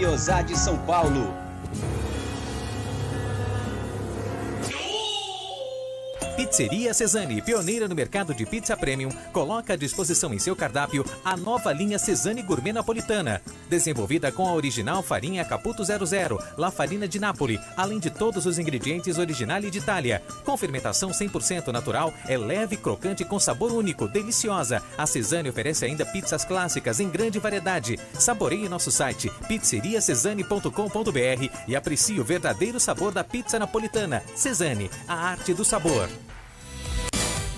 Guiosá de São Paulo. Pizzeria Cesani, pioneira no mercado de pizza premium, coloca à disposição em seu cardápio a nova linha Cesani Gourmet Napolitana. Desenvolvida com a original farinha Caputo 00, La Farina de Nápoles, além de todos os ingredientes originais de Itália. Com fermentação 100% natural, é leve, crocante com sabor único, deliciosa. A Cesani oferece ainda pizzas clássicas em grande variedade. Saboreie nosso site pizzeriacesani.com.br e aprecie o verdadeiro sabor da pizza napolitana. Cesani, a arte do sabor.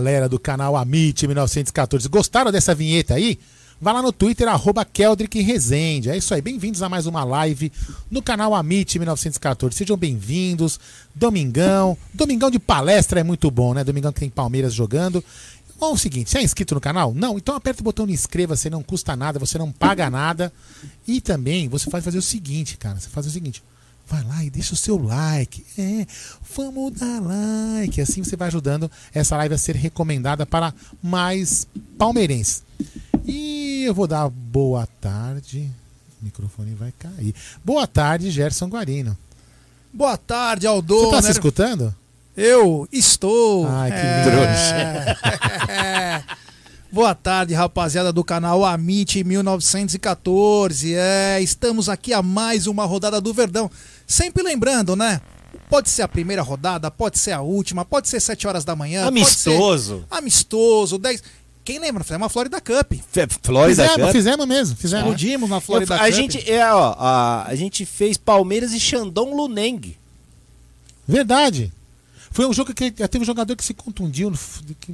Galera do canal Amit 1914, gostaram dessa vinheta aí? Vá lá no Twitter, arroba Keldrick Rezende. É isso aí, bem-vindos a mais uma live no canal Amit 1914. Sejam bem-vindos. Domingão. Domingão de palestra é muito bom, né? Domingão que tem Palmeiras jogando. Bom, é o seguinte, você é inscrito no canal? Não? Então aperta o botão de inscreva-se, não custa nada, você não paga nada. E também você faz fazer o seguinte, cara. Você faz o seguinte. Vai lá e deixa o seu like. É, vamos dar like. Assim você vai ajudando essa live a ser recomendada para mais palmeirenses. E eu vou dar boa tarde. O microfone vai cair. Boa tarde, Gerson Guarino. Boa tarde, Aldo. Você tá se escutando? Eu estou. Ai, que É. Boa tarde, rapaziada do canal Amit 1914. É, estamos aqui a mais uma rodada do Verdão. Sempre lembrando, né? Pode ser a primeira rodada, pode ser a última, pode ser 7 horas da manhã. pode ser Amistoso. Amistoso, 10. Quem lembra? Fizemos uma Florida Cup. F- Florida fizemos, Cup. fizemos mesmo. Fizemos. Explodimos na Florida Eu- a Cup. gente é, ó, a, a gente fez Palmeiras e Xandão Luneng. Verdade. Foi um jogo que teve um jogador que se contundiu. no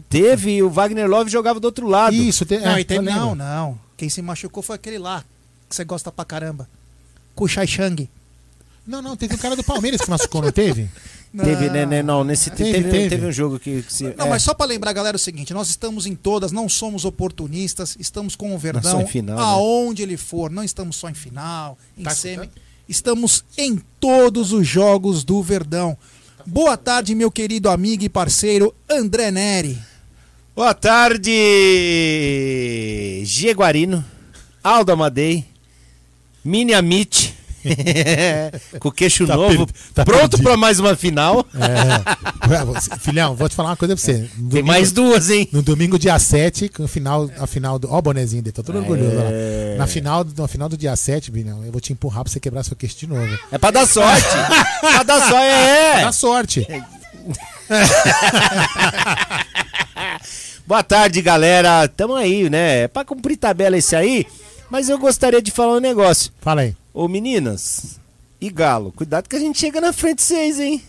Teve o Wagner Love jogava do outro lado. Isso, te, Não, é, não, não. Quem se machucou foi aquele lá, que você gosta pra caramba. Kushai Shang. Não, não, teve um cara do Palmeiras que machucou, não teve? Teve, né, né, não, nesse Teve, teve, teve. teve um jogo que, que se, Não, é, mas só pra lembrar, galera, é o seguinte: nós estamos em todas, não somos oportunistas, estamos com o só Verdão em final, né? aonde ele for. Não estamos só em final, em Tá semi. Estamos em todos os jogos do Verdão. Boa tarde, meu querido amigo e parceiro André Neri. Boa tarde, G Guarino, Aldo Amadei, Mini Amit, com queixo Tá novo, tá pronto pra mais uma final. É. Filhão, vou te falar uma coisa pra você. No Tem domingo- mais duas, hein? No domingo, dia 7, com o final, a final do. Ó, o bonezinho dele, tô todo orgulhoso. É. Lá. Na final, do- na final do dia 7, Bilhão, eu vou te empurrar pra você quebrar seu queixo de novo. É pra dar sorte. pra dar sorte, é. Dá sorte. Boa tarde, galera. Tamo aí, né? É pra cumprir tabela esse aí, mas eu gostaria de falar um negócio. Fala aí. Ô, meninas e galo, cuidado que a gente chega na frente de vocês, hein?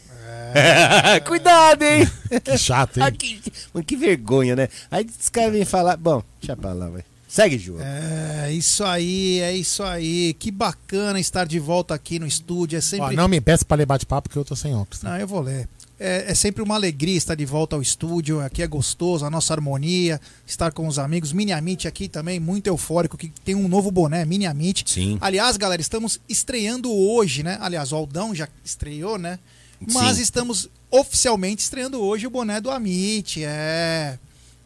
cuidado, hein? Que chato, hein? Ah, que, mano, que vergonha, né? Aí os caras vêm falar. Bom, deixa pra lá, vai. Segue, Ju. É, isso aí, é isso aí. Que bacana estar de volta aqui no estúdio. É Ó, sempre. não me peça pra ler bate-papo porque eu tô sem óculos. Não, eu vou ler. É, é sempre uma alegria estar de volta ao estúdio. Aqui é gostoso, a nossa harmonia, estar com os amigos. Mini Amit aqui também, muito eufórico, que tem um novo boné, Mini Amit. Sim. Aliás, galera, estamos estreando hoje, né? Aliás, o Aldão já estreou, né? Mas Sim. estamos oficialmente estreando hoje o boné do Amit. É.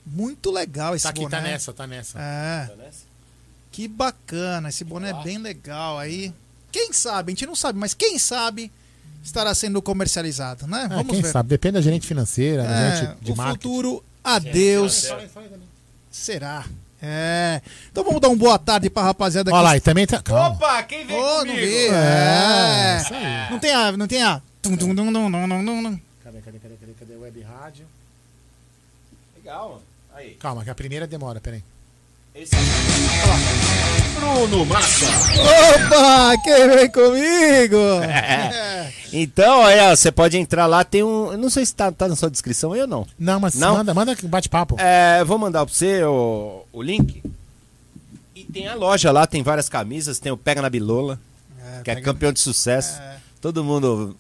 Muito legal esse Tá aqui, boné. tá nessa, tá nessa. É. Que bacana, esse boné é bem legal aí. Quem sabe, a gente não sabe, mas quem sabe estará sendo comercializado, né? É, Vamos quem ver. sabe? Depende da gerente financeira, da É, gerente de o marketing. futuro, adeus. Será? É. Então vamos dar uma boa tarde pra rapaziada Olha lá, aqui. e também tá. Calma. Opa, quem veio não comigo? vi. É, É. isso aí. Não tem a. Não tem a. tum, tum, tum, tum, tum, tum, tum. Cadê, cadê, cadê, cadê, cadê? Web rádio. Legal, mano. Aí. Calma, que a primeira demora, peraí. Esse Bruno Massa. Opa, quem vem comigo? É. Então, olha, você pode entrar lá, tem um. eu Não sei se tá, tá na sua descrição aí ou não. Não, mas Não? manda, manda que bate-papo. É, vou mandar pra você o, o link. E tem a loja lá, tem várias camisas, tem o Pega na Bilola, que é campeão de sucesso. Todo mundo.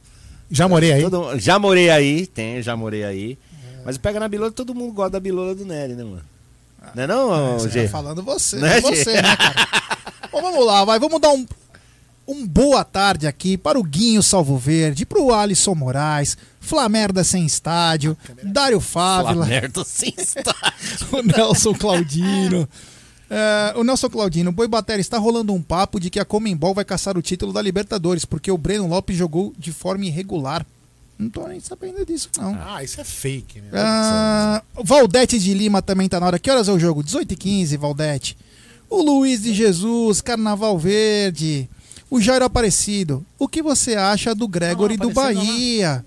Já morei aí. todo- já morei aí, tem, já morei aí. Mas o Pega na Bilola, todo mundo gosta da Bilola do Nery, né, mano? Não é não, Você Gê? tá falando você, Né, é você, né, cara? Bom, vamos lá, vai. Vamos dar um, um boa tarde aqui para o Guinho Salvo Verde, para o Alisson Moraes, Flamerda Sem Estádio, Dário Fávila, merda sem estágio. o Nelson Claudino. É, o Nelson Claudino, o Boi Batera, está rolando um papo de que a Comembol vai caçar o título da Libertadores, porque o Breno Lopes jogou de forma irregular. Não tô nem sabendo disso, não. Ah, isso é fake, né? Ah, Valdete de Lima também tá na hora. Que horas é o jogo? 18 e 15 Valdete. O Luiz de Jesus, Carnaval Verde. O Jairo Aparecido. O que você acha do Gregory Não, do não, Bahia?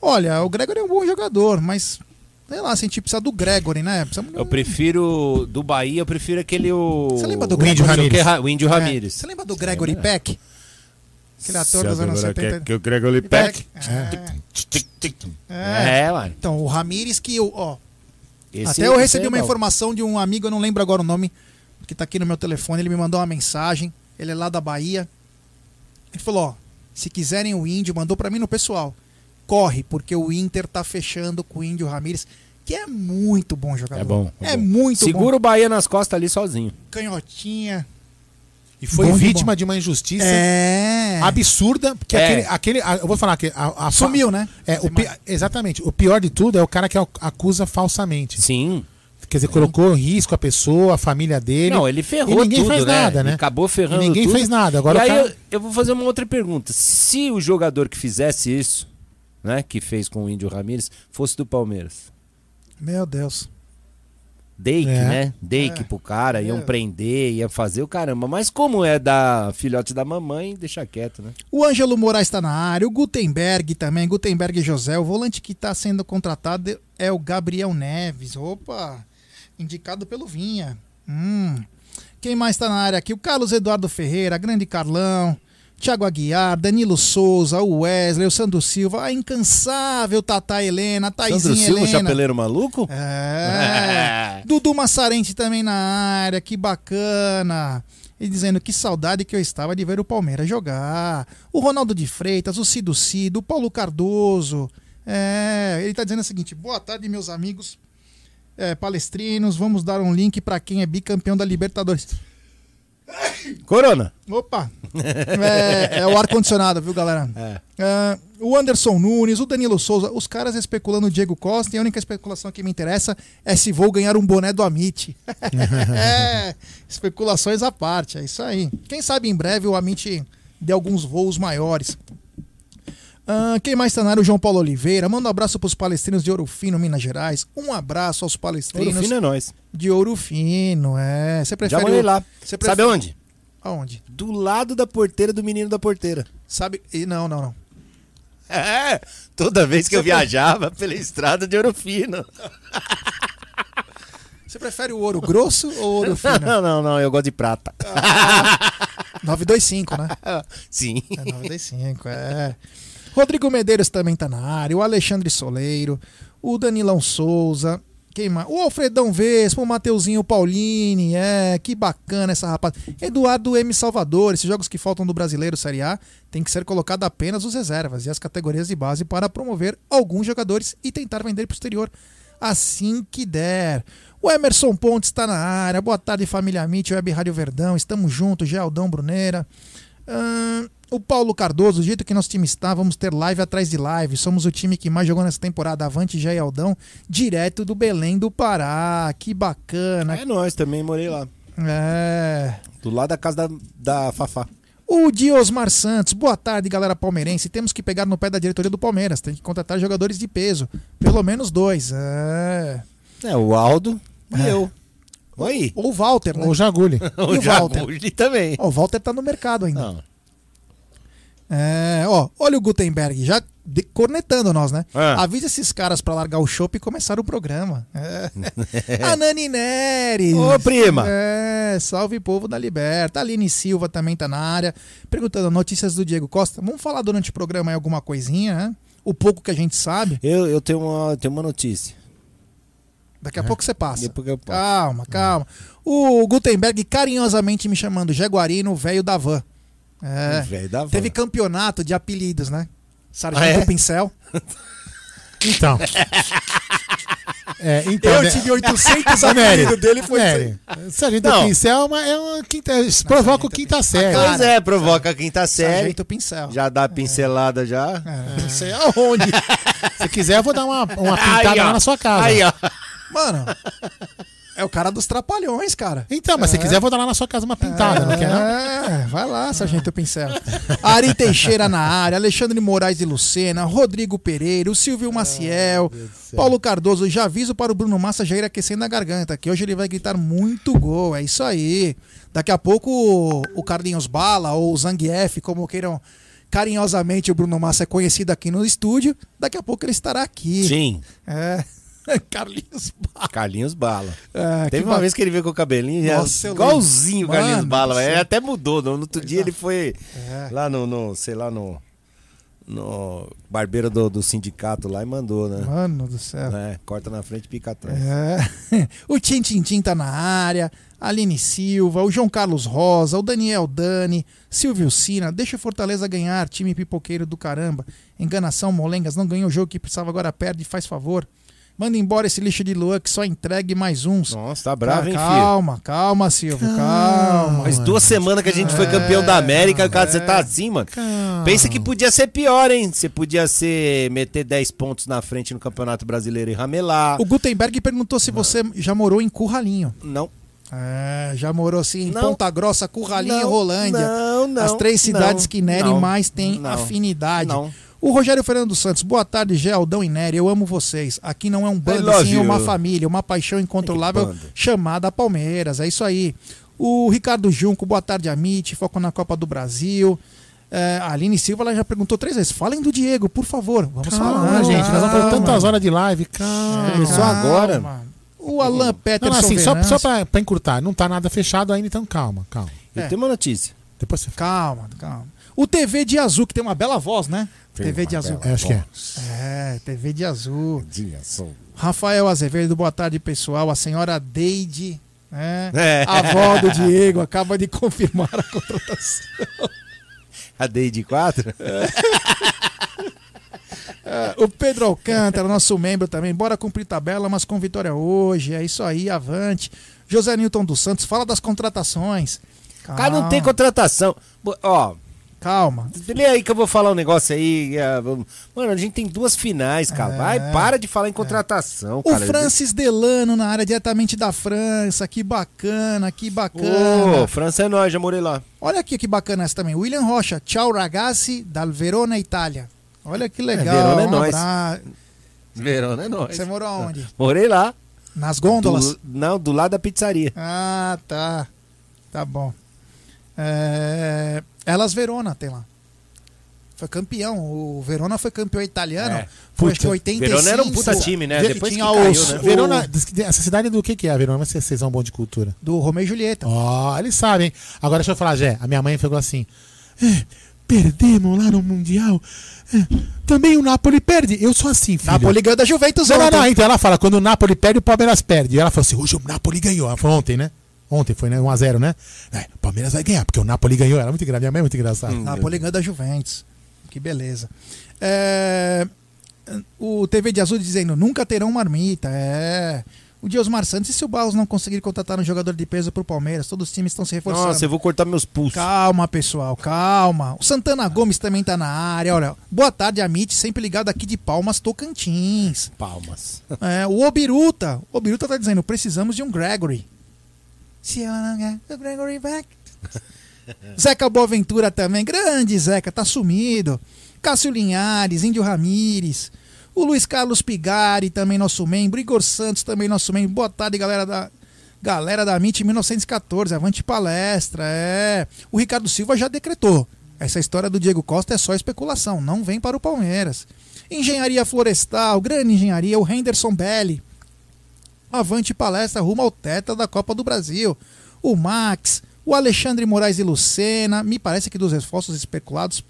Olha, o Gregory é um bom jogador, mas sei lá, se a gente precisa do Gregory, né? Precisa... Eu prefiro do Bahia, eu prefiro aquele o. Você lembra do O Índio Gregory? Ramírez. O Índio É, Ramírez. Você lembra do Gregory Peck? Aquele ator dos anos 70. Que o Gregory Peck. É, É. mano. Então, o Ramírez que eu, ó, Esse- Até eu recebi é uma bom. informação de um amigo, eu não lembro agora o nome, que tá aqui no meu telefone, ele me mandou uma mensagem, ele é lá da Bahia. Ele falou, ó, se quiserem o Índio, mandou pra mim no pessoal. Corre, porque o Inter tá fechando com o Índio Ramírez, que é muito bom jogador. É bom. É, muito Segura o Bahia nas costas ali sozinho. bom. Canhotinha. E foi Bom de vítima bom. de uma injustiça É. absurda, porque É. aquele, aquele. Eu vou falar que. A, a- Sumiu, né? É, o pi- exatamente. O pior de tudo é o cara que acusa falsamente. Sim. Quer dizer, colocou em risco a pessoa, a família dele. Não, ele ferrou e ninguém tudo, fez né? nada, Ele né? acabou ferrando E ninguém tudo. fez nada. Agora e aí cara... eu, eu vou fazer uma outra pergunta. Se o jogador que fizesse isso, né, que fez com o Índio Ramírez, fosse do Palmeiras, Meu Deus. Dake, É. né? Dake pro cara, iam É. prender, ia fazer o caramba. Mas como é da filhote da mamãe, deixa quieto, né? O Ângelo Moraes está na área, o Gutenberg também, Gutenberg José. O volante que está sendo contratado é o Gabriel Neves. Opa! Indicado pelo Vinha. Hum. Quem mais está na área aqui? O Carlos Eduardo Ferreira, Grande Carlão, Thiago Aguiar, Danilo Souza, o Wesley, o Sandro Silva, a incansável Tata Helena, a Taizinha Sandro Silva, Helena. chapeleiro maluco? É. Dudu Massarente também na área, que bacana. E dizendo que saudade que eu estava de ver o Palmeiras jogar. O Ronaldo de Freitas, o Cido Cido, o Paulo Cardoso. É, ele está dizendo o seguinte: boa tarde, meus amigos é, palestrinos. Vamos dar um link para quem é bicampeão da Libertadores. Corona. Opa! É, é o ar-condicionado, viu, galera? É, o Anderson Nunes, o Danilo Souza, os caras especulando o Diego Costa e a única especulação que me interessa é se vou ganhar um boné do Amit. É, especulações à parte, é isso aí. Quem sabe em breve o Amit dê alguns voos maiores. Ah, quem mais tá na área? O João Paulo Oliveira. Manda um abraço pros palestrinos de Ouro Fino, Minas Gerais. Um abraço aos Ouro palestrinos fino é nós. de Ouro Fino. É, você prefere Já morei lá. Você Sabe prefere- onde? Aonde? Do lado da porteira do menino da porteira. Sabe? e- Não, não, não. É, toda vez que eu viajava pela estrada de Ouro Fino. Você prefere o ouro grosso ou o ouro fino? Não, não, não, eu gosto de prata. 925, né? Sim. É 925, é. Rodrigo Medeiros também tá na área, o Alexandre Soleiro, o Danilão Souza, quem mais? O Alfredão Vespa, o Mateuzinho Paulini, é, que bacana essa rapaz. Eduardo M. Salvador, esses jogos que faltam do Brasileiro Série A tem que ser colocado apenas os reservas e as categorias de base para promover alguns jogadores e tentar vender pro exterior assim que der. O Emerson Pontes está na área. Boa tarde, família Mitch, Web Rádio Verdão. Estamos juntos, Geraldão Bruneira. Ahn, o Paulo Cardoso, do jeito que nosso time está, vamos ter live atrás de live. Somos o time que mais jogou nessa temporada. Avante e Aldão, direto do Belém do Pará. Que bacana. É nós também, morei lá. É. Do lado da casa da, da Fafá. O Diosmar Santos, boa tarde, galera palmeirense. Temos que pegar no pé da diretoria do Palmeiras. Tem que contratar jogadores de peso. Pelo menos dois. É. É, o Aldo e eu. Oi. Ou o Walter, né? O Jaguli. E o Walter? Jaguli também. O Walter tá no mercado ainda. Não. É, ó, olha o Gutenberg, já de- cornetando nós, né? Ah. Avisa esses caras pra largar o chopp e começar o programa. É. A Nani Neres. Ô, prima. É, salve povo da Liberta. A Aline Silva também tá na área. Perguntando notícias do Diego Costa. Vamos falar durante o programa aí alguma coisinha, né? O pouco que a gente sabe. Eu, eu tenho, uma, tenho uma notícia. Daqui a pouco você passa. Calma, calma. O Gutenberg carinhosamente me chamando Jaguarino, velho da van. É. Teve campeonato de apelidos, né? Sargento Ah, é? Pincel. Então. É, então. Eu né? tive 800 Ô, Nery, apelidos dele foi Nery, Sargento Não. Pincel é uma, é uma quinta. Provoca o quinta série. Pois é, provoca a quinta série. Sargento Pincel. Já dá a pincelada já. É, não sei aonde. Se quiser, eu vou dar uma, uma pintada Aí, lá na sua casa. Aí, ó. Mano, é o cara dos trapalhões, cara. Então, mas se quiser, eu vou dar lá na sua casa uma pintada, não quer? não? É, vai lá, Sargento Pincel. Ari Teixeira na área, Alexandre Moraes de Lucena, Rodrigo Pereira, o Silvio Maciel, Paulo Cardoso. Já aviso para o Bruno Massa já ir aquecendo a garganta, que hoje ele vai gritar muito gol. É isso aí. Daqui a pouco o- o Carlinhos Bala ou o Zangief, como queiram carinhosamente o Bruno Massa é conhecido aqui no estúdio, daqui a pouco ele estará aqui. Sim. É. Carlinhos Bala. Carlinhos Bala. É, Teve uma ba- vez que ele veio com o cabelinho, é Nossa, igualzinho o. Carlinhos Mano Bala. Ele até mudou. No outro dia ele foi É. lá no, no, sei lá, no, no barbeiro do, do sindicato lá e mandou, né? Mano do céu. É, corta na frente e pica atrás. É. O Tim Tim tá na área, a Aline Silva, o João Carlos Rosa, o Daniel Dani, Silvio Sina, deixa o Fortaleza ganhar, time pipoqueiro do caramba. Enganação, Molengas, não ganhou o jogo que precisava, agora perde, faz favor. Manda embora esse lixo de Luan que só entregue mais uns. Nossa, tá bravo, hein, filho? calma, calma, Silvio, calma. Faz duas semanas que a gente foi campeão da América, cara, você tá assim, mano. Pensa que podia ser pior, hein? Você podia ser meter 10 pontos na frente no Campeonato Brasileiro e ramelar. O Gutenberg perguntou se você já morou em Curralinho. Não. É, já morou assim em Não. Ponta Grossa, Curralinho e Rolândia. não, não, As três cidades não, que Nery não, mais tem não, afinidade. não. O Rogério Fernando Santos, boa tarde, Geraldão e Nery. Eu amo vocês. Aqui não é um bando, sim, é uma família, uma paixão incontrolável chamada Palmeiras. É isso aí. O Ricardo Junco, boa tarde, Amit. Foco na Copa do Brasil. É, a Aline Silva ela já perguntou três vezes. Falem do Diego, por favor. Vamos Calma, falar. gente. Nós vamos fazer tantas horas de live. Calma. Começou Calma. agora. O Alan Peterson. Não, assim, só, Venâncio- só pra, pra encurtar. Não tá nada fechado ainda, então calma, calma. Eu É. tenho uma notícia. Depois você Calma, calma. O TV de Azul, que tem uma bela voz, né? TV de Azul. É, acho que é. É, TV de Azul. Rafael Azevedo, boa tarde, pessoal. A senhora Deide, né? É. a avó do Diego, acaba de confirmar a contratação. A Day 4? É, o Pedro Alcântara, nosso membro também. Bora cumprir tabela, mas com vitória hoje. É isso aí, avante. José Newton dos Santos, fala das contratações. Cara, não tem contratação. Ó, Calma. lê aí que eu vou falar um negócio aí. é, Mano, a gente tem duas finais, cara. É. Vai, para de falar em contratação, O cara. Francis Delano na área diretamente da França. Que bacana, que bacana. Ô, França é nós, já morei lá. Olha aqui que bacana essa também. William Rocha, ciao ragazzi dal Verona, Itália. Olha que legal. Verona é um nóis. abra- Verona é nós. Você morou aonde? Morei lá. Nas gôndolas? Do- não, do lado da pizzaria. Ah, tá. Tá bom. É... Elas Verona tem lá. Foi campeão. O Verona foi campeão italiano. É. Foi Puta, acho que 85. Verona era um puta time, né? Depois que tinha caiu, os- né? o- Verona, essa cidade do que que é a Verona? Vocês vocês são bom de cultura. Do Romeu e Julieta. Ó, eles sabem. Agora deixa eu falar, Jé. A minha mãe falou assim: "É, perdemos lá no Mundial. É, também o Napoli perde. Eu sou assim, filho. Napoli ganhou da Juventus Não, não, ontem. não. Então ela fala: quando o Napoli perde, o Palmeiras perde. E ela falou assim: hoje o Napoli ganhou. Ela falou ontem, né? Ontem foi né, 1x0, né? É, o Palmeiras vai ganhar, porque o Napoli ganhou. Ela é muito engraçada. Minha é muito engraçada. Napoli ganhou da Juventus. Que beleza. É, o TV de Azul dizendo, nunca terão marmita. É. O Diosmar Santos, e se o Barros não conseguir contratar um jogador de peso pro Palmeiras? Todos os times estão se reforçando. Nossa, eu vou cortar meus pulsos. Calma, pessoal, calma. O Santana Gomes também tá na área. Olha, boa tarde, Amit, sempre ligado aqui de Palmas, Tocantins. Palmas. É, o Obiruta. O Obiruta tá dizendo, precisamos de um Gregory. Se ela não quer, o Gregory back. Zeca Boaventura também, grande Zeca, tá sumido. Cássio Linhares, Índio Ramires. O Luiz Carlos Pigari, também nosso membro. Igor Santos, também nosso membro. Boa tarde, galera da, galera da MIT 1914. Avante palestra, é. O Ricardo Silva já decretou. Essa história do Diego Costa é só especulação, não vem para o Palmeiras. Engenharia Florestal, grande engenharia, o Henderson Belli. Avante palestra rumo ao teta da Copa do Brasil. O Max, o Alexandre Moraes e Lucena. Me parece que dos reforços especulados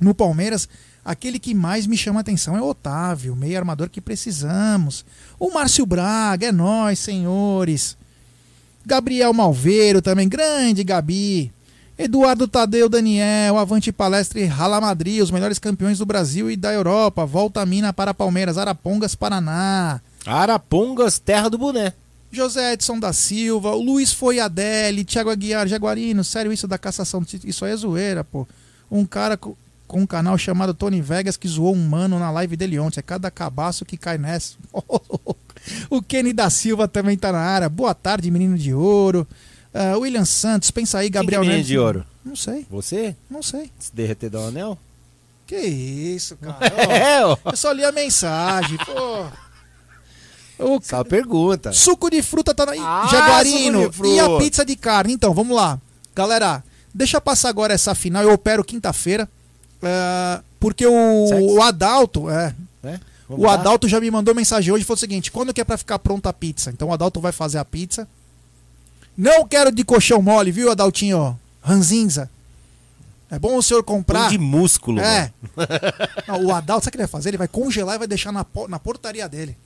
no Palmeiras, aquele que mais me chama atenção é o Otávio, meio armador que precisamos. O Márcio Braga, é nós, senhores. Gabriel Malveiro também, grande Gabi. Eduardo Tadeu Daniel, Avante Palestra e Rala Madrid, os melhores campeões do Brasil e da Europa. Volta a mina para Palmeiras, Arapongas, Paraná. Arapongas, terra do boné. José Edson da Silva, o Luiz foi Adele, Thiago Aguiar, Jaguarino, sério isso da cassação, isso aí é zoeira, pô. Um cara co- com um canal chamado Tony Vegas que zoou um mano na live dele ontem, é cada cabaço que cai nessa. o Kenny da Silva também tá na área, boa tarde, menino de ouro. Ah, William Santos, pensa aí, Gabriel Quem que é menino de ouro? Não sei, Você? não sei. Se derreter do anel? Que isso, cara. É, ó. Eu só li a mensagem, pô. O Só uma pergunta. Suco de fruta tá na. Ah, Jaguarino. E a pizza de carne? Então, vamos lá. Galera, deixa passar agora essa final. Eu opero quinta-feira. é, porque o, o Adalto. É, É? O? Adalto já me mandou mensagem hoje. Foi o seguinte: quando que é pra ficar pronta a pizza? Então o Adalto vai fazer a pizza. Não quero de colchão mole, viu, Adaltinho? Ranzinza. É bom o senhor Pão comprar. de músculo. É. Não, o Adalto, sabe o que ele vai fazer? Ele vai congelar e vai deixar na, na portaria dele.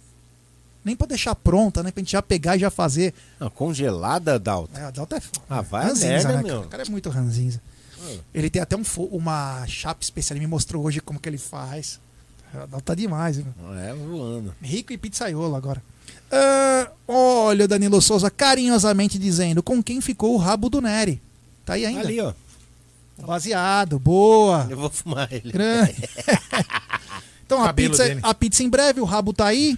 Nem pra deixar pronta, né? Pra gente já pegar e já fazer. Não, congelada, Dalton. É, o Adalto é foda. Ah, vai a merda, né, meu. cara? O cara é muito ranzinza. Ele tem até um fo- uma chapa especial. Ele me mostrou hoje como que ele faz. O Adalto tá demais, viu? É, voando. Rico e pizzaiolo agora. Ah, olha o Danilo Souza carinhosamente dizendo com quem ficou o rabo do Nery. Tá aí ainda. Ali, ó. Baseado, boa. Eu vou fumar ele. Grande. então a pizza, dele. a pizza em breve, o rabo tá aí.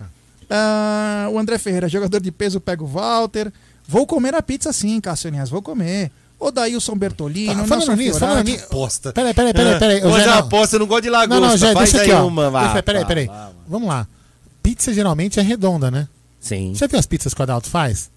Ah, o André Ferreira, jogador de peso, pega o Walter. Vou comer a pizza sim, Cássio Nias, vou comer. O Daílson Bertolino, Tá, falando nisso, Fiorati. falando nisso. Aposta. Peraí, peraí, peraí, peraí. Hoje é não. aposta, eu não gosto de lagosta. Não, não, já, Faz deixa aqui, ó. uma, vá. Deixa- peraí, peraí. vá, vá. Vamos lá. Pizza geralmente é redonda, né? Sim. Já viu as pizzas que o Adalto faz?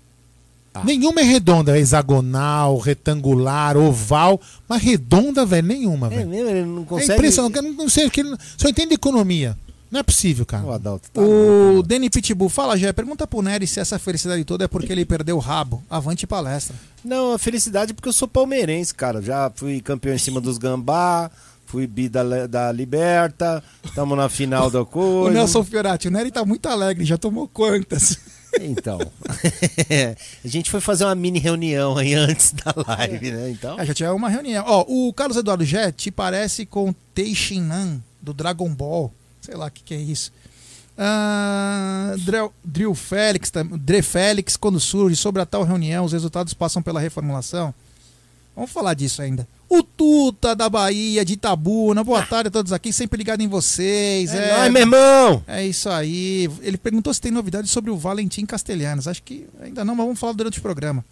Ah. Nenhuma é redonda, é hexagonal, retangular, oval, mas redonda, velho, nenhuma, É velho. mesmo, ele não É, consegue... impressionante, eu não, não sei, que ele só entende economia. Não é possível, cara. O Adalto tá O Danny Pitbull, fala Jé, pergunta pro Nery se essa felicidade toda é porque ele perdeu o rabo. Avante palestra. Não, a felicidade é porque eu sou palmeirense, cara. Já fui campeão em cima dos Gambá, fui bi da, da Liberta, estamos na final da O coisa. Nelson Fiorati, o Nery tá muito alegre, já tomou quantas? Então, a gente foi fazer uma mini reunião aí antes da live, né? Então, É, já tinha uma reunião. Ó, o Carlos Eduardo Jé te parece com Teixeinan do Dragon Ball. Sei lá o que, que é isso. Ah, Drel- Drill Félix, Dre Félix, quando surge sobre a tal reunião, os resultados passam pela reformulação. Vamos falar disso ainda. O Tuta da Bahia, de Itabuna. Boa tarde a todos aqui, sempre ligado em vocês. é É, nóis, meu irmão! é isso aí. Ele perguntou se tem novidades sobre o Valentim Castelhanos. Acho que ainda não, mas vamos falar durante o programa.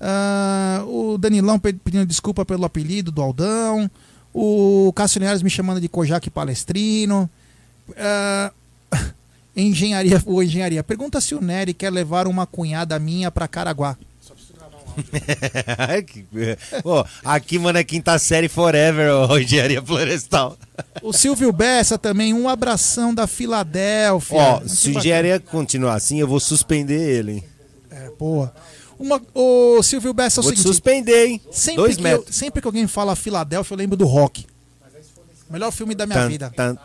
Ah, o Danilão pe- pedindo desculpa pelo apelido do Aldão. O Cássio Linhares me chamando de Kojak Palestrino. Ah, engenharia, o engenharia. Pergunta se o Nery quer levar uma cunhada minha pra Caraguá. Pô, aqui, mano, é quinta série forever, ô, engenharia florestal. O Silvio Bessa também, um abração da Filadélfia. Ó, se o bacana. engenharia continuar assim, eu vou suspender ele, hein? É, boa. Uma, o Silvio Bessa é o Vou te seguinte. suspender, hein? Sempre Dois que, eu, metros. sempre que alguém fala Filadélfia, eu lembro do rock. Melhor filme da minha Tan, vida. tan.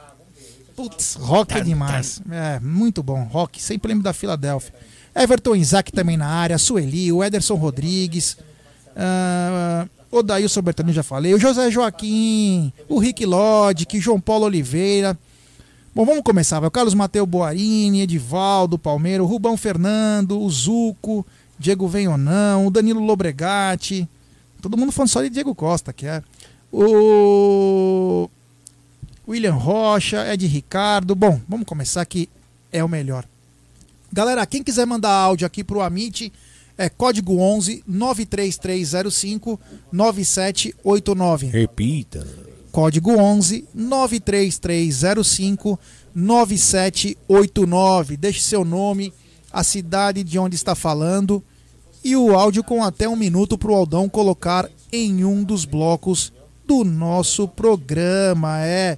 Putz, rock é demais. É, muito bom. Rock, sempre lembro da Filadélfia. Everton Isaac também na área, Sueli, o Ederson Rodrigues, ah, o Daílson Bertoni já falei, o José Joaquim, o Rick Lodge, João Paulo Oliveira. Bom, vamos começar. vai. O Carlos Mateu Boarini, Edivaldo Palmeiro, o Rubão Fernando, o Zuco, Diego Venhonão, o Danilo Lobregatti. Todo mundo falando só de Diego Costa, que é. O William Rocha, Ed Ricardo. Bom, vamos começar que é o melhor. Galera, quem quiser mandar áudio aqui pro Amit, é código 11 93305 9789. Repita. Código 11 93305 9789. Deixe seu nome, a cidade de onde está falando e o áudio com até um minuto para o Aldão colocar em um dos blocos do nosso programa. É.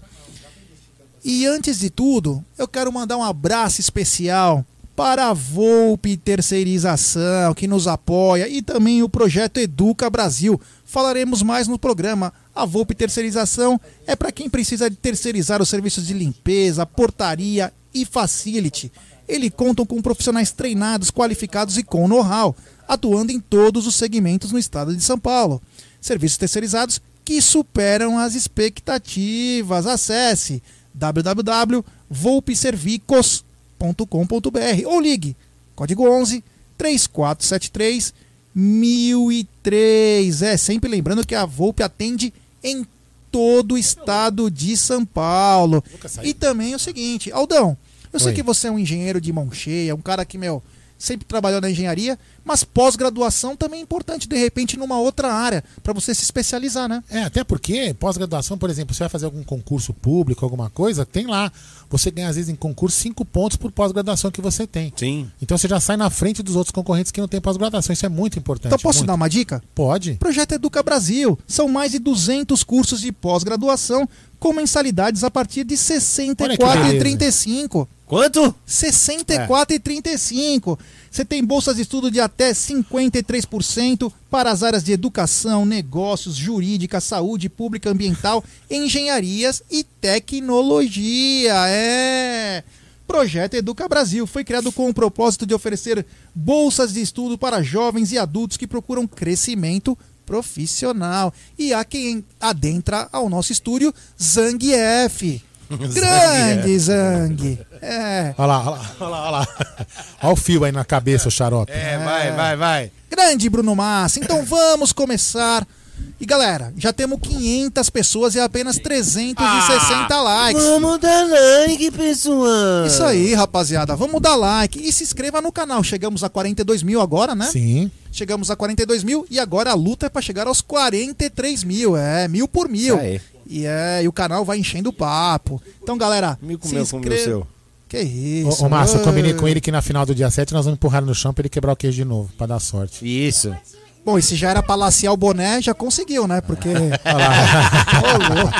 E antes de tudo, eu quero mandar um abraço especial para a Volpe Terceirização, que nos apoia, e também o projeto Educa Brasil. Falaremos mais no programa. A Volpe Terceirização é para quem precisa de terceirizar os serviços de limpeza, portaria e facility. Eles contam com profissionais treinados, qualificados e com know-how, atuando em todos os segmentos no estado de São Paulo. Serviços terceirizados que superam as expectativas. Acesse www.volpeservicos.com.br ou ligue código 11 3473 1003. É, sempre lembrando que a Volpe atende em todo o estado de São Paulo. E também é o seguinte, Aldão, eu sei Oi. que você é um engenheiro de mão cheia, um cara que, meu, sempre trabalhou na engenharia, mas pós-graduação também é importante, de repente, numa outra área, para você se especializar, né? É, até porque pós-graduação, por exemplo, você vai fazer algum concurso público, alguma coisa, tem lá. Você ganha, às vezes, em concurso, cinco pontos por pós-graduação que você tem. Sim. Então você já sai na frente dos outros concorrentes que não têm pós-graduação. Isso é muito importante. Então posso muito. dar uma dica? Pode. Projeto Educa Brasil. São mais de 200 cursos de pós-graduação com mensalidades a partir de R$ Olha que beleza. 64,35. Quanto? R$ 64,35. Você tem bolsas de estudo de até 53% para as áreas de educação, negócios, jurídica, saúde pública, ambiental, engenharias e tecnologia. É. Projeto Educa Brasil foi criado com o propósito de oferecer bolsas de estudo para jovens e adultos que procuram crescimento profissional. E há quem adentra ao nosso estúdio Zang F. Grande Zang. É. Olha lá, olha lá, olha lá, olha lá. Olha o fio aí na cabeça, o xarope. É, vai, vai, vai. Grande Bruno Massa. Então vamos começar. E galera, já temos 500 pessoas e apenas 360 likes. Vamos dar like, pessoal. Isso aí, rapaziada. Vamos dar like e se inscreva no canal. Chegamos a 42 mil agora, né? Sim. Chegamos a 42 mil e agora a luta é pra chegar aos 43 mil. É, mil por mil. Isso aí. E, é, e o canal vai enchendo o papo. Então, galera, Mil com se inscreva- seu. Que Ô, isso. ô Márcio, eu combinei com ele que na final do dia 7 nós vamos empurrar ele no chão pra ele quebrar o queijo de novo, pra dar sorte. Isso. Bom, e se já era pra laciar o boné, já conseguiu, né? Porque. Ô, louco.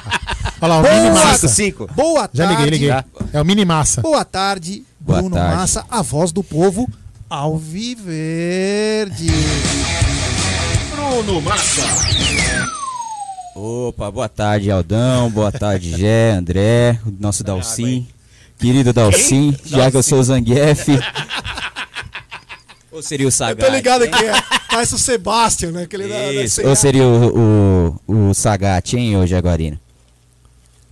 Olha lá, o Boa! mini massa. Cinco. Boa tarde. Já liguei, liguei. É o mini massa. Boa tarde, Boa Bruno tarde. Massa, a voz do povo Alviverde. Opa, boa tarde, Aldão. Boa tarde, Gé, André, o nosso Dalcin. Querido Dalcin, já que eu sou o Zangief. Ou seria o Sagat? Tô ligado que é. Parece o Sebastian, né? Aquele da- da Isso, CA. ou seria o, o, o Sagat, hein, ô Jaguarino?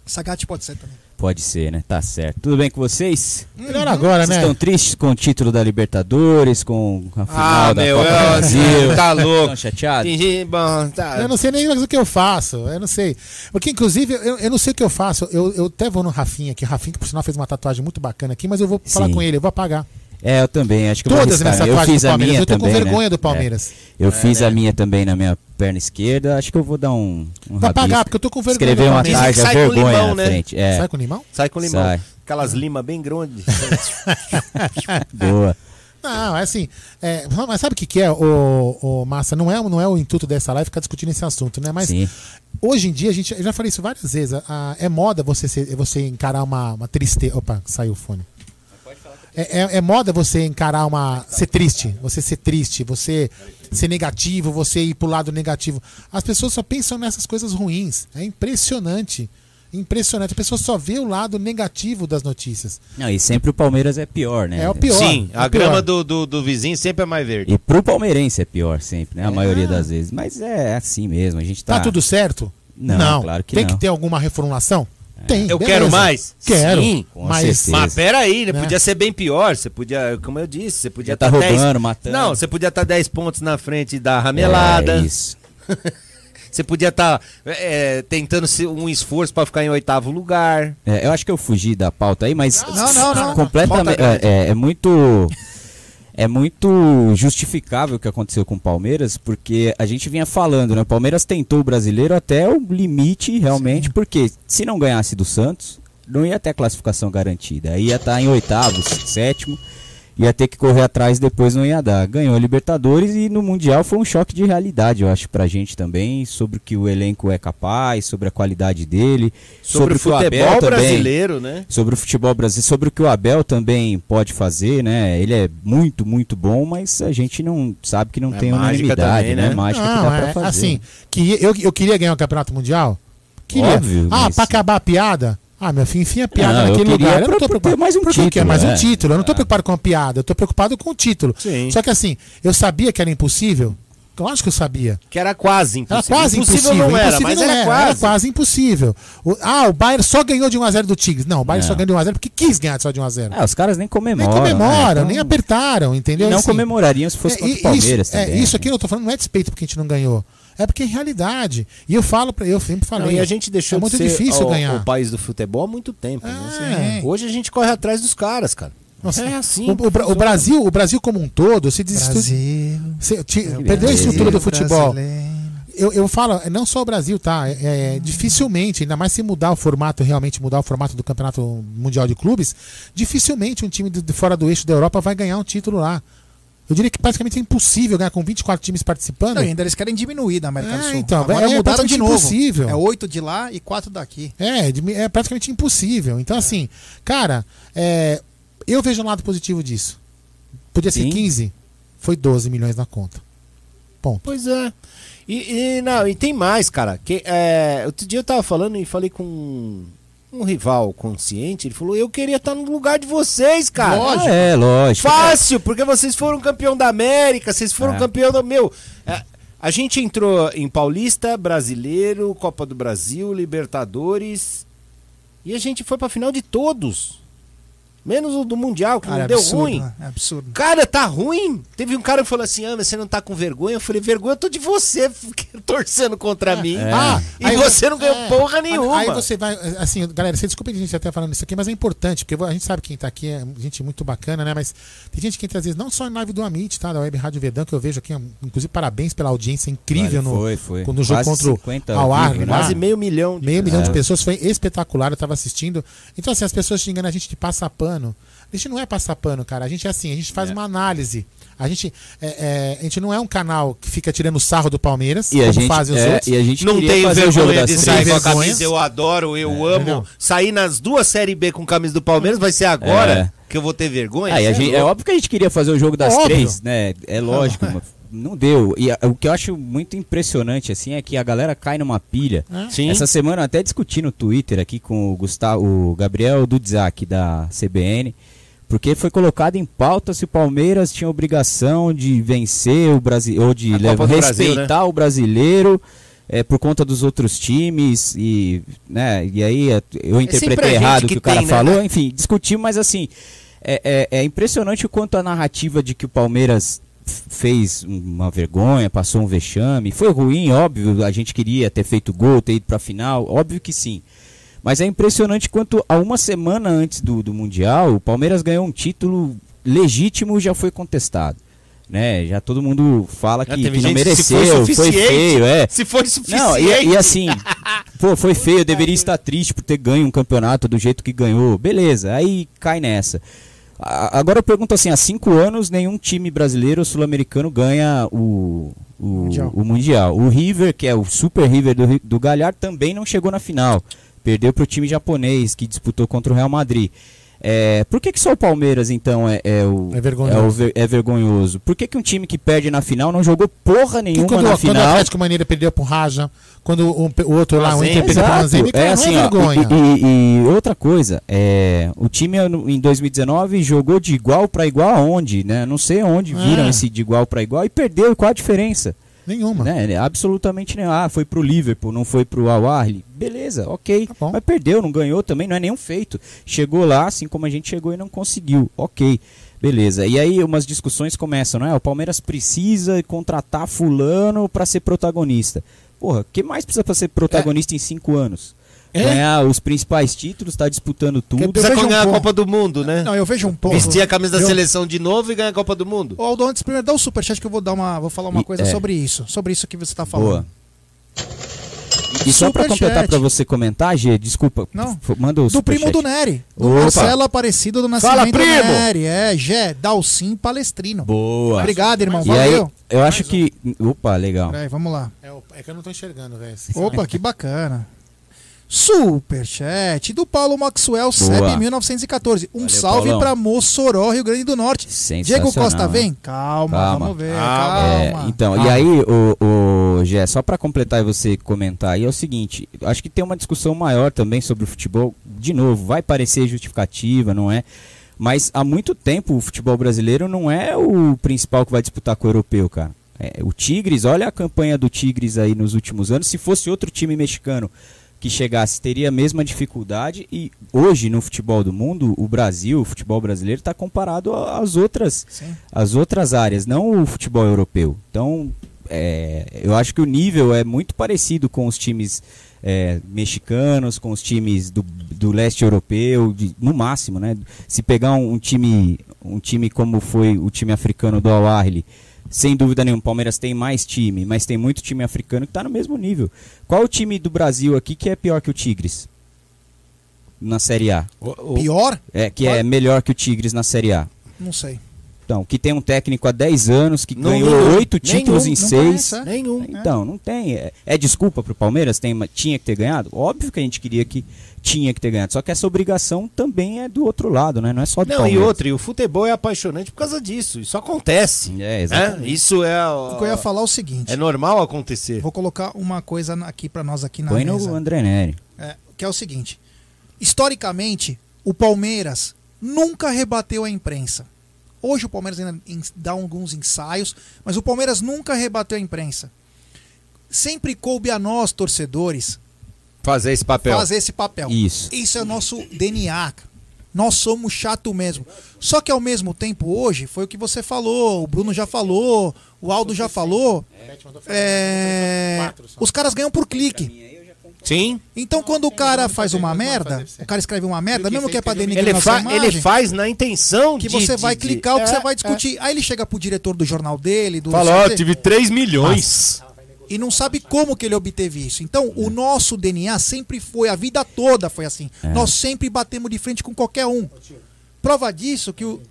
Sagat pode ser também. Pode ser, né? Tá certo. Tudo bem com vocês? Melhor agora, Vocês né? estão tristes com o título da Libertadores, com a final Ah, da meu, Copa do eu- Brasil? tá louco. Estão chateados? Bom, tá. Eu não sei nem mais o que eu faço, eu não sei. Porque, inclusive, eu, eu não sei o que eu faço. Eu, eu até vou no Rafinha aqui. O Rafinha, que por sinal fez uma tatuagem muito bacana aqui, mas eu vou falar Sim. com ele, eu vou apagar. É, eu também, acho que eu vou Todas as minhas arriscar. Eu fiz do a Palmeiras. minha Eu tô com também, né? vergonha do Palmeiras. É. Eu fiz a minha também na minha perna esquerda. Acho que eu vou dar um, um apagar, rabisco. porque eu tô com vergonha Escrever do uma sai com vergonha limão, na né? frente. É, Sai com limão? Sai com limão. Sai. Aquelas limas bem grandes. boa. Não, é assim. é, mas sabe o que, que é, o, o Massa? Não é, não é o intuito dessa live ficar discutindo esse assunto, né? Mas Sim. hoje em dia, a gente. Eu já falei isso várias vezes. a- a- é moda você, ser- você encarar uma, uma tristeza. Opa, saiu o fone. É, é- é moda você encarar uma. ser triste, você ser triste, você ser negativo, você ir pro lado negativo. As pessoas só pensam nessas coisas ruins. É impressionante. Impressionante. A pessoa só vê o lado negativo das notícias. Não, e sempre o Palmeiras é pior, né? É o pior. Sim, é a pior. grama do, do, do vizinho sempre é mais verde. E pro palmeirense é pior sempre, né? A maioria das vezes. Mas é assim mesmo, a gente tá... Tá tudo certo? Não, claro que Tem não. que ter alguma reformulação? Tem. Eu beleza. quero mais? Quero. Sim, com mas certeza. Mas peraí, né? Podia ser bem pior. Você podia, como eu disse, você podia Já tá tá 10 roubando, matando. Não, você podia estar 10 pontos na frente da ramelada. É isso. Você podia estar tentando se- um esforço pra ficar em oitavo lugar. É, eu acho que eu fugi da pauta aí, mas Não, não, não. completamente é, é- é muito é muito justificável o que aconteceu com o Palmeiras, porque a gente vinha falando, né? O Palmeiras tentou o brasileiro até o limite, realmente, porque se não ganhasse do Santos, não ia ter a classificação garantida. Aí ia estar em oitavo, sétimo, ia ter que correr atrás, depois não ia dar. Ganhou a Libertadores e no Mundial foi um choque de realidade, eu acho, pra gente também, sobre o que o elenco é capaz, sobre a qualidade dele, Sobre, o que Abel futebol também- brasileiro, né? sobre o futebol brasileiro, sobre o que o Abel também pode fazer, né? Ele é muito, muito bom, mas a gente não sabe que não É tem mágica unanimidade, também, né? né? Mágica que Não, dá pra é, fazer. assim, que eu, eu queria ganhar o Campeonato Mundial? Queria. Óbvio, ah, mas- pra acabar a piada? Ah, meu filho, enfia a piada Não, eu naquele queria lugar. Eu não tô preocupado. mais um Por que que é título, mais um é. título. Eu não tô preocupado com a piada, eu tô preocupado com o título. Sim. Só que assim, eu sabia que era impossível. Lógico que eu sabia. Que era quase Era impossível. quase impossível. não era, impossível mas não era, quase. Era quase impossível. O- ah, o Bayern só ganhou de 1x0 do Tigres. Não, o Bayern Não. só ganhou de 1x0 porque quis ganhar só de 1x0. Ah, os caras nem nem comemoram. comemoram, né? Então, nem apertaram, entendeu? Não Assim, comemorariam se fosse é, contra e- o Palmeiras isso, é, também. isso aqui eu tô falando não é despeito porque a gente não ganhou. É porque é realidade. E eu falo para eu sempre falei. Não, e a gente deixou é muito de ser difícil o, ganhar. o país do futebol há muito tempo. É. né? Hoje a gente corre atrás dos caras, cara. Nossa, é assim o, o o Brasil, o Brasil como um todo, se desestu... Brasil. se- ti- é o perdeu a estrutura do Brasil futebol. brasileiro. Eu, eu falo, não só o Brasil, tá? É, é, dificilmente, ainda mais se mudar o formato, realmente mudar o formato do Campeonato Mundial de Clubes, dificilmente um time de, de fora do eixo da Europa vai ganhar um título lá. Eu diria que praticamente é impossível ganhar com 24 times participando. Não, ainda eles querem diminuir na América É, do Sul. então, Agora é mudaram de praticamente novo. impossível. É oito de lá e quatro daqui. É, de- é praticamente impossível. Então, assim, cara, é, eu vejo um lado positivo disso. Podia ser Sim. 15, foi 12 milhões na conta. Ponto. Pois é. E, e, não, e tem mais, cara. Que, é, outro dia eu tava falando e falei com um rival consciente. Ele falou: Eu queria estar no lugar de vocês, cara. Ah, é, lógico. Fácil, porque vocês foram campeão da América, vocês foram É. campeão do. Meu, é, a gente entrou em Paulista, Brasileiro, Copa do Brasil, Libertadores. E a gente foi pra final de todos. Menos o do Mundial, que Cara, não é deu absurdo, ruim. né? É absurdo. Cara, tá ruim. Teve um cara que falou assim: Ah, mas você não tá com vergonha? Eu falei: Vergonha, eu tô de você torcendo contra mim. Ah, E aí você não ganhou é, porra nenhuma. Aí você vai, assim, galera, você desculpa a gente até falando isso aqui, mas é importante, porque a gente sabe quem tá aqui é gente muito bacana, né? Mas tem gente que entra às vezes, não só em live do Amit, tá? Da Web Rádio Verdão, que eu vejo aqui, inclusive parabéns pela audiência incrível no, foi, foi. no jogo Quase contra 50 o Al né? Quase meio milhão. de- Meio milhão de É. pessoas, foi espetacular, eu tava assistindo. Então, assim, as pessoas xingando a gente de passar pano. A gente não é passar pano, cara. A gente é assim, a gente faz uma análise. A gente, é, é, a gente não é um canal que fica tirando sarro do Palmeiras, E a como gente, fazem os é, outros. e a gente Não tenho fazer o jogo de três. sair com a camisa, eu adoro, eu amo. Não. Sair nas duas Série B com camisa do Palmeiras vai ser agora É. que eu vou ter vergonha? Ah, é gente- é óbvio que a gente queria fazer o jogo das Óbvio. três, né? É lógico, mas não deu. E a- o que eu acho muito impressionante, assim, é que a galera cai numa pilha. Sim. Essa semana eu até discuti no Twitter aqui com o Gustavo, o Gabriel Dudzak da CBN, porque foi colocado em pauta se o Palmeiras tinha obrigação de vencer o Brasil ou de levar- do Brasil, né? respeitar o brasileiro. é, por conta dos outros times e, né, e aí é, eu interpretei gente errado o que que o cara tem, né? falou, enfim, discutimos, mas assim, é, é- é impressionante o quanto a narrativa de que o Palmeiras fez uma vergonha, passou um vexame. Foi ruim, óbvio, a gente queria ter feito gol, ter ido pra final, óbvio que sim. Mas é impressionante quanto a uma semana antes do, do Mundial, o Palmeiras ganhou um título legítimo e já foi contestado. Né? Já todo mundo fala que, que não mereceu, foi foi, suficiente. feio, é. Se foi suficiente. Não, e, e assim, pô, foi feio, eu deveria estar triste por ter ganho um campeonato do jeito que ganhou. Beleza, aí cai nessa. Agora eu pergunto assim, há cinco anos nenhum time brasileiro ou sul-americano ganha o, o, Mundial. o Mundial. O River, que é o Super River do, do Galhardo, também não chegou na final. Perdeu para o time japonês, que disputou contra o Real Madrid. É, por que, que só o Palmeiras, então, é, é o, É vergonhoso. o ver- é vergonhoso? Por que, que um time que perde na final não jogou porra nenhuma quando, na quando o final? Atlético Mineiro perdeu pro Raja, quando o, o outro lá, o. Inter perdeu pro é assim, é ó, vergonha. e, e- e outra coisa, é, o time no- em 2019 jogou de igual para igual aonde, né? Não sei onde viram É. esse de igual para igual e perdeu. E qual a diferença? Nenhuma. Né? Absolutamente nenhuma. Ah, foi pro Liverpool, não foi pro Al Ahly. Beleza, ok. Tá. Mas perdeu, não ganhou também, não é nenhum feito. Chegou lá, assim como a gente chegou e não conseguiu. Ok. Beleza. E aí umas discussões começam, né? O Palmeiras precisa contratar fulano para ser protagonista. Porra, o que mais precisa para ser protagonista em cinco anos? É? Ganhar os principais títulos, tá disputando tudo. Precisa vejo um ganhar a ponto. Copa do Mundo, né? Não, eu vejo um pouco. Vestir a camisa da Eu- seleção de novo e ganhar a Copa do Mundo. Ô, Aldo, antes primeiro dá o superchat que eu vou dar uma, vou falar uma E- coisa é. sobre isso, sobre isso que você tá falando. Boa. E só pra Superchat. completar pra você comentar, Gê, desculpa. Não. Manda o Do primo superchat. do Nery, do Opa. Marcelo Aparecido do Nascimento Fala, primo! Nery, é, Gé, Dalcim Palestrino. Boa. Obrigado, irmão, E aí, valeu. eu acho que. Opa, legal. Peraí, vamos lá. É, é que eu não tô enxergando, velho. Opa, que bacana. Superchat do Paulo Maxwell, CEP 1914. Um Valeu, salve pra Mossoró, Rio Grande do Norte. Diego Costa, vem? Calma, Calma. vamos ver, Calma. calma. É, então, e Calma. aí, o, o Gé, só pra completar e você comentar aí, é o seguinte: acho que tem uma discussão maior também sobre o futebol. De novo, vai parecer justificativa, não é? Mas há muito tempo o futebol brasileiro não é o principal que vai disputar com o europeu, cara. É, o Tigres, olha a campanha do Tigres aí nos últimos anos. Se fosse outro time mexicano que chegasse, teria a mesma dificuldade. E hoje, no futebol do mundo, o Brasil, o futebol brasileiro, está comparado às outras Sim. as outras áreas, não o futebol europeu. Então, é, eu acho que o nível é muito parecido com os times é, mexicanos, com os times do, do leste europeu, de- no máximo, né? Se pegar um, um time, um time como foi o time africano do Al Ahly, sem dúvida nenhuma, o Palmeiras tem mais time, mas tem muito time africano que está no mesmo nível. Qual o time do Brasil aqui que é pior que o Tigres na Série A? Pior? É, que é melhor que o Tigres na Série A? Não sei. Então, que tem um técnico há 10 anos, que Não, ganhou nenhum. oito títulos Nenhum. em Não seis. conhece, é? Nenhum. Então, não tem. É, é desculpa pro Palmeiras? Tem, tinha que ter ganhado? Óbvio que a gente queria que tinha que ter ganhado. Só que essa obrigação também é do outro lado, né? Não é só do Não, e Palmeiras. outra, e o futebol é apaixonante por causa disso. Isso acontece. É, né? exatamente. Isso é. O que eu ia falar é o seguinte. É normal acontecer. Vou colocar uma coisa aqui pra nós aqui na Põe mesa. no André Neri. É, que é o seguinte: historicamente, o Palmeiras nunca rebateu a imprensa. Hoje o Palmeiras ainda dá alguns ensaios, mas o Palmeiras nunca rebateu a imprensa. Sempre coube a nós, torcedores, Fazer esse papel. fazer esse papel. Isso. Isso é o nosso DNA. Nós somos chato mesmo. Só que ao mesmo tempo, hoje, foi o que você falou, o Bruno já falou, o Aldo já falou. é, Os caras ganham por clique. Sim. Então, quando o cara faz uma merda, o cara escreve uma merda, mesmo que é pra denigrir Ele, fa imagem, ele faz na intenção que de. você de- vai de- clicar, o que É, você vai é. discutir. Aí ele chega pro diretor do jornal dele, do Fala, ó, tive 3 milhões. e não sabe como que ele obteve isso. Então, o nosso DNA sempre foi, a vida toda foi assim. Nós sempre batemos de frente com qualquer um. Prova disso que o.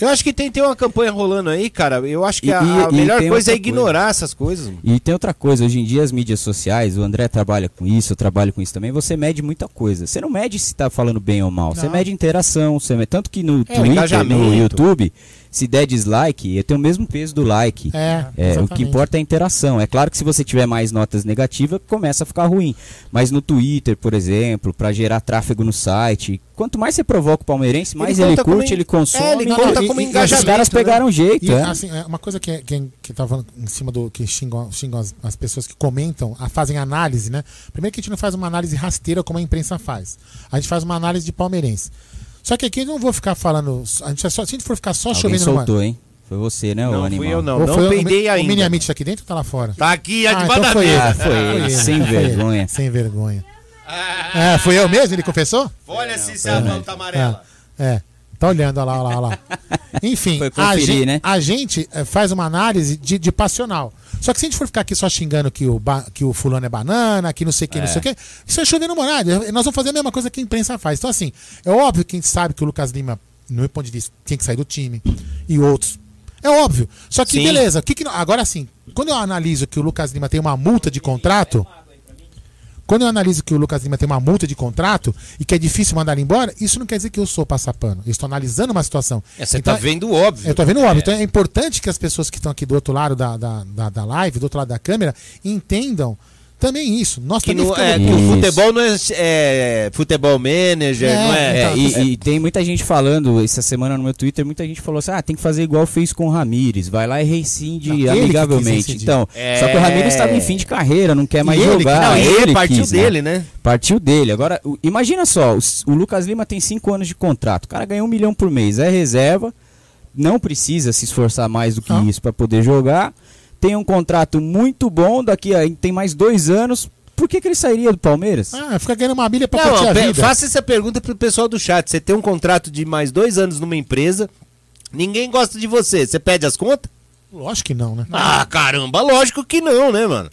Eu acho que tem, tem uma campanha rolando aí, cara. Eu acho que E- a, e- a e melhor tem coisa é ignorar essas coisas. E tem outra coisa, hoje em dia as mídias sociais, o André trabalha com isso, eu trabalho com isso também, você mede muita coisa. Você não mede se tá falando bem ou mal, você Não. mede interação, você mede, tanto que no É, Twitter, no YouTube, se der dislike, eu tenho o mesmo peso do like. É, É, o que importa é a interação. É claro que se você tiver mais notas negativas, começa a ficar ruim. Mas no Twitter, por exemplo, para gerar tráfego no site, quanto mais você provoca o palmeirense, mais Ele ele, curte, en- ele consome. É, ele conta não, como e- e- os caras né? pegaram jeito, E, é. assim, é uma coisa que, que, que tá falando em cima do que xingam, xingam as, as pessoas que comentam, a, fazem análise, né? Primeiro que a gente não faz uma análise rasteira como a imprensa faz. A gente faz uma análise de palmeirense. Só que aqui eu não vou ficar falando. A gente, é só, se a gente for ficar só Alguém chovendo numa. soltou, hein? Foi você, né, o Não, animal? fui eu não. Ou Não foi o- peidei O ainda. mini Amit tá aqui dentro ou tá lá fora? Tá aqui, a Ah, de então foi ele. Ah, foi ele, sem vergonha. Sem vergonha. É, foi eu mesmo? Ele confessou? Olha se esse anão tá amarela. É. é. Tá olhando, olha lá, olha lá, olha lá. Enfim, Foi a, conferir, gen- né? a gente eh, faz uma análise de, de passional. Só que se a gente for ficar aqui só xingando que o, que o fulano é banana, que não sei o que, não sei o que, isso é chovendo molhado. Nós vamos fazer a mesma coisa que a imprensa faz. Então, assim, é óbvio que a gente sabe que o Lucas Lima, no meu ponto de vista, tinha que sair do time. E outros. É óbvio. Só que, Sim. beleza. O que que, agora, assim, quando eu analiso que o Lucas Lima tem uma multa de contrato. Quando eu analiso que o Lucas Lima tem uma multa de contrato e que é difícil mandar ele embora, isso não quer dizer que eu sou passapano. Eu estou analisando uma situação. É, você Então, tá vendo o óbvio. eu tô vendo óbvio. Então é importante que as pessoas que estão aqui do outro lado da, da, da, da live, do outro lado da câmera, entendam também isso. Nós Que, também ficamos é, que o Isso. futebol não é, é futebol manager, É, não é. É, Então, e, e tem muita gente falando, essa semana no meu Twitter, muita gente falou assim: ah, tem que fazer igual fez com o Ramires, vai lá e rescinde Não, ele amigavelmente. Então, É. só que o Ramires estava em fim de carreira, não quer mais ele que- jogar. Não, e ele partiu quis, né? dele, né? Partiu dele. Agora, o- imagina só, o, o Lucas Lima tem 5 anos de contrato. O cara ganha um milhão por mês, é reserva, não precisa se esforçar mais do que Não. isso para poder jogar. Tem um contrato muito bom, daqui a tem mais dois anos. Por que, que ele sairia do Palmeiras? Ah, fica ganhando uma milha pra Não, curtir a vida. faça essa pergunta pro pessoal do chat. Você tem um contrato de mais dois anos numa empresa, ninguém gosta de você. Você pede as contas? Lógico que não, né? Ah, caramba, lógico que não, né, mano?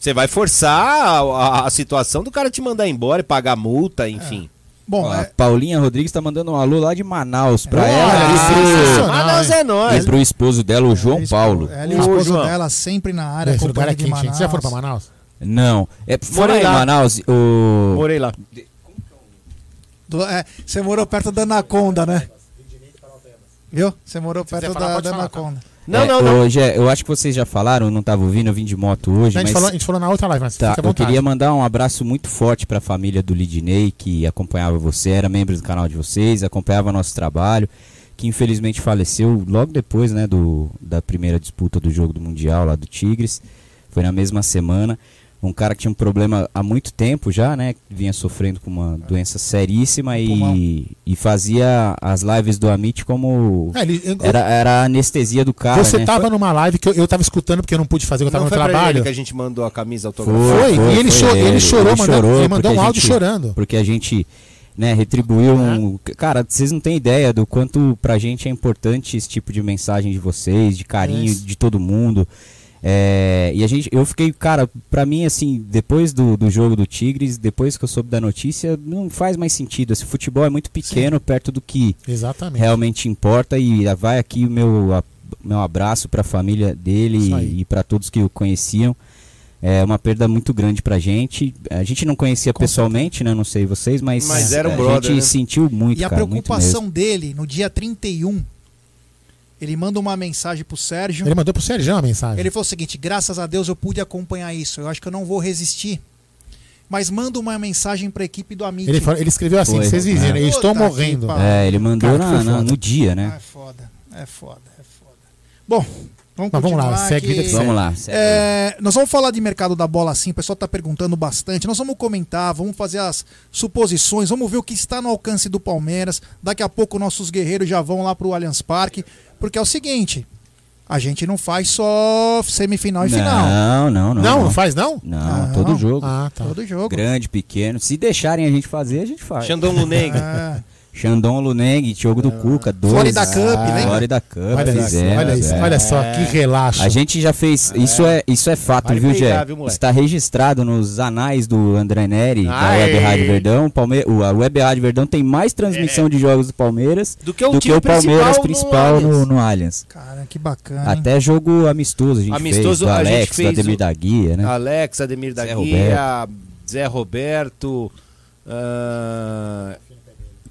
Você vai forçar a, a- a situação do cara te mandar embora e pagar multa, enfim. Bom, Ó, a é, Paulinha Rodrigues tá mandando um alô lá de Manaus pra Olha, ela e. Ah, nós hein? é pro, nós. e pro esposo dela, o João ela e o Paulo. esposo- Ela e o esposo João. dela sempre na área, Esse lugar é gente. Você já foram pra Manaus. Manaus? Não. É, fora Morei lá. Manaus, o. Morei lá. Do- é, você morou perto da Anaconda, né? Viu? Você morou perto falar, da, pode da falar, tá? Não, É, não, não. Hoje, é- eu acho que vocês já falaram, eu não tava ouvindo, eu vim de moto hoje, A gente, mas falou, a gente falou na outra live, mas tá, eu queria mandar um abraço muito forte pra família do Lidney, que acompanhava você, era membro do canal de vocês, acompanhava nosso trabalho, que infelizmente faleceu logo depois, né, do, da primeira disputa do jogo do Mundial lá do Tigres. Foi na mesma semana. Um cara que tinha um problema há muito tempo já, né? Vinha sofrendo com uma doença seríssima e, e fazia as lives do Amit como. É, ele- eu- Era, era a anestesia do cara. você né? tava numa live que eu, eu tava escutando porque eu não pude fazer, eu tava Não no trabalho. que a gente mandou a camisa autografada. Foi, Foi, e ele, foi cho- ele. ele chorou, Ele mandando- chorou ele mandou porque um a áudio gente- chorando. Porque a gente né, retribuiu um. Cara, vocês não têm ideia do quanto pra gente é importante esse tipo de mensagem de vocês, de carinho Isso. de todo mundo. É, e a gente, eu fiquei, cara, pra mim, assim, depois do, do jogo do Tigres, depois que eu soube da notícia, não faz mais sentido. Esse futebol é muito pequeno perto do que Exatamente. realmente importa. E vai aqui o meu, a- meu abraço pra família dele e, e para todos que o conheciam. É uma perda muito grande pra gente. A gente não conhecia Com pessoalmente, né? Não sei vocês, mas, Mas era um a brother, gente né? sentiu muito, E a cara, preocupação mesmo. dele, no dia 31, ele manda uma mensagem pro Sérgio. Ele mandou pro Sérgio a mensagem. Ele falou o seguinte: graças a Deus eu pude acompanhar isso. Eu acho que eu não vou resistir. Mas manda uma mensagem pra equipe do Amit. Ele, falou- ele escreveu assim, Foi. vocês viram, É. eu estou morrendo. É, ele mandou Cara, na- no dia, Ah, né? é foda, é foda, é foda. Bom, vamos Mas vamos lá, segue que Vamos lá. segue. É, nós vamos falar de mercado da bola sim, o pessoal está perguntando bastante. Nós vamos comentar, vamos fazer as suposições, vamos ver o que está no alcance do Palmeiras. Daqui a pouco nossos guerreiros já vão lá para o Allianz Parque, porque é o seguinte: a gente não faz só semifinal e final. Não, não, não. Não, não faz não? Não, Não. todo jogo. Ah, tá. Todo jogo. Grande, pequeno. Se deixarem a gente fazer, a gente faz. Xandão Luneng. É, Xandão Luneng, jogo do Cuca, dois. Florida Cup, lembra? Florida Cup, Olha isso, fizemos, olha isso, é. olha só, que relaxo. A gente já fez. Isso é, isso é fato, Vale viu, moleque? Está registrado nos anais do André Neri, da Aê! Web Rádio Verdão. Palme... A Web Rádio Verdão tem mais transmissão de jogos do Palmeiras Do que o do que o Palmeiras principal principal no no, Allianz. no Allianz. cara, que bacana. hein? Até jogo amistoso a gente fez. Amistoso, Do a gente Alex, do fez Ademir o- da Guia, né? Alex, Ademir da Zé Guia, Zé Roberto. ah,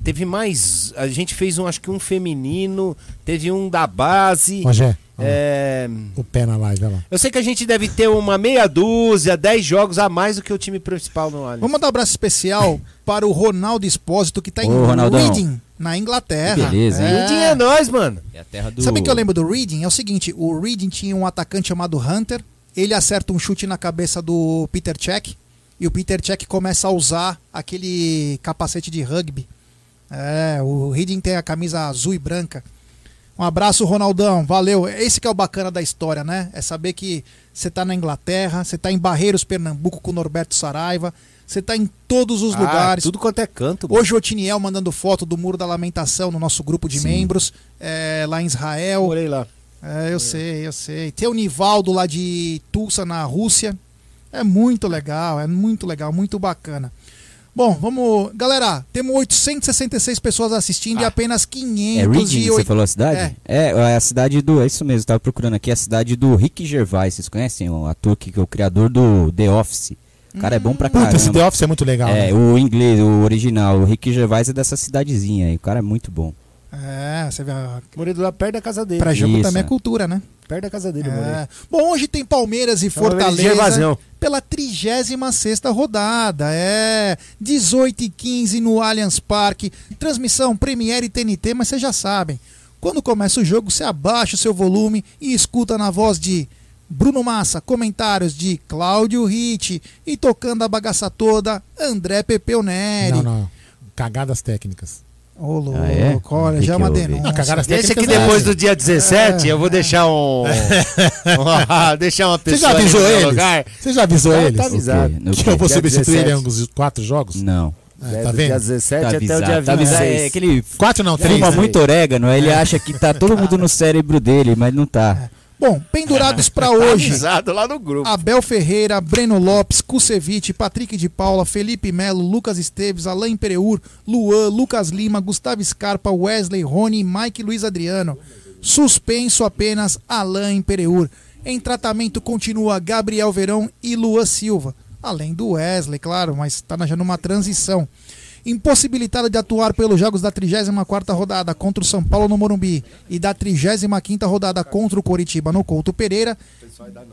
teve mais. A gente fez um, acho que um feminino. Teve um da base. Rogé, É, o pé na live, olha lá. eu sei que a gente deve ter uma meia dúzia, dez jogos a mais do que o time principal no Allianz. Vamos mandar um abraço especial para o Ronaldo Espósito, que está em Ô. Reading, na Inglaterra. Que beleza, hein? O dia é nós, mano. É a terra do. Sabe o que eu lembro do Reading? É o seguinte, o Reading tinha um atacante chamado Hunter, ele acerta um chute na cabeça do Peter Cech, e o Peter Cech começa a usar aquele capacete de rugby. É, o Reading tem a camisa azul e branca. Um abraço, Ronaldão, valeu. Esse que é o bacana da história, né? É saber que você tá na Inglaterra, você tá em Barreiros, Pernambuco com o Norberto Saraiva, você tá em todos os Ah, lugares. Tudo quanto é canto. mano. Hoje o Otiniel mandando foto do Muro da Lamentação no nosso grupo de Sim. membros, é, lá em Israel. Morei lá. É, eu sei, eu sei. Tem o Nivaldo lá de Tulsa, na Rússia. É muito legal, é muito legal, muito bacana. Bom, vamos. Galera, temos 866 pessoas assistindo e apenas 500 É Reading, e você falou a cidade? É. é a cidade do. É isso mesmo, tava procurando aqui a cidade do Rick Gervais. Vocês conhecem o ator que, é o criador do The Office? O cara é bom pra caramba. Puta, esse The Office é muito legal. É, né? o inglês, o original, o Rick Gervais é dessa cidadezinha aí. O cara é muito bom. É, você vê. a- Morei lá perto da casa dele. Pra jogo Isso, também é é. cultura, né? Perto da casa dele. É. Bom, hoje tem Palmeiras e Fortaleza pela 36 rodada. É 18 e 15 no Allianz Parque. Transmissão Premiere e TNT, mas vocês já sabem. Quando começa o jogo, você abaixa o seu volume e escuta na voz de Bruno Massa, comentários de Cláudio Ritt e tocando a bagaça toda, André Pepeu Neri. Não, não. Cagadas técnicas. Ô, louco, Ah, é? olha, O que já é uma denúncia. Cagadas Deixa que técnicas. depois do dia 17 eu vou deixar um. um- deixar uma Você pessoa. já ali avisou lugar. Você já avisou Tá- eles? tá avisado. O quê? No Que eu vou Dia substituir ele em 17. alguns quatro jogos? Não. É, É, tá do vendo? dia 17 Tá até o avisado. dia Tá avisado. 26. É aquele Quatro não, três. fuma né? muito orégano, ele acha que tá todo mundo no cérebro dele, mas não tá. Bom, pendurados pra Tá hoje. lá no grupo. Abel Ferreira, Breno Lopes, Kusevich, Patrick de Paula, Felipe Melo, Lucas Esteves, Alain Pereur, Luan, Lucas Lima, Gustavo Scarpa, Wesley, Rony, Mike Luiz Adriano. Suspenso apenas Alain Pereur. Em tratamento continua Gabriel Verão e Luan Silva. Além do Wesley, claro, mas está já numa transição. Impossibilitado de atuar pelos jogos da 34ª rodada contra o São Paulo no Morumbi e da 35ª rodada contra o Coritiba no Couto Pereira,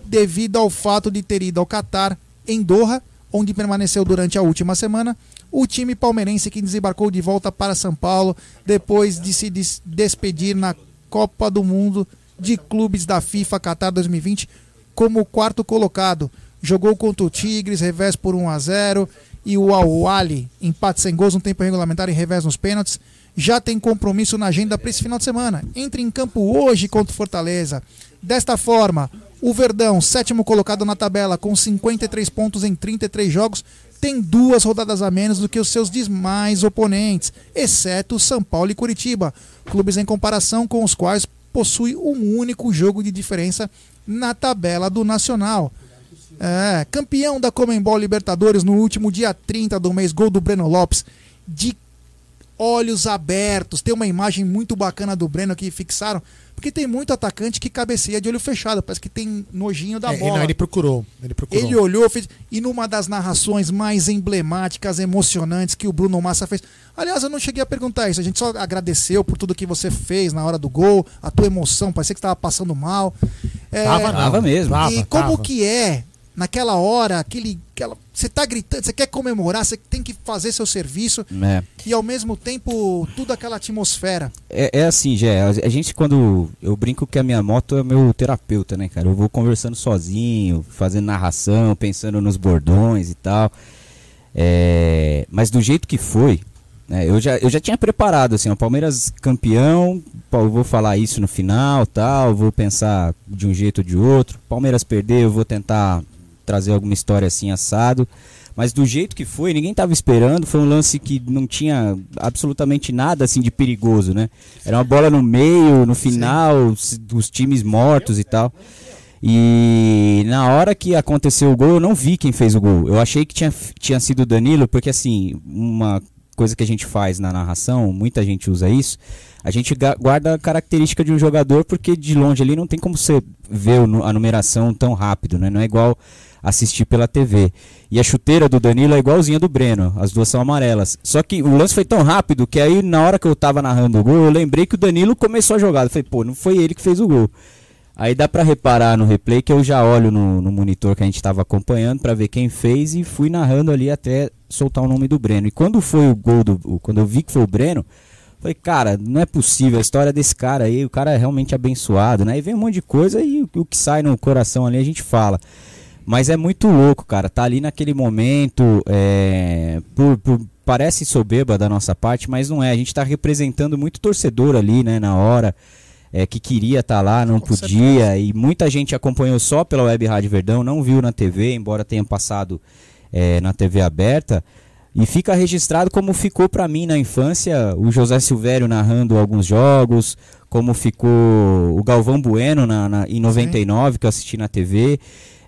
devido ao fato de ter ido ao Catar, em Doha, onde permaneceu durante a última semana, o time palmeirense que desembarcou de volta para São Paulo depois de se des- despedir na Copa do Mundo de Clubes da FIFA Qatar 2020 como quarto colocado. Jogou contra o Tigres, revés por 1 a 0 e o Al-Wali, empate sem gols no tempo regulamentar e revés nos pênaltis. Já tem compromisso na agenda para esse final de semana. Entra em campo hoje contra o Fortaleza. Desta forma, o Verdão, sétimo colocado na tabela, com 53 pontos em 33 jogos, tem duas rodadas a menos do que os seus demais oponentes, exceto São Paulo e Curitiba, clubes em comparação com os quais possui um único jogo de diferença na tabela do Nacional. É, campeão da Comembol Libertadores no último dia 30 do mês, gol do Breno Lopes, de olhos abertos. Tem uma imagem muito bacana do Breno que fixaram, porque tem muito atacante que cabeceia de olho fechado, parece que tem nojinho da É, bola. não, ele procurou. Ele procurou. Ele olhou, fez. E numa das narrações mais emblemáticas, emocionantes que o Bruno Massa fez. Aliás, eu não cheguei a perguntar isso. A gente só agradeceu por tudo que você fez na hora do gol, a tua emoção, parecia que estava passando mal. É, Tava. Tava mesmo. Tava, e como tava. que é, naquela hora, aquele. Aquela, você tá gritando, você quer comemorar, você tem que fazer seu serviço É. e ao mesmo tempo tudo aquela atmosfera. É, é assim, Gé, a gente quando. Eu brinco que a minha moto é meu terapeuta, né, cara? Eu vou conversando sozinho, fazendo narração, pensando nos bordões e tal. É, mas do jeito que foi, né, eu, já, eu já tinha preparado, assim, o Palmeiras campeão, eu vou falar isso no final tal, vou pensar de um jeito ou de outro. Palmeiras perder, eu vou tentar trazer alguma história assim assado. Mas do jeito que foi, ninguém tava esperando. Foi um lance que não tinha absolutamente nada assim de perigoso, né? Era uma bola no meio, no final, dos times mortos e tal. E na hora que aconteceu o gol, eu não vi quem fez o gol. Eu achei que tinha, tinha sido o Danilo, porque assim, uma coisa que a gente faz na narração, muita gente usa isso. A gente guarda a característica de um jogador, porque de longe ali não tem como você ver a numeração tão rápido, né? Não é igual assistir pela TV. E a chuteira do Danilo é igualzinha do Breno, as duas são amarelas. Só que o lance foi tão rápido que aí na hora que eu tava narrando o gol, eu lembrei que o Danilo começou a jogada. Eu falei, pô, não foi ele que fez o gol. Aí dá pra reparar no replay que eu já olho no, no monitor que a gente tava acompanhando pra ver quem fez e fui narrando ali até soltar o nome do Breno. E quando foi o gol do. Quando eu vi que foi o Breno, falei, cara, não é possível a história desse cara aí, o cara é realmente abençoado, né? E vem um monte de coisa e o, que sai no coração ali a gente fala. Mas é muito louco, cara. Tá ali naquele momento. é, por- por- parece soberba da nossa parte, mas não é. A gente tá representando muito torcedor ali, né? Na hora. é, que queria estar lá, não Com podia. E muita gente acompanhou só pela Web Rádio Verdão, não viu na TV, embora tenha passado é, na TV aberta. E fica registrado como ficou pra mim na infância o José Silvério narrando alguns jogos, como ficou o Galvão Bueno na, na- em 99, que eu assisti na TV.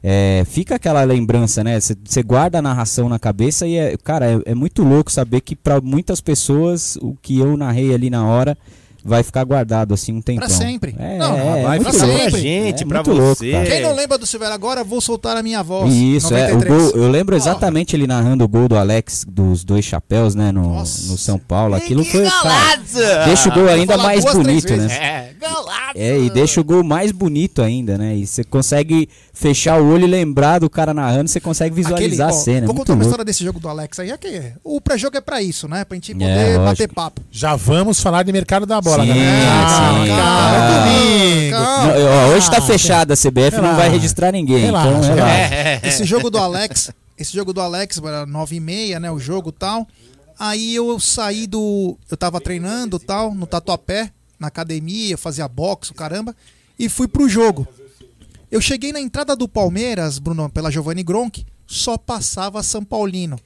É, fica aquela lembrança, né? Você guarda a narração na cabeça e, é, cara, é, é muito louco saber que para muitas pessoas o que eu narrei ali na hora vai ficar guardado assim um tempão. sempre. É, Não, é, vai ficar louco. pra sempre. gente, É pra louco, você. cara. Quem não lembra do Silvério agora, vou soltar a minha voz. Isso, é. O 93. gol, eu lembro exatamente ele narrando o gol do Alex dos dois chapéus, né? No, Nossa. no São Paulo. Aquilo foi. Cara, deixa o gol ainda mais duas, bonito, né? É, golaço. É, e deixa o gol mais bonito ainda, né? E você consegue fechar o olho e lembrar do cara narrando, você consegue visualizar Aquele, ó, a cena. é Vou muito contar uma louco. história desse jogo do Alex aí. É que o pré-jogo é pra isso, né? Pra gente É, poder bater papo. Já vamos falar de mercado da bola, Sim, galera. sim, calma, calma. é domingo. Calma. Não, ó, hoje tá Relaxa. fechada a CBF, não vai registrar ninguém. Relaxa, então, relaxa. relaxa. Esse jogo do Alex, esse jogo do Alex era 9 e meia, né? O jogo e tal. Aí eu saí do. Eu tava treinando tal, no Tatuapé, na academia, fazia boxe, caramba, e fui pro jogo. Eu cheguei na entrada do Palmeiras, Bruno, pela Giovanni Gronk, só passava São Paulino.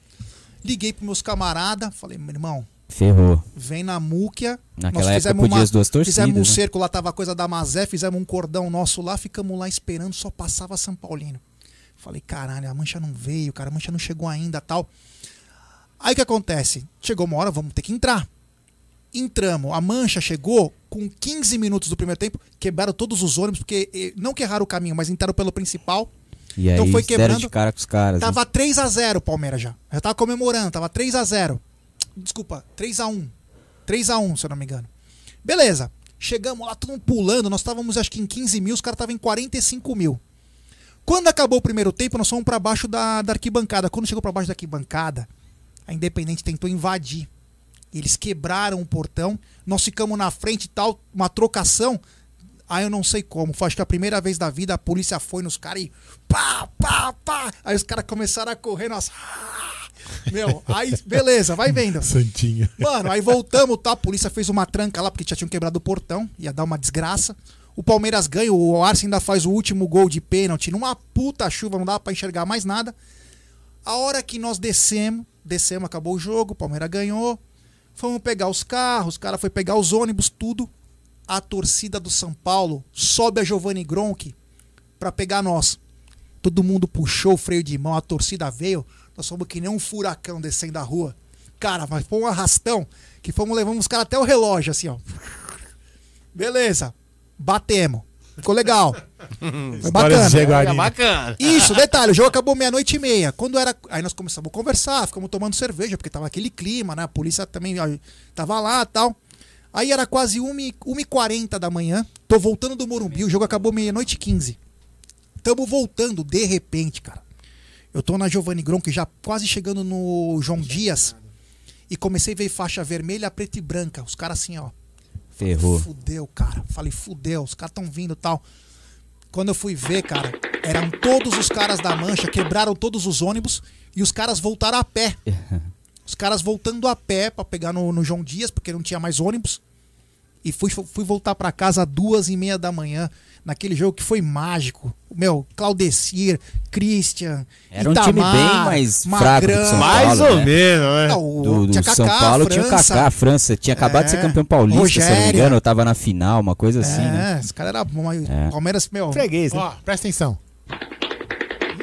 Liguei pros meus camaradas, falei, meu irmão, Ferrou. vem na Múquia. Naquela época podia as duas torcidas, Fizemos um né? cerco lá, tava a coisa da Mazé, fizemos um cordão nosso lá, ficamos lá esperando, só passava São Paulino. Falei, caralho, a mancha não veio, cara, a mancha não chegou ainda tal. Aí o que acontece? Chegou uma hora, vamos ter que entrar. Entramos, a mancha chegou com 15 minutos do primeiro tempo, quebraram todos os ônibus, porque eh, não que erraram o caminho, mas entraram pelo principal. E aí Então foi deram quebrando. de cara com os caras. né? Tava 3 a 0 o Palmeiras já. Já tava comemorando, tava 3 a 0 Desculpa, 3 a 1 3 a 1 se eu não me engano. Beleza. Chegamos lá, todo mundo pulando. Nós estávamos acho que em 15 mil, os caras estavam em 45 mil. Quando acabou o primeiro tempo, nós fomos pra baixo da, da arquibancada. Quando chegou pra baixo da arquibancada, a Independente tentou invadir. Eles quebraram o portão. Nós ficamos na frente e tal, uma trocação. Aí eu não sei como. Foi acho que a primeira vez da vida a polícia foi nos caras e pá, pá, pá. Aí os caras começaram a correr, nós. Meu, aí beleza, vai vendo. Santinho. Mano, aí voltamos, tá? A polícia fez uma tranca lá porque já tinham quebrado o portão, ia dar uma desgraça. O Palmeiras ganha, o Arce ainda faz o último gol de pênalti numa puta chuva, não dava pra enxergar mais nada. A hora que nós descemos, descemos, acabou o jogo, o Palmeiras ganhou. Fomos pegar os carros, o cara foi pegar os ônibus, tudo. A torcida do São Paulo sobe a Giovanni Gronk pra pegar nós. Todo mundo puxou o freio de mão, a torcida veio. Nós fomos que nem um furacão descendo a rua. Cara, mas foi um arrastão que fomos levando os caras até o relógio, assim, ó. Beleza. Batemos. Ficou legal. Foi bacana. É bacana. Isso, detalhe, o jogo acabou meia-noite e meia. Quando era. Aí nós começamos a conversar, ficamos tomando cerveja, porque tava aquele clima, né? A polícia também ó, tava lá e tal. Aí era quase 1h40 da manhã. Tô voltando do Morumbi, o jogo acabou meia-noite e 15. Tamo voltando, de repente, cara. Eu tô na Giovanni Gronk, já quase chegando no João Dias. E comecei a ver faixa vermelha, preta e branca. Os caras assim, ó. Ferrou. Fudeu, cara. Falei, fudeu, os caras tão vindo e tal. Quando eu fui ver, cara, eram todos os caras da mancha, quebraram todos os ônibus e os caras voltaram a pé. Os caras voltando a pé pra pegar no, no João Dias, porque não tinha mais ônibus. E fui, fui voltar pra casa às duas e meia da manhã, naquele jogo que foi mágico. Meu, Claudecir, Christian, Era um time Itamar, bem mais fraco do que São Mais Paulo, ou né? menos, né? Não, o- Do, do tinha São Paulo tinha o França. Kaká, a França. Tinha acabado de ser É. campeão paulista, se eu não me Rogéria. engano. Eu tava na final, uma coisa assim, É, né? esse cara era bom. aí É. Palmeiras, meu. Freguês, né? Ó, presta atenção.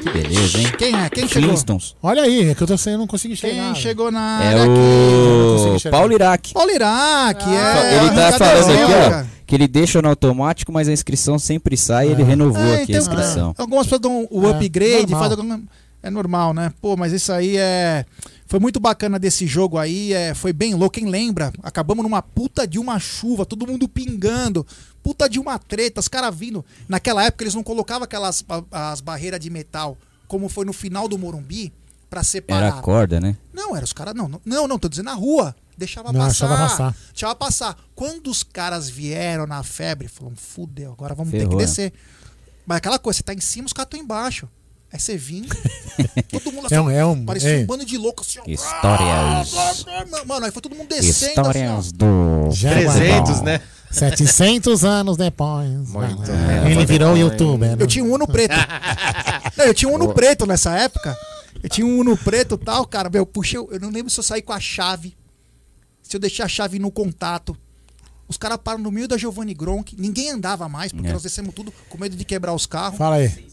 Que beleza, hein? Quem é? Quem chegou? Flintstones. Olha aí, é que eu tô sem, eu não consigo enxergar. Quem chegou na É área consigo o. Paulo Iraque. Paulo Iraque, é. ele tá falando aqui, ó, que ele deixa no automático, mas a inscrição sempre sai e ele renovou É, aqui a então, inscrição. é, algumas pessoas dão o É, upgrade, normal. faz alguma... É normal, né? Pô, mas isso aí é. Foi muito bacana desse jogo aí, é... foi bem louco. Quem lembra? Acabamos numa puta de uma chuva, todo mundo pingando, puta de uma treta, os caras vindo. Naquela época eles não colocavam aquelas as barreiras de metal, como foi no final do Morumbi, pra separar. Era corda, né? Não, era os caras. Não, não, não, não, tô dizendo na rua. Deixava Não, passar. deixava passar. Deixava passar. Quando os caras vieram na febre, falaram, fudeu, agora vamos ter Ferrou, que né? descer. Mas aquela coisa, você tá em cima, os caras estão embaixo. Aí você vinha, todo mundo É um- é um- parecia é. um bando de louco assim, ó. Histórias. Mano, aí foi todo mundo descendo Histórias assim, do... Jaguarino. 300, né? 700 anos depois. Muito Ah, Ele virou youtuber. ó. Eu tinha um Uno preto. não, eu tinha um Uno preto nessa época. Eu tinha um Uno preto e tal, cara. Meu, eu puxei, eu não lembro se eu saí com a chave, se eu deixei a chave no contato. Os caras param no meio da Giovanni Gronk, ninguém andava mais, porque É. nós descemos tudo com medo de quebrar os carros. Fala aí.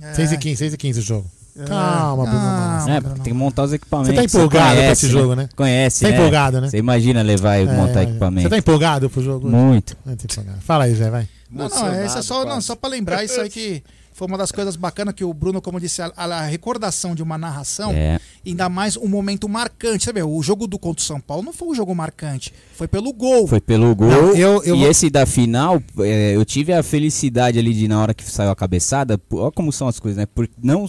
É. 6 e 15, 6 e 15 o jogo. Calma, Bruno Ah, Massa. É, tem que montar os equipamentos. Você tá empolgado com esse jogo, né? Conhece, Tá né? empolgado, né? Você imagina levar e É, montar é. equipamento. Você tá empolgado pro jogo? Muito. Muito empolgado. Fala aí, Zé, vai. Não, não, é, isso é só, não, só pra lembrar isso aí que foi uma das coisas bacanas que o Bruno, como disse, a, a recordação de uma narração, É. ainda mais um momento marcante. Vê, o jogo do contra o São Paulo não foi um jogo marcante, foi pelo gol. Foi pelo gol. Não, eu- eu e esse da final, é, eu tive a felicidade ali de, na hora que saiu a cabeçada, olha como são as coisas, né? Por não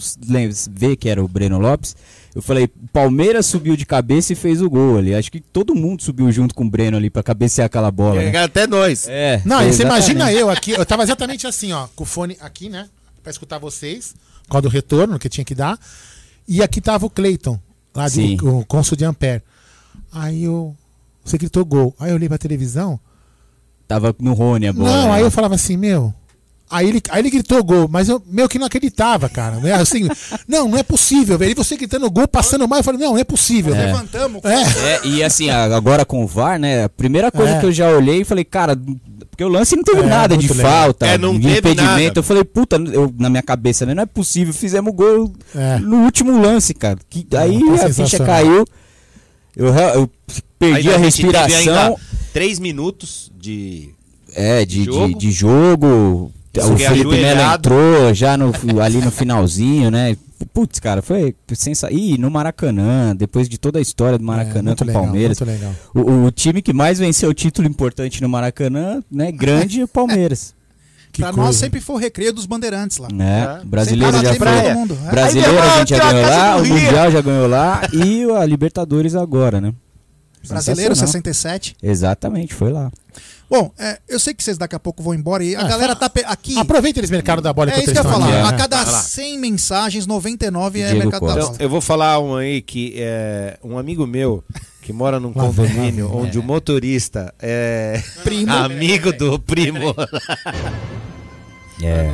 ver que era o Breno Lopes, eu falei, Palmeiras subiu de cabeça e fez o gol ali. Acho que todo mundo subiu junto com o Breno ali pra cabecear aquela bola. né? Até nós. É. Não, e você imagina eu aqui, eu tava exatamente assim, ó, com o fone aqui, né? Pra escutar vocês, por causa do retorno que tinha que dar. E aqui tava o Cleiton, lá Sim. do o cônsul de Ampere. Aí eu. Você gritou gol. Aí eu olhei pra televisão. Tava no Rony a bola. Não, né? aí eu falava assim, meu. Aí ele, aí ele gritou gol, mas eu meio que não acreditava, cara. né? Assim, não, não é possível, velho. E você gritando gol, passando mal, eu falei, não, não é possível. Velho. Levantamos. É. É, e assim, a- agora com o VAR, né? A primeira coisa É. que eu já olhei e falei, cara, porque o lance não teve É, nada de legal. falta, É, não de impedimento. nada. Eu falei, puta, eu, na minha cabeça, né? Não é possível, fizemos gol É. no último lance, cara. Que, aí tá a ficha caiu. Eu, eu perdi Ainda a teve respiração. ainda Três minutos de. É, de Jogo. de, de jogo. O é Felipe Melo entrou já no, ali no finalzinho, né? Putz, cara, foi sensacional. Ih, no Maracanã, depois de toda a história do Maracanã É, muito com o legal, Palmeiras. muito legal. O, o time que mais venceu o título importante no Maracanã, né? Grande é o Palmeiras. Que pra coisa. nós sempre foi o recreio dos bandeirantes lá. né? É. Brasileiro já sempre foi. É. Brasileiro a gente já ganhou lá, o. Mundial já ganhou lá e a Libertadores agora, né? Brasileiro, Sensacional. 67. Exatamente, foi lá. Bom, é, eu sei que vocês daqui a pouco vão embora e a Ah, galera tá aqui. Aproveita eles mercado da bola É isso que eu ia falar. aqui, A né? cada Vai lá. 100 mensagens, 99 é Diego mercado da Costa. bola. Então, eu vou falar um aí que é um amigo meu que mora num condomínio onde o motorista é Primo. amigo do primo. É.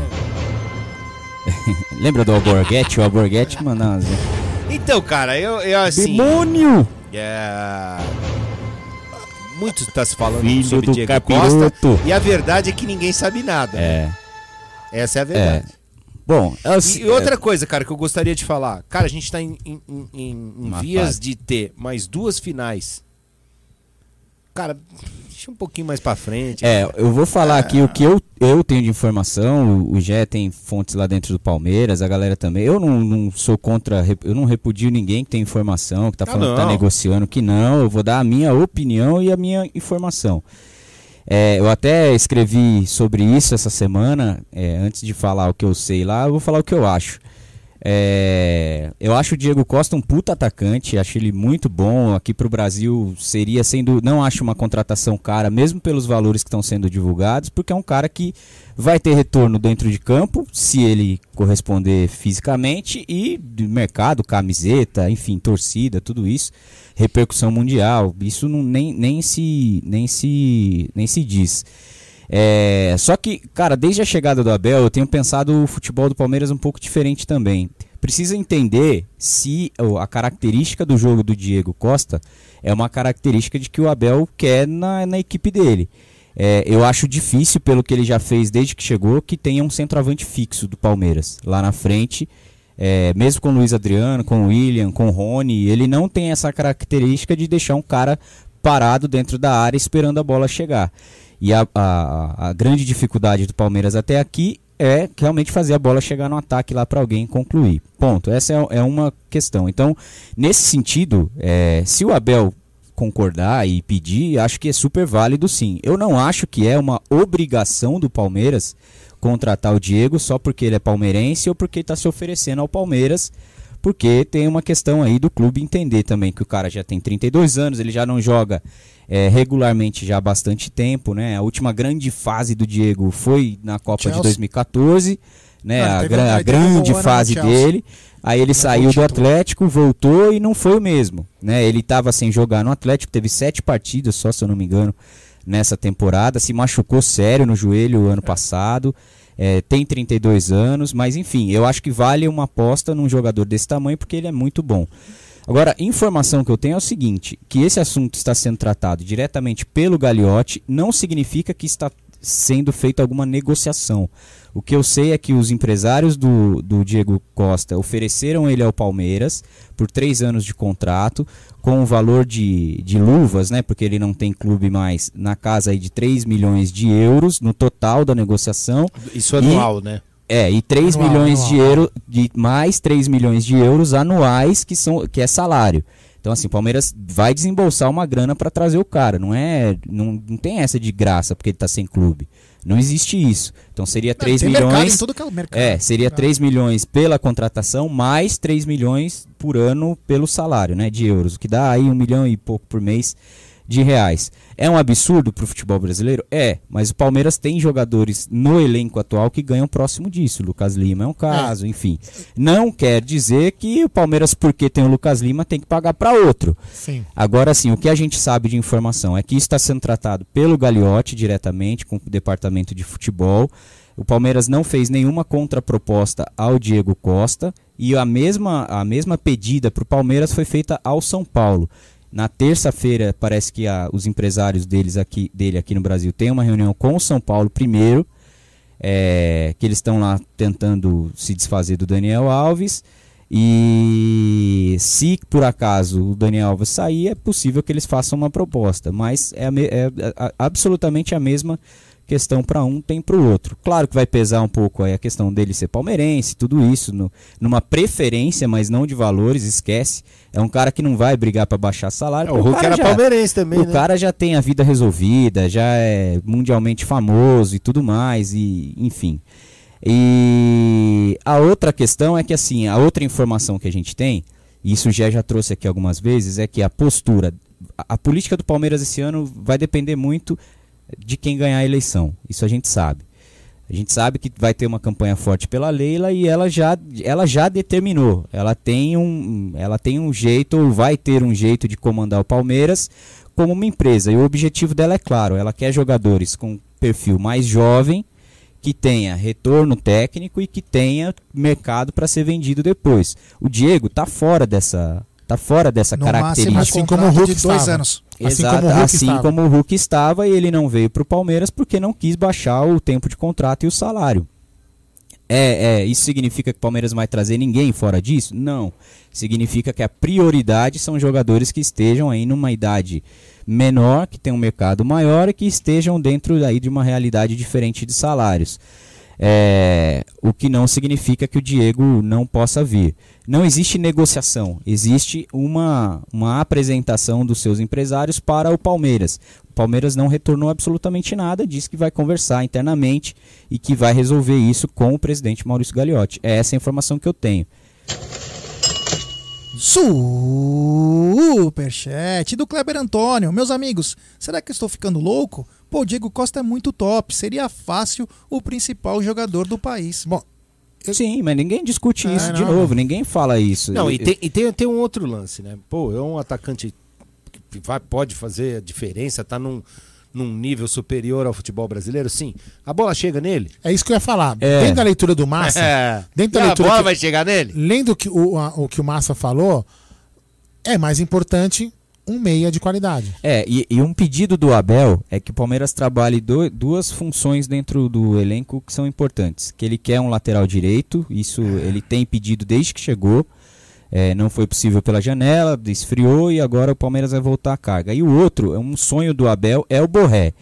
Lembra do Alborguete? O Alborguete mandava. Então, cara, eu, eu assim. Demônio! É... Muito está se falando Filho sobre do Diego capiroto. Costa. E a verdade é que ninguém sabe nada. né? É. Essa é a verdade. Bom, é E outra coisa, cara, que eu gostaria de falar. Cara, a gente tá em, em- em- em vias fase. de ter mais duas finais. Cara, deixa um pouquinho mais pra frente. É, eu vou falar aqui o que eu, eu tenho de informação. O, Gé tem fontes lá dentro do Palmeiras, a galera também. Eu não, não sou contra, eu não repudio ninguém que tem informação, que tá Ah, falando que tá negociando, que não. Eu vou dar a minha opinião e a minha informação. É, eu até escrevi sobre isso essa semana. é, antes de falar o que eu sei lá, eu vou falar o que eu acho. É, eu acho o Diego Costa um puta atacante, acho ele muito bom. Aqui pro Brasil seria sendo. Não acho uma contratação cara, mesmo pelos valores que estão sendo divulgados, porque é um cara que vai ter retorno dentro de campo, se ele corresponder fisicamente, e mercado, camiseta, enfim, torcida, tudo isso, repercussão mundial. Isso não, nem, nem, se, nem, se, nem se diz. É, só que, cara, desde a chegada do Abel, eu tenho pensado o futebol do Palmeiras um pouco diferente também. Precisa entender se a característica do jogo do Diego Costa é uma característica de que o Abel quer na, na equipe dele. É, eu acho difícil, pelo que ele já fez desde que chegou, que tenha um centroavante fixo do Palmeiras lá na frente. É, mesmo com o Luiz Adriano, com o William, com o Rony, ele não tem essa característica de deixar um cara parado dentro da área esperando a bola chegar. E a, a, a grande dificuldade do Palmeiras até aqui é realmente fazer a bola chegar no ataque lá para alguém concluir. Ponto. Essa é, é uma questão. Então, nesse sentido, é, se o Abel concordar e pedir, acho que é super válido sim. Eu não acho que é uma obrigação do Palmeiras contratar o Diego só porque ele é palmeirense ou porque está se oferecendo ao Palmeiras, porque tem uma questão aí do clube entender também que o cara já tem 32 anos, ele já não joga é, regularmente já há bastante tempo, né? A última grande fase do Diego foi na Copa Chelsea. de 2014, né? Não, a, teve- a grande fase dele. Aí ele saiu do. Atlético, voltou e não foi o mesmo, né? Ele estava sem jogar no Atlético, teve sete partidas só, se eu não me engano, nessa temporada. Se machucou sério no joelho ano passado. É, tem 32 anos, mas enfim, eu acho que vale uma aposta num jogador desse tamanho porque ele é muito bom. Agora, informação que eu tenho é o seguinte, que esse assunto está sendo tratado diretamente pelo Gagliotti, não significa que está sendo feita alguma negociação. O que eu sei é que os empresários do, do Diego Costa ofereceram ele ao Palmeiras por três anos de contrato, com um valor de, de luvas, né? Porque ele não tem clube mais, na casa aí de 3 milhões de euros no total da negociação. Isso anual, né? É, e 3 Anual, milhões anual. de euros, de mais 3 milhões de euros anuais que são que é salário. Então assim, o Palmeiras vai desembolsar uma grana para trazer o cara, não é, não, não tem essa de graça porque ele tá sem clube. Não existe isso. Então seria 3 Tem mercado milhões em todo aquele mercado. é, seria 3 milhões pela contratação, mais 3 milhões por ano pelo salário, né, de euros, o que dá aí um milhão e pouco por mês de reais. É um absurdo pro futebol brasileiro? É, mas o Palmeiras tem jogadores no elenco atual que ganham próximo disso. O Lucas Lima é um caso, enfim. Não quer dizer que o Palmeiras, porque tem o Lucas Lima, tem que pagar para outro. Sim. Agora sim, o que a gente sabe de informação é que isso está sendo tratado pelo Gagliotti diretamente com o departamento de futebol. O Palmeiras não fez nenhuma contraproposta ao Diego Costa e a mesma, a mesma pedida para o Palmeiras foi feita ao São Paulo. Na terça-feira, parece que a- os empresários deles aqui, dele aqui no Brasil têm uma reunião com o São Paulo primeiro, é, que eles estão lá tentando se desfazer do Daniel Alves. E se por acaso o Daniel Alves sair, é possível que eles façam uma proposta, mas é, é a- absolutamente a mesma questão para um tem para o outro. Claro que vai pesar um pouco aí a questão dele ser palmeirense, tudo isso, no- numa preferência, mas não de valores, esquece. É um cara que não vai brigar para baixar salário. É, o Hulk cara era já- palmeirense também, o né? cara já tem a vida resolvida, já é mundialmente famoso e tudo mais, e enfim. E a outra questão é que assim, a outra informação que a gente tem, e isso já já trouxe aqui algumas vezes, é que a postura, a, a política do Palmeiras esse ano vai depender muito de quem ganhar a eleição. Isso a gente sabe. A gente sabe que vai ter uma campanha forte pela Leila e ela já, ela já determinou. Ela tem um, ela tem um jeito ou vai ter um jeito de comandar o Palmeiras como uma empresa. E o objetivo dela é claro. Ela quer jogadores com perfil mais jovem, que tenha retorno técnico e que tenha mercado para ser vendido depois. O Diego tá fora dessa, tá fora dessa No máximo, característica. um Assim como o Hulk de dois estava. anos. Assim Exato, como o Hulk assim estava. como o Hulk estava e ele não veio para o Palmeiras porque não quis baixar o tempo de contrato e o salário. É, é, isso significa que o Palmeiras vai trazer ninguém fora disso? Não. Significa que a prioridade são jogadores que estejam aí numa idade menor, que tem um mercado maior e que estejam dentro aí de uma realidade diferente de salários. É, o que não significa que o Diego não possa vir. Não existe negociação, existe uma, uma apresentação dos seus empresários para o Palmeiras. O Palmeiras não retornou absolutamente nada, disse que vai conversar internamente e que vai resolver isso com o presidente Maurício Gagliotti. É essa a informação que eu tenho. Superchat do Kleber Antônio. Meus amigos, será que eu estou ficando louco? Pô, o Diego Costa é muito top. Seria fácil o principal jogador do país. Bom, Sim, mas ninguém discute É, isso de novo, ninguém fala isso. Não, e Eu- tem, e tem, tem um outro lance, né? Pô, é um atacante que vai, pode fazer a diferença, tá num, num nível superior ao futebol brasileiro, sim. A bola chega nele? é isso que eu ia falar. É. Dentro da leitura do Massa, É. dentro da E a leitura bola que- vai chegar nele? lendo o que o, a- o que o Massa falou, é mais importante um meia de qualidade. É, e, e um pedido do Abel é que o Palmeiras trabalhe do- duas funções dentro do elenco que são importantes. Que ele quer um lateral direito, isso ele tem pedido desde que chegou. É, não foi possível pela janela, esfriou e agora o Palmeiras vai voltar à carga. E o outro, é um sonho do Abel, é o Borré.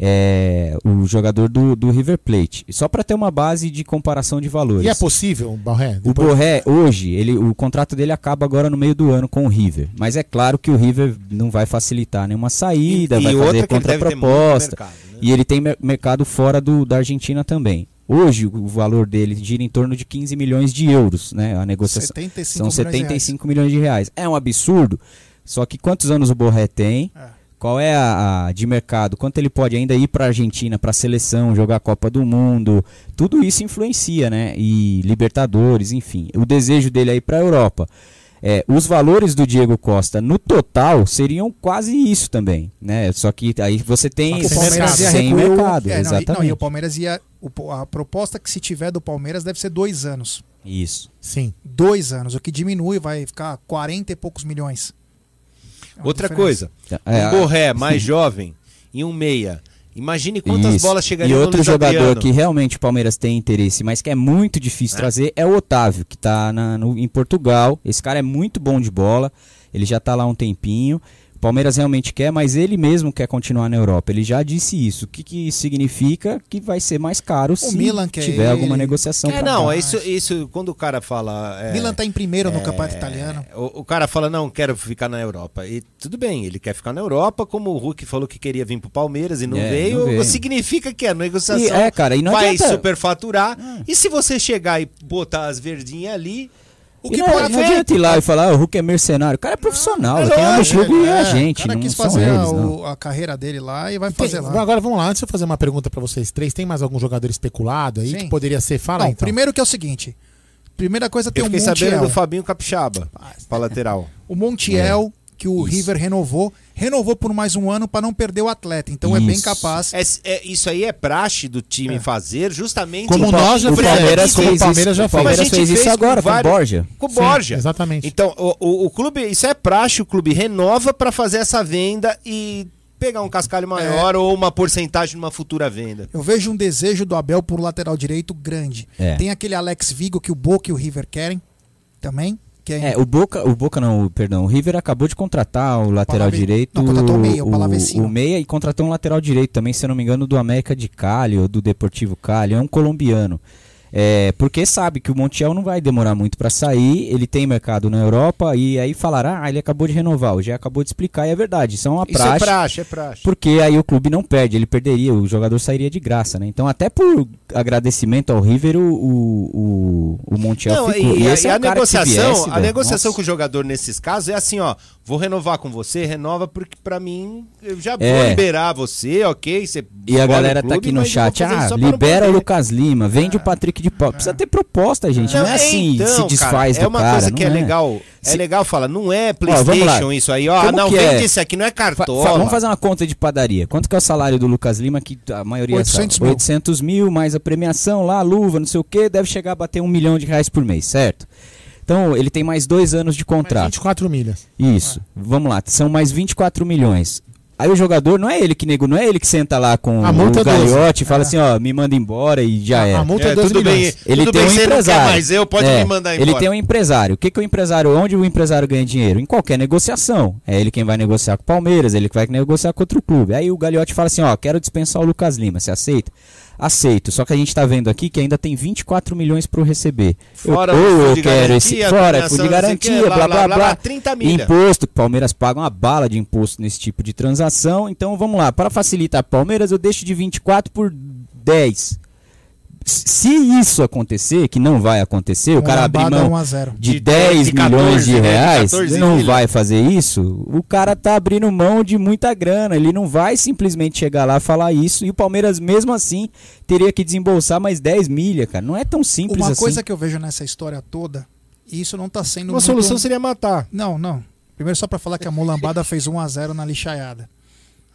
É, o jogador do, do River Plate. Só para ter uma base de comparação de valores. E é possível, Barré? O Borré, hoje, ele, o contrato dele acaba agora no meio do ano com o River. Mas é claro que o River não vai facilitar nenhuma saída, E- vai e fazer contraproposta. mercado, né? E ele tem mer- mercado fora do, da Argentina também. Hoje o valor dele gira em torno de 15 milhões de euros, né? A negociação 75 são milhões de. 75 milhões de reais. É um absurdo. Só que quantos anos o Borré tem? É. Qual é a, a de mercado? Quanto ele pode ainda ir para a Argentina, para a seleção, jogar a Copa do Mundo? Tudo isso influencia, né? E Libertadores, enfim. O desejo dele é ir para a Europa. É, os valores do Diego Costa no total seriam quase isso também, né? Só que aí você tem O sem Palmeiras mercado. ia sem recuar. mercado, É, não, e- exatamente. não, e o Palmeiras ia. o a proposta que se tiver do Palmeiras deve ser dois anos. Isso. Sim. Dois anos, o que diminui, vai ficar 40 e poucos milhões. É Outra diferença. coisa, É, um Borré mais jovem e um meia. Imagine quantas Isso. bolas E chegariam outro no Luiz jogador Adriano. que realmente o Palmeiras tem interesse, mas que é muito difícil trazer, é o Otávio, que tá no- em Portugal. Esse cara é muito bom de bola, ele já tá lá há um tempinho. O Palmeiras realmente quer, mas ele mesmo quer continuar na Europa. Ele já disse isso. O que, que significa que vai ser mais caro se Milan tiver alguma ele. negociação. É, não, é isso, isso quando o cara fala. é, Milan tá em primeiro no campeonato italiano. O, o cara fala, não, quero ficar na Europa. E tudo bem, ele quer ficar na Europa, como o Hulk falou que queria vir pro Palmeiras e não, É, veio, não veio. significa que a negociação E, é, cara, e não vai adianta- superfaturar. E se você chegar e botar as verdinhas ali, o E que não, pode não adianta ir lá e falar, ah, o Hulk é mercenário. O cara é profissional, É quem ama o lógico, clube é, a É, gente, O cara não quis são fazer a, eles, não. o- a carreira dele lá e vai Tem- fazer lá. agora vamos lá, antes de eu fazer uma pergunta pra vocês três, tem mais algum jogador especulado aí Sim. que poderia ser? Fala Não, então. primeiro que é o seguinte. Primeira coisa tem Eu o fiquei sabendo Montiel. do Fabinho Capixaba, pra lateral. O Montiel, que o Isso. River renovou, renovou por mais um ano para não perder o atleta. Então é bem Isso. capaz. É, é- isso aí é praxe do time É. fazer, justamente Como pra- nós já o Palmeiras como o Palmeiras isso, já o fez. Palmeiras a gente fez isso com agora com o vários- Borja. Com o Sim, Borja. exatamente. Então, o, o, o clube, isso é praxe, o clube renova pra fazer essa venda e pegar um cascalho maior ou uma porcentagem numa futura venda. Eu vejo um desejo do Abel por lateral direito grande. É. Tem aquele Alex Vigo que o Boca e o River querem também. É, É, o Boca, o Boca não, o- perdão, o River acabou de contratar o lateral Palave- direito, não, contratou o meia, o Palavecino. o meia e contratou um lateral direito também, se eu não me engano, do América de Cali ou do Deportivo Cali, é um colombiano. É, porque sabe que o Montiel não vai demorar muito para sair, ele tem mercado na Europa e aí falará, ah, ele acabou de renovar, o Gé acabou de explicar e é verdade, isso é uma Isso é praxe. praxe, é praxe. Porque aí o clube não perde, ele perderia, o jogador sairia de graça, né? Então, até por agradecimento ao River, o, o, o, Montiel Não, ficou. e, a- esse e é a negociação, viesse, a negociação nossa. com o jogador nesses casos é assim, ó, vou renovar com você, renova porque pra mim eu já vou É. liberar você, OK? Você E a galera tá clube, aqui no vou chat, ah, para libera o. Lucas Lima, vende o Patrick de Paula. Precisa ter proposta, gente, não, é assim, então, se desfaz cara, do É uma cara, coisa não que é, legal. É Se- legal falar, não é. PlayStation isso aí, ó, Como não que vende é? isso aqui, não é cartola. fa- vamos fazer uma conta de padaria. Quanto que é o salário do Lucas Lima, que a maioria 800 sabe? mil. 800 mil, mais a premiação lá, a luva, não sei o que, deve chegar a bater um milhão de reais por mês, certo? Então, ele tem mais dois anos de contrato. 24 milhas. Isso. Vamos lá, são mais 24 milhões. Aí o jogador não é ele que nego, não é ele que senta lá com A multa o é 12. galhote e fala É. assim, ó, me manda embora e já é. a multa é É, 12 tudo bem, milhões. Ele tudo tem bem, um empresário. mais eu, pode É, me mandar embora. Ele tem um empresário. O que, que o empresário, onde o empresário ganha dinheiro? Em qualquer negociação. É ele quem vai negociar com o Palmeiras, ele que vai negociar com outro clube. Aí o Gagliotti fala assim, ó, quero dispensar o Lucas Lima, você aceita? Aceito, só que a gente tá vendo aqui que ainda tem 24 milhões para receber. Eu- Fora o ou eu quero garantia, esse fora, fundo de garantia, quê, blá blá blá, blá. 30 milha. Imposto, Palmeiras paga uma bala de imposto nesse tipo de transação. Então vamos lá, para facilitar Palmeiras, eu deixo de 24 por 10. Se isso acontecer, que não vai acontecer, o cara abrir mão 1 a 0. de De 10 de 14, milhões de né? De reais, 14 ele não milha. vai fazer isso, o cara tá abrindo mão de muita grana, ele não vai simplesmente chegar lá e falar isso, e o Palmeiras mesmo assim teria que desembolsar mais 10 milha, cara, não é tão simples Uma assim. coisa que eu vejo nessa história toda, e isso não tá sendo Uma muito- solução seria matar. Não, não. Primeiro só pra falar que a Mulambada fez 1 a 0 na lixaiada.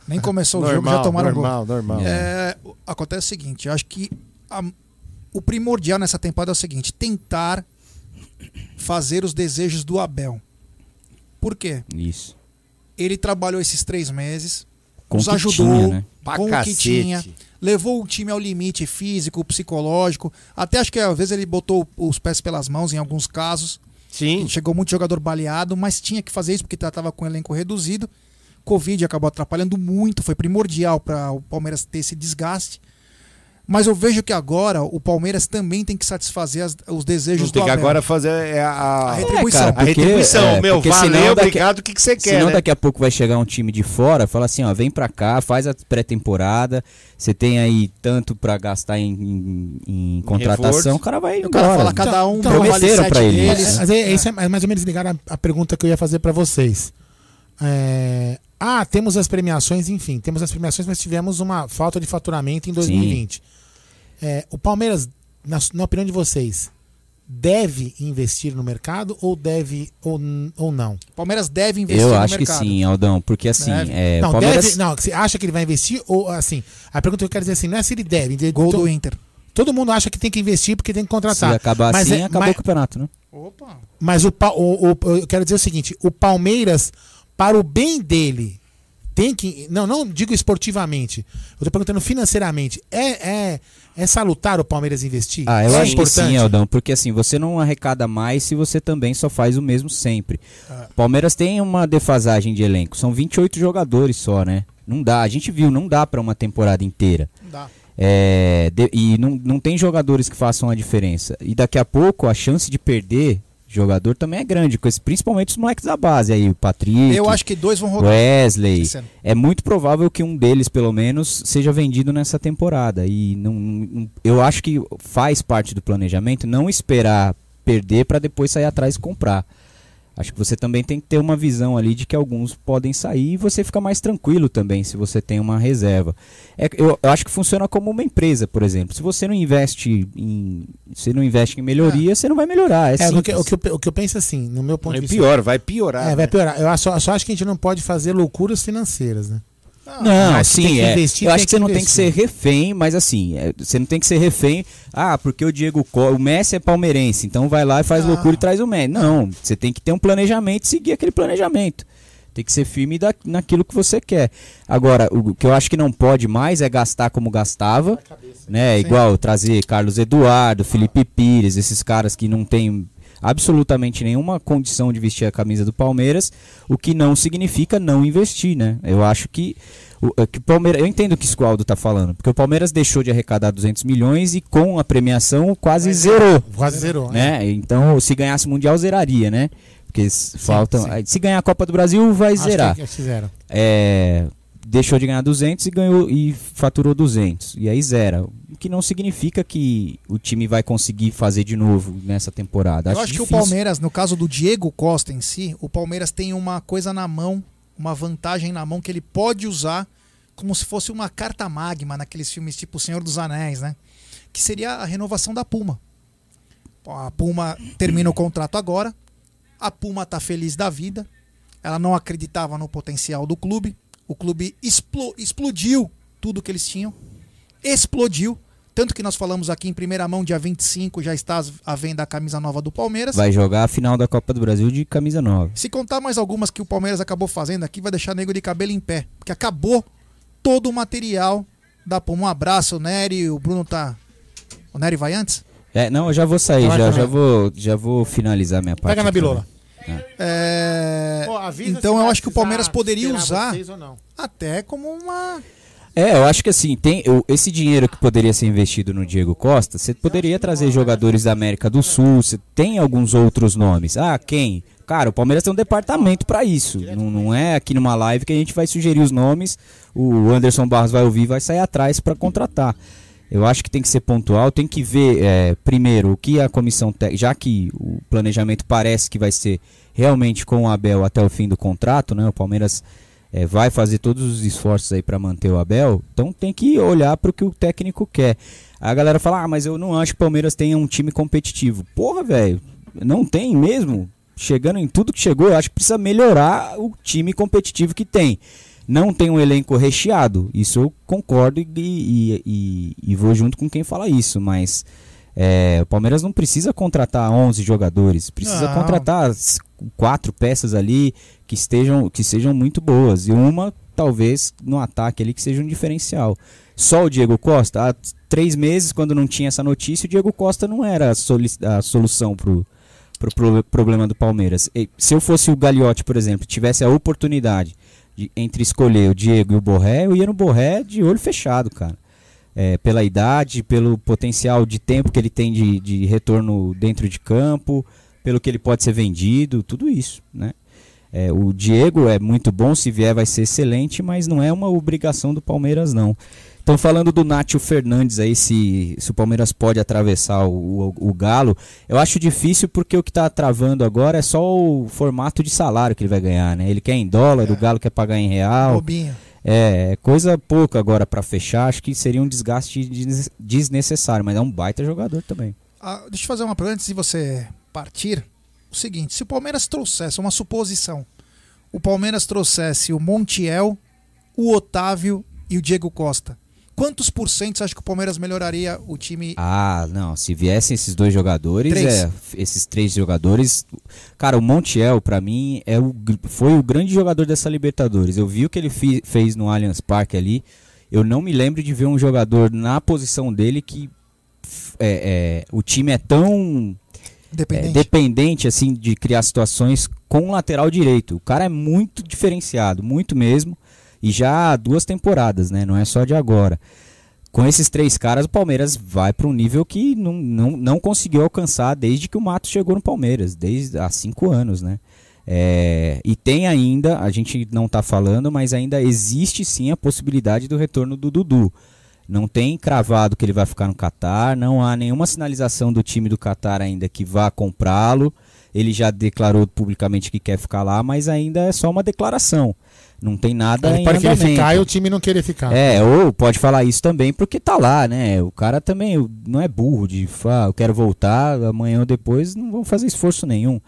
Nem começou o jogo, normal, já tomaram gol. normal, normal. É, acontece o seguinte, eu acho que a- o primordial nessa temporada é o seguinte, tentar fazer os desejos do Abel. Por quê? Isso. Ele trabalhou esses três meses, Com nos ajudou tinha, né? Com o que tinha, levou o time ao limite físico, psicológico. Até acho que às vezes ele botou os pés pelas mãos em alguns casos. Sim. Chegou muito jogador baleado, mas tinha que fazer isso porque estava com o elenco reduzido. Covid acabou atrapalhando muito, foi primordial para o Palmeiras ter esse desgaste. Mas eu vejo que agora o Palmeiras também tem que satisfazer as- os desejos Tem do que Abel. agora fazer é, a, A a, retribuição. cara, a porque- retribuição. é, Meu, porque valeu, obrigado, o que, que você quer, Senão né? daqui a pouco vai chegar um time de fora, fala assim, ó, vem pra cá, faz a pré-temporada, você tem aí tanto pra gastar em, em- em contratação, o cara vai O cara embora. fala cada um Então, vale prometeram sete pra ele deles. isso. Mas é, isso é mais ou menos ligar a, a pergunta que eu ia fazer pra vocês. É, ah, temos as premiações, enfim, temos as premiações, mas tivemos uma falta de faturamento em 2020. É, o Palmeiras, na, na opinião de vocês, deve investir no mercado ou deve ou, ou não? O Palmeiras deve investir Eu no acho que mercado. sim, Aldão, porque assim, é, não, Palmeiras... deve, não, você acha que ele vai investir ou assim? A pergunta que eu quero dizer assim, não é se ele deve. Gol então- do Inter. Todo mundo acha que tem que investir porque tem que Se contratar. acabar Mas assim, é- acabou mas- o campeonato, né? Opa. Mas o, o, o- eu quero dizer o seguinte: o Palmeiras, para o bem dele, tem que. Não, não digo esportivamente. Eu tô perguntando financeiramente. É, é, é salutar o Palmeiras investir? Ah, eu é acho que sim, Eldão, porque assim, você não arrecada mais se você também só faz o mesmo sempre. O Palmeiras tem uma defasagem de elenco, são 28 jogadores só, né? Não dá, a gente viu, não dá pra uma temporada inteira. Não dá. É, de- e não, não tem jogadores que façam a diferença. E daqui a pouco a chance de perder jogador também é grande, principalmente os moleques da base aí, o Patrick, Eu acho que dois vão rodar. Wesley. É muito provável que um deles, pelo menos, seja vendido nessa temporada. E não, não- eu acho que faz parte do planejamento não esperar perder para depois sair atrás e comprar. Acho que você também tem que ter uma visão ali de que alguns podem sair e você fica mais tranquilo também se você tem uma reserva. É, eu, eu acho que funciona como uma empresa, por exemplo. Se você não investe em, você não investe em melhoria, você não vai melhorar. É, É, o, que, o, que eu, o que eu penso assim, no meu ponto É de vista. pior, vai piorar. É, né? vai piorar. Eu só, só acho que a gente não pode fazer loucuras financeiras, né? Não, Mas se tem sim, que é. investir, eu tem acho que que você não tem que ser refém, mas assim, é, você não tem que ser refém. Ah, porque o Diego Co- o Messi é palmeirense, então vai lá e faz Ah. loucura e traz o Messi. Não, você tem que ter um planejamento e seguir aquele planejamento. Tem que ser firme da- naquilo que você quer. Agora, o que eu acho que não pode mais é gastar como gastava, né? Igual trazer Carlos Eduardo, Felipe Pires, esses caras que não têm absolutamente nenhuma condição de vestir a camisa do Palmeiras, o que não significa não investir, né? Eu acho que o, é que o Palmeiras, eu entendo o que o Aldo tá falando, porque o Palmeiras deixou de arrecadar 200 milhões e com a premiação quase zerou, Quase zerou. né? né? Então, se ganhasse mundial zeraria, né? Porque s- faltam, sim. se ganhar a Copa do Brasil vai Acho zerar. que é que. É, deixou de ganhar 200 e ganhou e faturou 200 e aí zera. O que não significa que o time vai conseguir fazer de novo nessa temporada. Eu acho que o. Palmeiras, no caso do Diego Costa em si, o Palmeiras tem uma coisa na mão, uma vantagem na mão que ele pode usar como se fosse uma carta magma naqueles filmes tipo O Senhor dos Anéis, né? Que seria a renovação da Puma. A Puma termina o contrato agora, a Puma tá feliz da vida, ela não acreditava no potencial do clube, o clube explo- explodiu tudo que eles tinham, explodiu. Tanto que nós falamos aqui em primeira mão, dia 25, já está à venda a camisa nova do Palmeiras. vai jogar a final da Copa do Brasil de camisa nova. Se contar mais algumas que o Palmeiras acabou fazendo aqui, vai deixar nego de cabelo em pé. Porque acabou todo o material da Puma. Um abraço, Nery. O Bruno tá. O Nery vai antes? É, não, eu já vou sair, já, também. já vou, já vou finalizar minha parte. Pega na bilola. É, Pô, então eu acho que o Palmeiras poderia usar vocês ou não. até como uma. É, eu acho que assim, tem eu- esse dinheiro que poderia ser investido no Diego Costa, você poderia trazer jogadores da América do Sul, você tem alguns outros nomes. Ah, quem? Cara, o Palmeiras tem um departamento pra isso. Não, não é aqui numa live que a gente vai sugerir os nomes, o Anderson Barros vai ouvir e vai sair atrás pra contratar. Eu acho que tem que ser pontual, tem que ver é, primeiro o que a comissão técnica, já que o planejamento parece que vai ser realmente com o Abel até o fim do contrato, né? O Palmeiras é, vai fazer todos os esforços aí para manter o Abel, então tem que olhar para o que o técnico quer. A galera fala, ah, mas eu não acho que o Palmeiras tenha um time competitivo. Porra, velho, não tem mesmo. Chegando em tudo que chegou, eu acho que precisa melhorar o time competitivo que tem. Não tem um elenco recheado, isso eu concordo e, e- e- e vou junto com quem fala isso, mas é, o Palmeiras não precisa contratar 11 jogadores, precisa Não. contratar quatro peças ali que estejam que sejam muito boas e uma talvez no ataque ali que seja um diferencial. Só o Diego Costa, há três meses quando não tinha essa notícia, o Diego Costa não era a, a solução pro, pro problema do Palmeiras. E se eu fosse o Gagliotti, por exemplo, tivesse a oportunidade de, entre escolher o Diego e o Borré, eu ia no Borré de olho fechado, cara. É, pela idade, pelo potencial de tempo que ele tem de, de retorno dentro de campo, pelo que ele pode ser vendido, tudo isso, né? É, o Diego é muito bom, se vier vai ser excelente, mas não é uma obrigação do Palmeiras, não. Então, falando do Nátio Fernandes aí, se, se o Palmeiras pode atravessar o, o, o Galo, eu acho difícil porque o que está travando agora é só o formato de salário que ele vai ganhar, né? Ele quer em dólar, o Galo quer pagar em real. Bobinho. É, é coisa pouca agora para fechar, acho que seria um desgaste des- desnecessário, mas é um baita jogador também. Ah, deixa eu fazer uma pergunta antes de você partir. O seguinte: se o Palmeiras trouxesse uma suposição, o Palmeiras trouxesse o Montiel, o Otávio e o Diego Costa, quantos por cento você acha que o Palmeiras melhoraria o time? Ah, não. Se viessem esses dois jogadores, Três. é, esses três jogadores. Cara, o Montiel, pra mim, é o, foi o grande jogador dessa Libertadores. Eu vi o que ele fi- fez no Allianz Parque ali. Eu não me lembro de ver um jogador na posição dele que é, é, o time é tão é, Dependente. dependente assim de criar situações com o lateral direito. O cara é muito diferenciado, muito mesmo. E já há duas temporadas, né? Não é só de agora. Com esses três caras, o Palmeiras vai para um nível que não, não, não conseguiu alcançar desde que o Mato chegou no Palmeiras, desde há cinco anos, né? É, e tem ainda, a gente não está falando, mas ainda existe sim a possibilidade do retorno do Dudu. Não tem cravado que ele vai ficar no Catar, não há nenhuma sinalização do time do Catar ainda que vá comprá-lo. Ele já declarou publicamente que quer ficar lá, mas ainda é só uma declaração. Não tem nada Ele pode querer ficar e o time não querer ficar. É, ou pode falar isso também porque tá lá, né? O cara também não é burro de falar, eu quero voltar, amanhã ou depois não vão fazer esforço nenhum.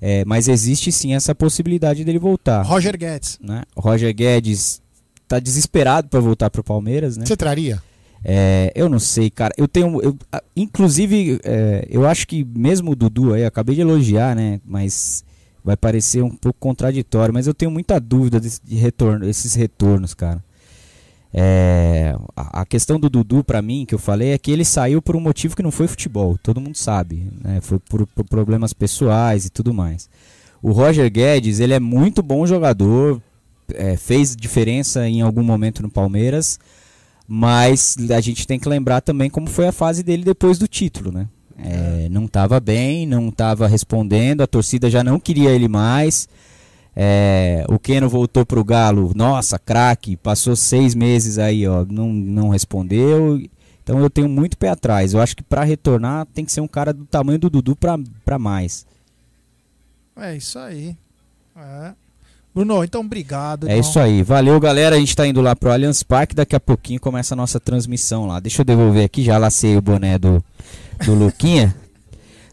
É, mas existe sim essa possibilidade dele voltar. Roger Guedes. Né? Roger Guedes tá desesperado para voltar pro Palmeiras, né? Você traria? É, eu não sei, cara. Eu tenho. eu- inclusive, é, eu acho que mesmo o Dudu aí, eu acabei de elogiar, né? Mas vai parecer um pouco contraditório, mas eu tenho muita dúvida desse, de retorno, esses retornos, cara. É, a, a questão do Dudu, pra mim, que eu falei, é que ele saiu por um motivo que não foi futebol, todo mundo sabe, né? Foi por, por problemas pessoais e tudo mais. O Roger Guedes, ele é muito bom jogador, é, fez diferença em algum momento no Palmeiras, mas a gente tem que lembrar também como foi a fase dele depois do título, né? É, não estava bem, não estava respondendo, a torcida já não queria ele mais. É, o Keno voltou pro Galo, nossa, craque, passou seis meses aí, ó, não, não respondeu. Então eu tenho muito pé atrás. Eu acho que para retornar tem que ser um cara do tamanho do Dudu para mais. É isso aí. É. Bruno, então obrigado. É isso aí. Valeu, galera. A gente tá indo lá pro Allianz Parque. Daqui a pouquinho começa a nossa transmissão lá. Deixa eu devolver aqui. Já lacei o boné do, do Luquinha,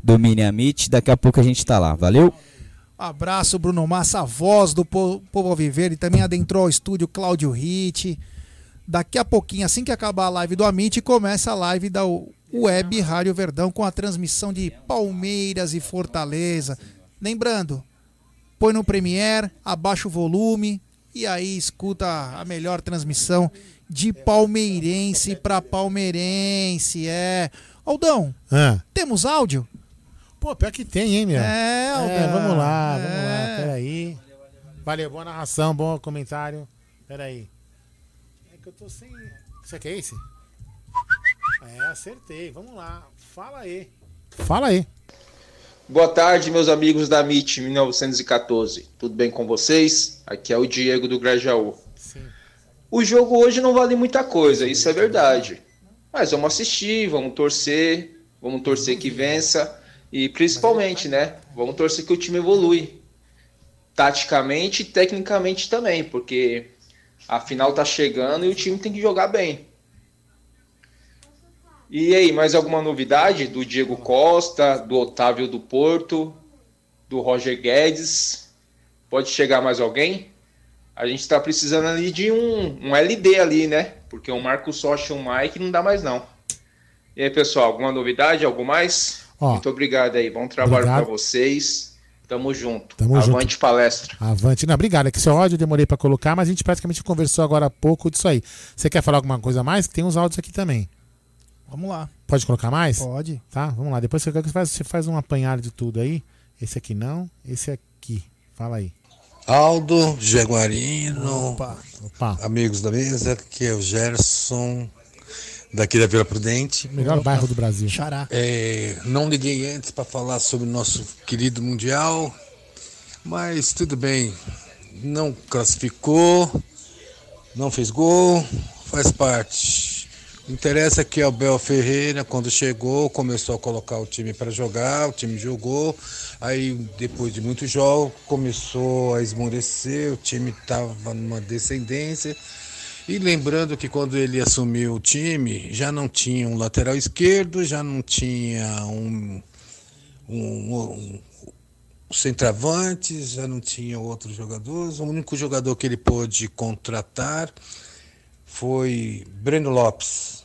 do Mini Amit. Daqui a pouco a gente tá lá. Valeu? Abraço, Bruno Massa, a voz do Po- Povo Viver. E também adentrou ao estúdio Cláudio Ritt. Daqui a pouquinho, assim que acabar a live do Amit, começa a live da Web Rádio Verdão com a transmissão de Palmeiras e Fortaleza. Lembrando, põe no Premiere, abaixa o volume e aí escuta a melhor transmissão de palmeirense para palmeirense. É. Aldão, Ah. temos áudio? Pô, pior que tem, hein, meu? É, Aldão. É, vamos lá, vamos lá. É. Peraí. Valeu, boa narração, bom comentário. Peraí. É que eu tô sem. Você quer esse? É, acertei. Vamos lá. Fala aí. Fala aí. Boa tarde, meus amigos da MIT 1914. Tudo bem com vocês? Aqui é o Diego do Grajaú. Sim. O jogo hoje não vale muita coisa, isso é verdade. Mas vamos assistir, vamos torcer, vamos torcer que vença e principalmente, né? Vamos torcer que o time evolui. Taticamente e tecnicamente também, porque a final tá chegando e o time tem que jogar bem. E aí, mais alguma novidade do Diego Costa, do Otávio do Porto, do Roger Guedes? Pode chegar mais alguém? A gente está precisando ali de um, um LD ali, né? Porque o Marcos Rocha e o Mike não dá mais não. E aí, pessoal, alguma novidade? Algo mais? Ó, Muito obrigado aí. Bom trabalho para vocês. Tamo junto. Tamo Avante junto. palestra. Avante. Não, obrigado. É que seu áudio eu demorei pra colocar, mas a gente praticamente conversou agora há pouco disso aí. Você quer falar alguma coisa mais? Que tem uns áudios aqui também. Vamos lá. Pode colocar mais? Pode. Tá, vamos lá. Depois você faz, você faz um apanhado de tudo aí. Esse aqui não, esse aqui. Fala aí. Aldo, Jaguarino, Opa. Opa, amigos da mesa, aqui é o Gerson, daqui da Vila Prudente. melhor bairro do Brasil. Xará. É, não liguei antes para falar sobre o nosso querido Mundial, mas tudo bem. Não classificou, não fez gol, faz parte. O interessa que Abel Ferreira, quando chegou, começou a colocar o time para jogar, o time jogou, aí depois de muitos jogos começou a esmorecer, o time estava numa descendência. E lembrando que quando ele assumiu o time, já não tinha um lateral esquerdo, já não tinha um, um, um centroavante, já não tinha outros jogadores. O único jogador que ele pôde contratar foi Breno Lopes.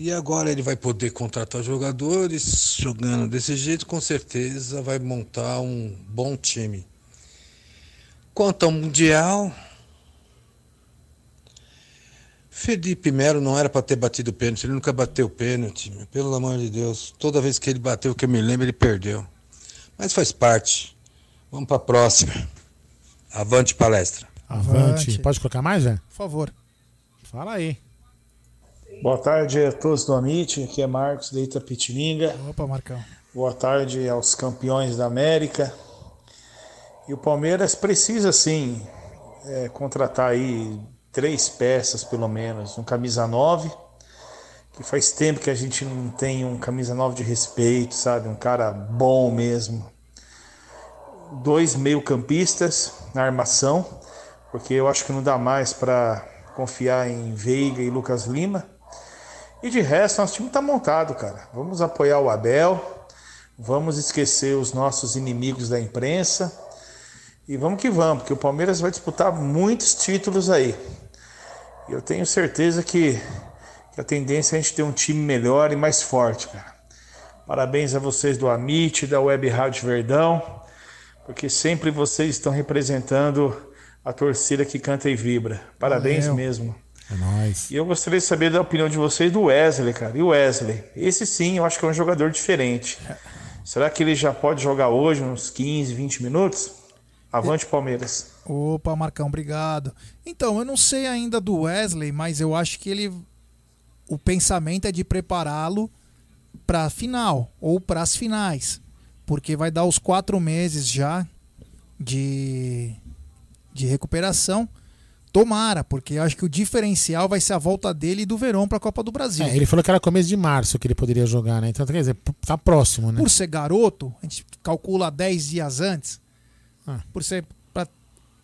E agora ele vai poder contratar jogadores, jogando desse jeito, com certeza vai montar um bom time. Quanto ao Mundial, Felipe Melo não era para ter batido pênalti, ele nunca bateu pênalti, pelo amor de Deus. Toda vez que ele bateu, que eu me lembro, ele perdeu. Mas faz parte. Vamos para a próxima. Avante palestra. Avante. Avante. Pode colocar mais, Zé? Por favor. Fala aí. Boa tarde a todos do Amit, aqui é Marcos de Itapetininga. Opa, Marcão. Boa tarde aos campeões da América. E o Palmeiras precisa sim é, contratar aí três peças pelo menos, um camisa 9, que faz tempo que a gente não tem um camisa 9 de respeito, sabe? Um cara bom mesmo. Dois meio-campistas na armação, porque eu acho que não dá mais para confiar em Veiga e Lucas Lima. E de resto, nosso time está montado, cara. Vamos apoiar o Abel, vamos esquecer os nossos inimigos da imprensa e vamos que vamos, porque o Palmeiras vai disputar muitos títulos aí. E eu tenho certeza que, que a tendência é a gente ter um time melhor e mais forte, cara. Parabéns a vocês do Amit, da Web Rádio Verdão, porque sempre vocês estão representando a torcida que canta e vibra. Parabéns Valeu. mesmo. É nóis. E eu gostaria de saber da opinião de vocês do Wesley, cara. E o Wesley? Esse sim, eu acho que é um jogador diferente. Será que ele já pode jogar hoje, uns 15, 20 minutos? Avante Palmeiras. Opa, Marcão, obrigado. Então, eu não sei ainda do Wesley, mas eu acho que ele. O pensamento é de prepará-lo para a final ou para as finais. Porque vai dar os quatro meses já de, de recuperação. Tomara, porque eu acho que o diferencial vai ser a volta dele e do Verão para a Copa do Brasil. É, ele falou que era começo de março que ele poderia jogar, né? Então, quer dizer, tá próximo, né? Por ser garoto, a gente calcula 10 dias antes. Ah. Por ser. Pra,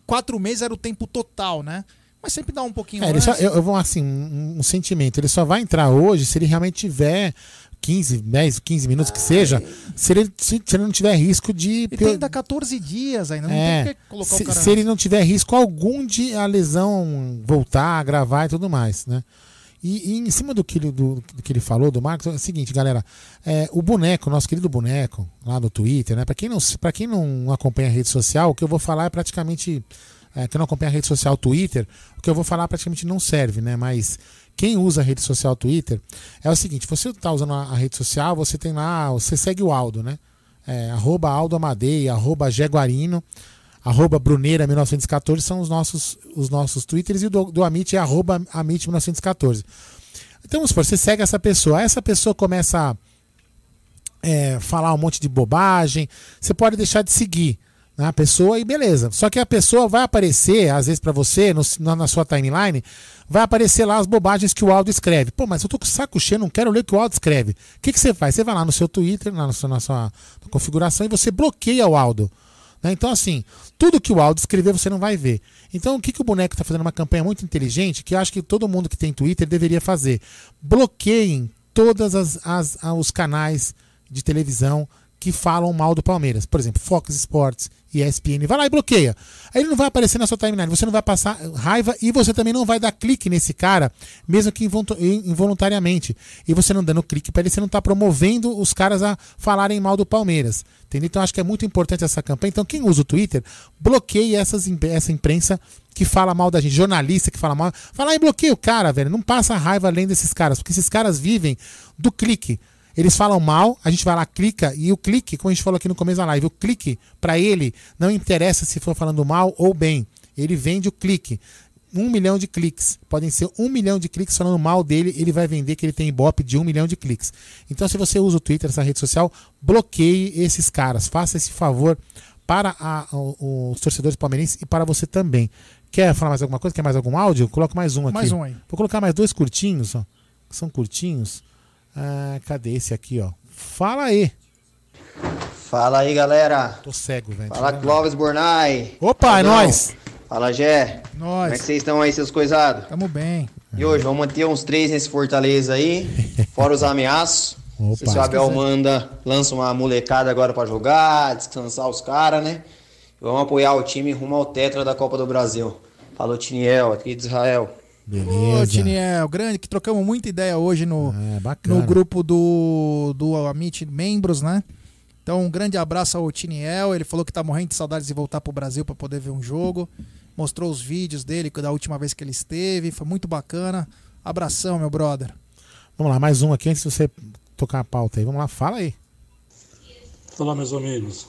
quatro meses era o tempo total, né? Mas sempre dá um pouquinho É, antes. só, eu, eu vou assim, um, um sentimento. Ele só vai entrar hoje se ele realmente tiver 15, 10, 15 minutos que seja, se ele, se, se ele não tiver risco de. Ele tem ainda 14 dias ainda, não É, tem que colocar se, o cara. se ele não tiver risco algum de a lesão voltar, gravar e tudo mais, né? E, e em cima do que, ele, do, do que ele falou, do Marcos, é o seguinte, galera. é, o boneco, nosso querido boneco, lá no Twitter, né? Pra quem, não, pra quem não acompanha a rede social, o que eu vou falar é praticamente. É, quem não acompanha a rede social Twitter, o que eu vou falar praticamente não serve, né? Mas quem usa a rede social Twitter é o seguinte: você está usando a, a rede social, você tem lá, você segue o Aldo, né? É, arroba Aldo Amadei, arroba Jaguarino, arroba Bruneira 1914 são os nossos, os nossos twitters e do, do Amit é arroba Amit 1914. Então vamos supor, você segue essa pessoa, essa pessoa começa a é, falar um monte de bobagem, você pode deixar de seguir a pessoa e beleza. Só que a pessoa vai aparecer, às vezes para você, no- na, na sua timeline, vai aparecer lá as bobagens que o Aldo escreve. Pô, mas eu tô com saco cheio, não quero ler o que o Aldo escreve. O que, que você faz? Você vai lá no seu Twitter, na sua, na sua configuração, e você bloqueia o Aldo. né? Então, assim, tudo que o Aldo escrever você não vai ver. Então, o que, que o boneco está fazendo? Uma campanha muito inteligente que eu acho que todo mundo que tem Twitter deveria fazer. Bloqueiem todos as, as- os canais de televisão que falam mal do Palmeiras. Por exemplo, Fox Sports, ESPN. Vai lá e bloqueia. Aí ele não vai aparecer na sua timeline. Você não vai passar raiva e você também não vai dar clique nesse cara, mesmo que involu- involuntariamente. E você não dando clique para ele, você não está promovendo os caras a falarem mal do Palmeiras. Entendeu? Então acho que é muito importante essa campanha. Então quem usa o Twitter, bloqueie essas, essa imprensa que fala mal da gente, jornalista que fala mal. Lá e bloqueia o cara, velho. Não passa raiva além desses caras, porque esses caras vivem do clique. Eles falam mal, a gente vai lá, clica, e o clique, como a gente falou aqui no começo da live, o clique, pra ele, não interessa se for falando mal ou bem. Ele vende o clique. Um milhão de cliques. Podem ser um milhão de cliques falando mal dele, ele vai vender que ele tem ibope de um milhão de cliques. Então, se você usa o Twitter, essa rede social, bloqueie esses caras. Faça esse favor para a- os torcedores palmeirenses e para você também. Quer falar mais alguma coisa? Quer mais algum áudio? Coloca mais um aqui. Mais um aí. Vou colocar mais dois curtinhos, ó. São curtinhos. Ah, cadê esse aqui, ó? Fala aí. Fala aí, galera. Tô cego, velho. Fala Clóvis Bornai. Opa, é nóis. Fala, Gé. Nós. Como é que vocês estão aí, seus coisados? Tamo bem. E hoje, vamos manter uns três nesse Fortaleza aí, fora os ameaços. Opa. Se o Abel manda, lança uma molecada agora pra jogar, descansar os caras, né? Vamos apoiar o time rumo ao tetra da Copa do Brasil. Falou, Tiniel, aqui de Israel. Beleza. Ô, Tiniel, grande, que trocamos muita ideia hoje no, É, bacana. no grupo do, do Amit Membros, né? Então, um grande abraço ao Tiniel. Ele falou que tá morrendo de saudades de voltar pro Brasil para poder ver um jogo. Mostrou os vídeos dele da última vez que ele esteve. Foi muito bacana. Abração, meu brother. Vamos lá, mais um aqui antes de você tocar a pauta aí. Vamos lá, fala aí. Fala, meus amigos.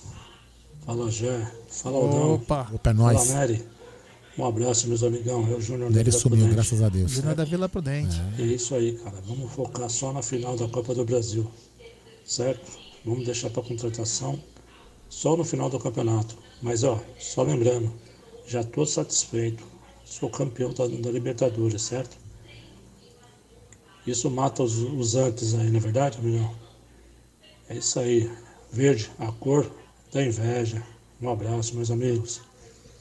Fala, Gé. Fala, Aldão. Opa. Opa, é Fala, nóis. Mary. Um abraço, meus amigão. É o Júnior Ele da sumiu, Prudente. graças a Deus. Júnior da Vila Prudente. É isso aí, cara. Vamos focar só na final da Copa do Brasil. Certo? Vamos deixar para contratação só no final do campeonato. Mas, ó, só lembrando, já tô satisfeito. Sou campeão da, da Libertadores, certo? Isso mata os, os antes aí, não é verdade, amigão? É isso aí. Verde, a cor da inveja. Um abraço, meus amigos.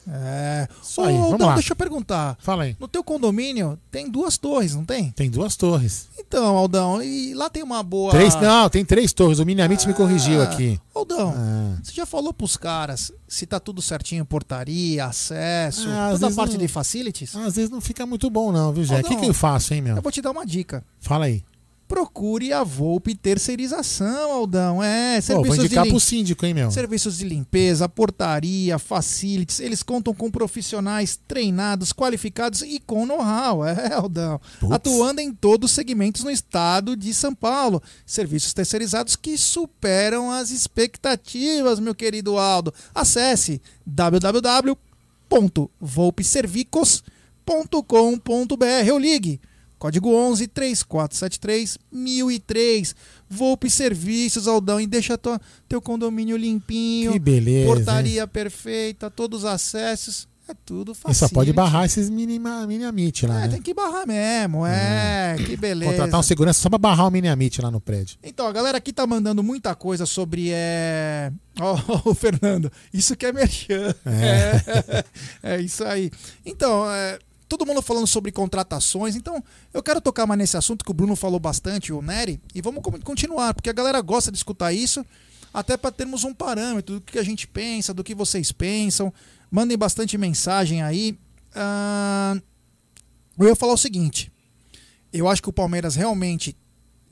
É. Ô, aí, vamos Aldão, lá. deixa eu perguntar. Fala aí. No teu condomínio tem duas torres, não tem? Tem duas torres. Então, Aldão, e lá tem uma boa. Três, não, tem três torres. O Miniamite me corrigiu aqui. Aldão, Ah. você já falou pros caras se tá tudo certinho, portaria, acesso, Ah, toda a parte não- de facilities? Às vezes não fica muito bom, não, viu, Jé? O que, que eu faço, hein, meu? Eu vou te dar uma dica. Fala aí. Procure a Volpe Terceirização, Aldão. É, Pô, vou serviços de indicar lim- síndico, hein, meu? Serviços de limpeza, portaria, facilities, eles contam com profissionais treinados, qualificados e com know-how, é, Aldão. Putz. Atuando em todos os segmentos no estado de São Paulo. Serviços terceirizados que superam as expectativas, meu querido Aldo. Acesse www.volpeservicos.com.br ou ligue Código 11 3473 1003. Volpe Serviços, Aldão, e deixa tua, teu condomínio limpinho. Que beleza, Portaria perfeita, todos os acessos. É tudo fácil. E só pode barrar esses mini-amit mini Amit lá, É, né? tem que barrar mesmo, é. Que beleza. Contratar um segurança só pra barrar o mini-amit lá no prédio. Então, a galera aqui tá mandando muita coisa sobre. É... Ó, o Fernando, isso que é merchan. É. É, é isso aí. Então, é, todo mundo falando sobre contratações. Então, eu quero tocar mais nesse assunto que o Bruno falou bastante, o Nery, e vamos co- continuar, porque a galera gosta de escutar isso, até para termos um parâmetro do que a gente pensa, do que vocês pensam. Mandem bastante mensagem aí. Ah, eu ia falar o seguinte. Eu acho que o Palmeiras realmente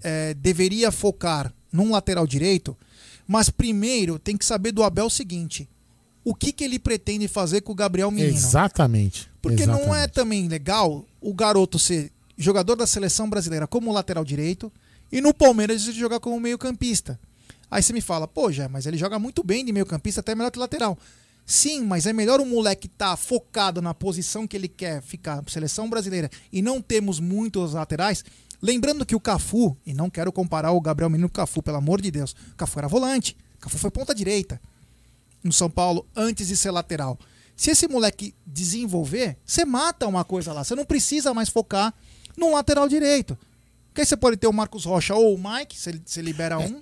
é, deveria focar num lateral direito, mas primeiro tem que saber do Abel o seguinte: o que, que ele pretende fazer com o Gabriel Menino? Exatamente. Porque não é exatamente. também legal o garoto ser jogador da seleção brasileira como lateral direito e no Palmeiras ele jogar como meio-campista. Aí você me fala, pô, já, mas ele joga muito bem de meio-campista, até melhor que lateral. Sim, mas é melhor o moleque estar focado na posição que ele quer ficar, seleção brasileira, e não temos muitos laterais. Lembrando que o Cafu, e não quero comparar o Gabriel Menino com o Cafu, pelo amor de Deus, o Cafu era volante, o Cafu foi ponta direita no São Paulo antes de ser lateral. Se esse moleque desenvolver, você mata uma coisa lá. Você não precisa mais focar no lateral direito. Porque aí você pode ter o Marcos Rocha ou o Mike, você, libera um.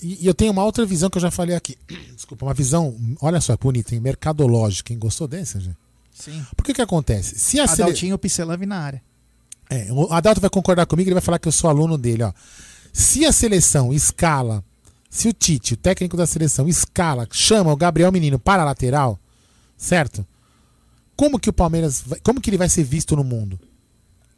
E, e eu tenho uma outra visão que eu já falei aqui. Desculpa, uma visão, olha só, bonita, hein? Mercadológica. Quem gostou dessa, gente? Sim. Por que que acontece? Se a sele... Adaltinho Picelave na área. É, o Adalto vai concordar comigo, ele vai falar que eu sou aluno dele, ó. Se a seleção escala, se o Tite, o técnico da seleção, escala, chama o Gabriel Menino para a lateral, certo? Como que o Palmeiras, vai, como que ele vai ser visto no mundo?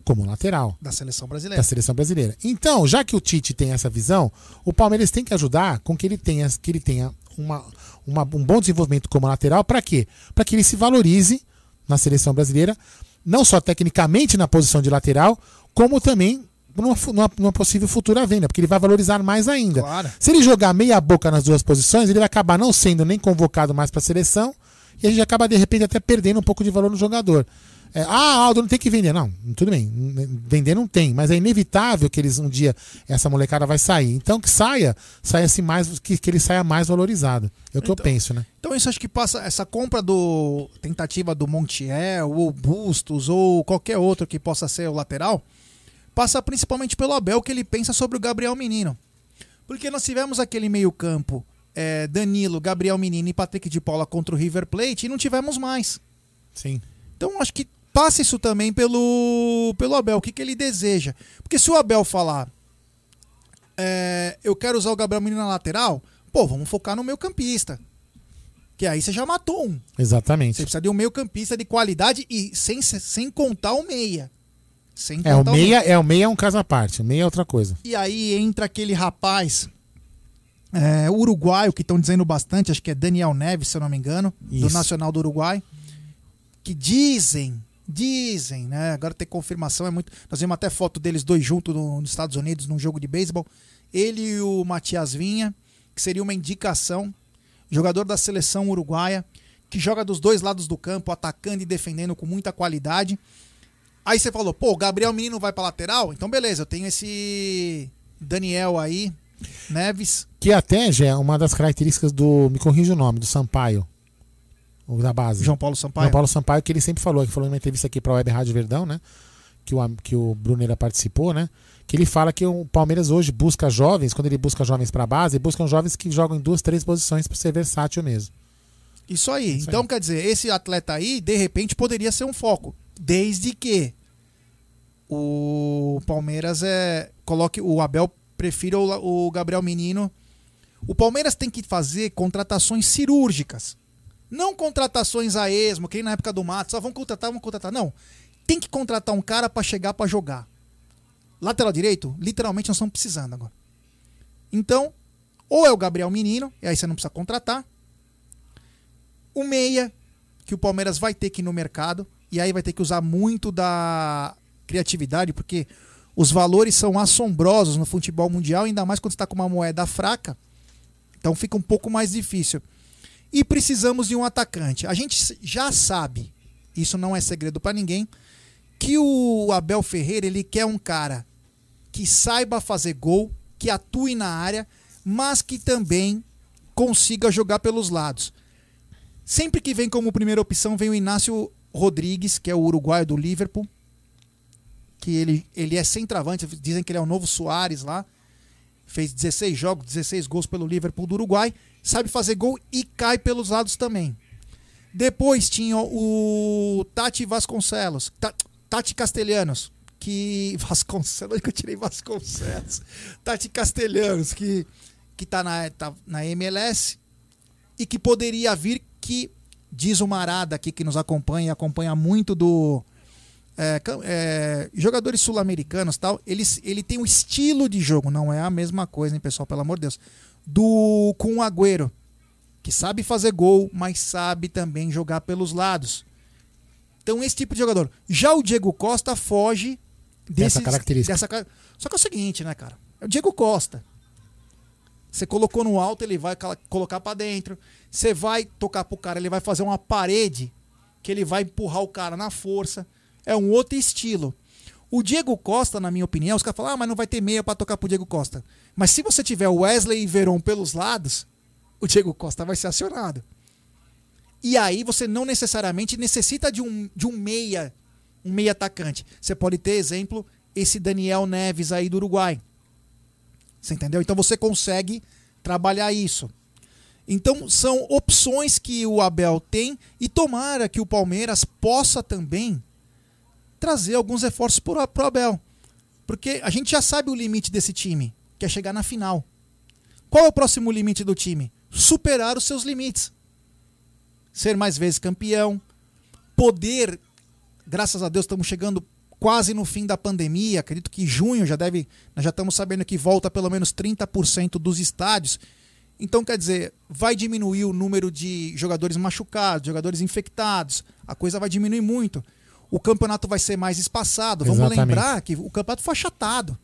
Como lateral Da seleção da brasileira. seleção brasileira. Então, já que o Tite tem essa visão, o Palmeiras tem que ajudar com que ele tenha, que ele tenha uma, uma- um bom desenvolvimento como lateral. Para quê? Para que ele se valorize na seleção brasileira, não só tecnicamente na posição de lateral, como também numa, numa- numa possível futura venda, porque ele vai valorizar mais ainda. Claro. Se ele jogar meia boca nas duas posições, ele vai acabar não sendo nem convocado mais para a seleção e a gente acaba de repente até perdendo um pouco de valor no jogador. É, ah, Aldo, não tem que vender. Não, tudo bem. Vender não tem, mas é inevitável que eles um dia essa molecada vai sair. Então que saia, saia assim mais que, que ele saia mais valorizado. É o que eu penso, né? Então isso acho que passa essa compra do tentativa do Montiel ou Bustos ou qualquer outro que possa ser o lateral, passa principalmente pelo Abel que ele pensa sobre o Gabriel Menino. Porque nós tivemos aquele meio-campo é, Danilo, Gabriel Menino e Patrick de Paula contra o River Plate e não tivemos mais. Sim. Então acho que passa isso também pelo, pelo Abel, o que, que ele deseja. Porque se o Abel falar, é, eu quero usar o Gabriel Menino na lateral, pô, vamos focar no meio campista. Que aí você já matou um. Você Exatamente. precisa de um meio campista de qualidade e sem, sem contar o meia. Sem É, o contar meia é, o meia é um caso à parte. O meia é outra coisa. E aí entra aquele rapaz é, uruguaio que estão dizendo bastante, acho que é Daniel Neves, se eu não me engano, do Isso. Nacional do Uruguai, que dizem, dizem, né? Agora tem confirmação, é muito. Nós vimos até foto deles dois juntos no- nos Estados Unidos num jogo de beisebol. Ele e o Matias Vinha, que seria uma indicação, jogador da seleção uruguaia, que joga dos dois lados do campo, atacando e defendendo com muita qualidade. Aí você falou, pô, o Gabriel Menino vai pra lateral? Então beleza, eu tenho esse Daniel aí, Neves. Que até já é uma das características do. Me corrija o nome, do Sampaio. O da base. João Paulo Sampaio. João Paulo Sampaio, que ele sempre falou, que falou numa entrevista aqui pra Web Rádio Verdão, né? Que o, que o Bruneira participou, né? Que ele fala que o Palmeiras hoje busca jovens, quando ele busca jovens pra base, buscam jovens que jogam em duas, três posições pra ser versátil mesmo. Isso aí. então, quer dizer, esse atleta aí, de repente, poderia ser um foco. Desde que o Palmeiras é, coloque o Abel prefira o, o Gabriel Menino. O Palmeiras tem que fazer contratações cirúrgicas. Não contratações a esmo, que na época do Matos. Ah, vamos contratar, vamos contratar. Não. Tem que contratar um cara pra chegar pra jogar. Lateral direito, literalmente nós estamos precisando agora. Então, ou é o Gabriel Menino, e aí você não precisa contratar. O meia, que o Palmeiras vai ter que ir no mercado, e aí vai ter que usar muito da criatividade, porque os valores são assombrosos no futebol mundial, ainda mais quando está com uma moeda fraca. Então fica um pouco mais difícil. E precisamos de um atacante. A gente já sabe, isso não é segredo para ninguém, que o Abel Ferreira ele quer um cara que saiba fazer gol, que atue na área, mas que também consiga jogar pelos lados. Sempre que vem como primeira opção vem o Inácio Rodrigues, que é o uruguaio do Liverpool, que ele, ele é centroavante, dizem que ele é o novo Soares lá. Fez 16 jogos, 16 gols pelo Liverpool do Uruguai, sabe fazer gol e cai pelos lados também. Depois tinha o Tati Vasconcelos, Ta- Tati Castelhanos, que Vasconcelos, que eu tirei Vasconcelos? Tati Castelhanos, que que tá na tá na MLS e que poderia vir que diz o Marada aqui que nos acompanha e acompanha muito do é, é, jogadores sul-americanos tal, ele, ele tem um estilo de jogo, não é a mesma coisa, hein, pessoal, pelo amor de Deus. Do com o Agüero, que sabe fazer gol, mas sabe também jogar pelos lados. Então, esse tipo de jogador. Já o Diego Costa foge Dessa característica. dessa Só que é o seguinte, né, cara? É o Diego Costa. Você colocou no alto, ele vai colocar pra dentro. Você vai tocar pro cara, ele vai fazer uma parede que ele vai empurrar o cara na força. É um outro estilo. O Diego Costa, na minha opinião, os caras falam, ah, mas não vai ter meia pra tocar pro Diego Costa. Mas se você tiver Wesley e Veron pelos lados, o Diego Costa vai ser acionado. E aí você não necessariamente necessita de um, de um meia, um meia atacante. Você pode ter, exemplo, esse Daniel Neves aí do Uruguai. Você entendeu? Então você consegue trabalhar isso. Então são opções que o Abel tem e tomara que o Palmeiras possa também trazer alguns reforços pro, pro Abel. Porque a gente já sabe o limite desse time, que é chegar na final. Qual é o próximo limite do time? Superar os seus limites. Ser mais vezes campeão, poder, graças a Deus estamos chegando quase no fim da pandemia, acredito que junho já deve, nós já estamos sabendo que volta pelo menos 30% dos estádios. Então, quer dizer, vai diminuir o número de jogadores machucados, jogadores infectados, a coisa vai diminuir muito. O campeonato vai ser mais espaçado. Vamos Exatamente. lembrar que o campeonato foi achatado.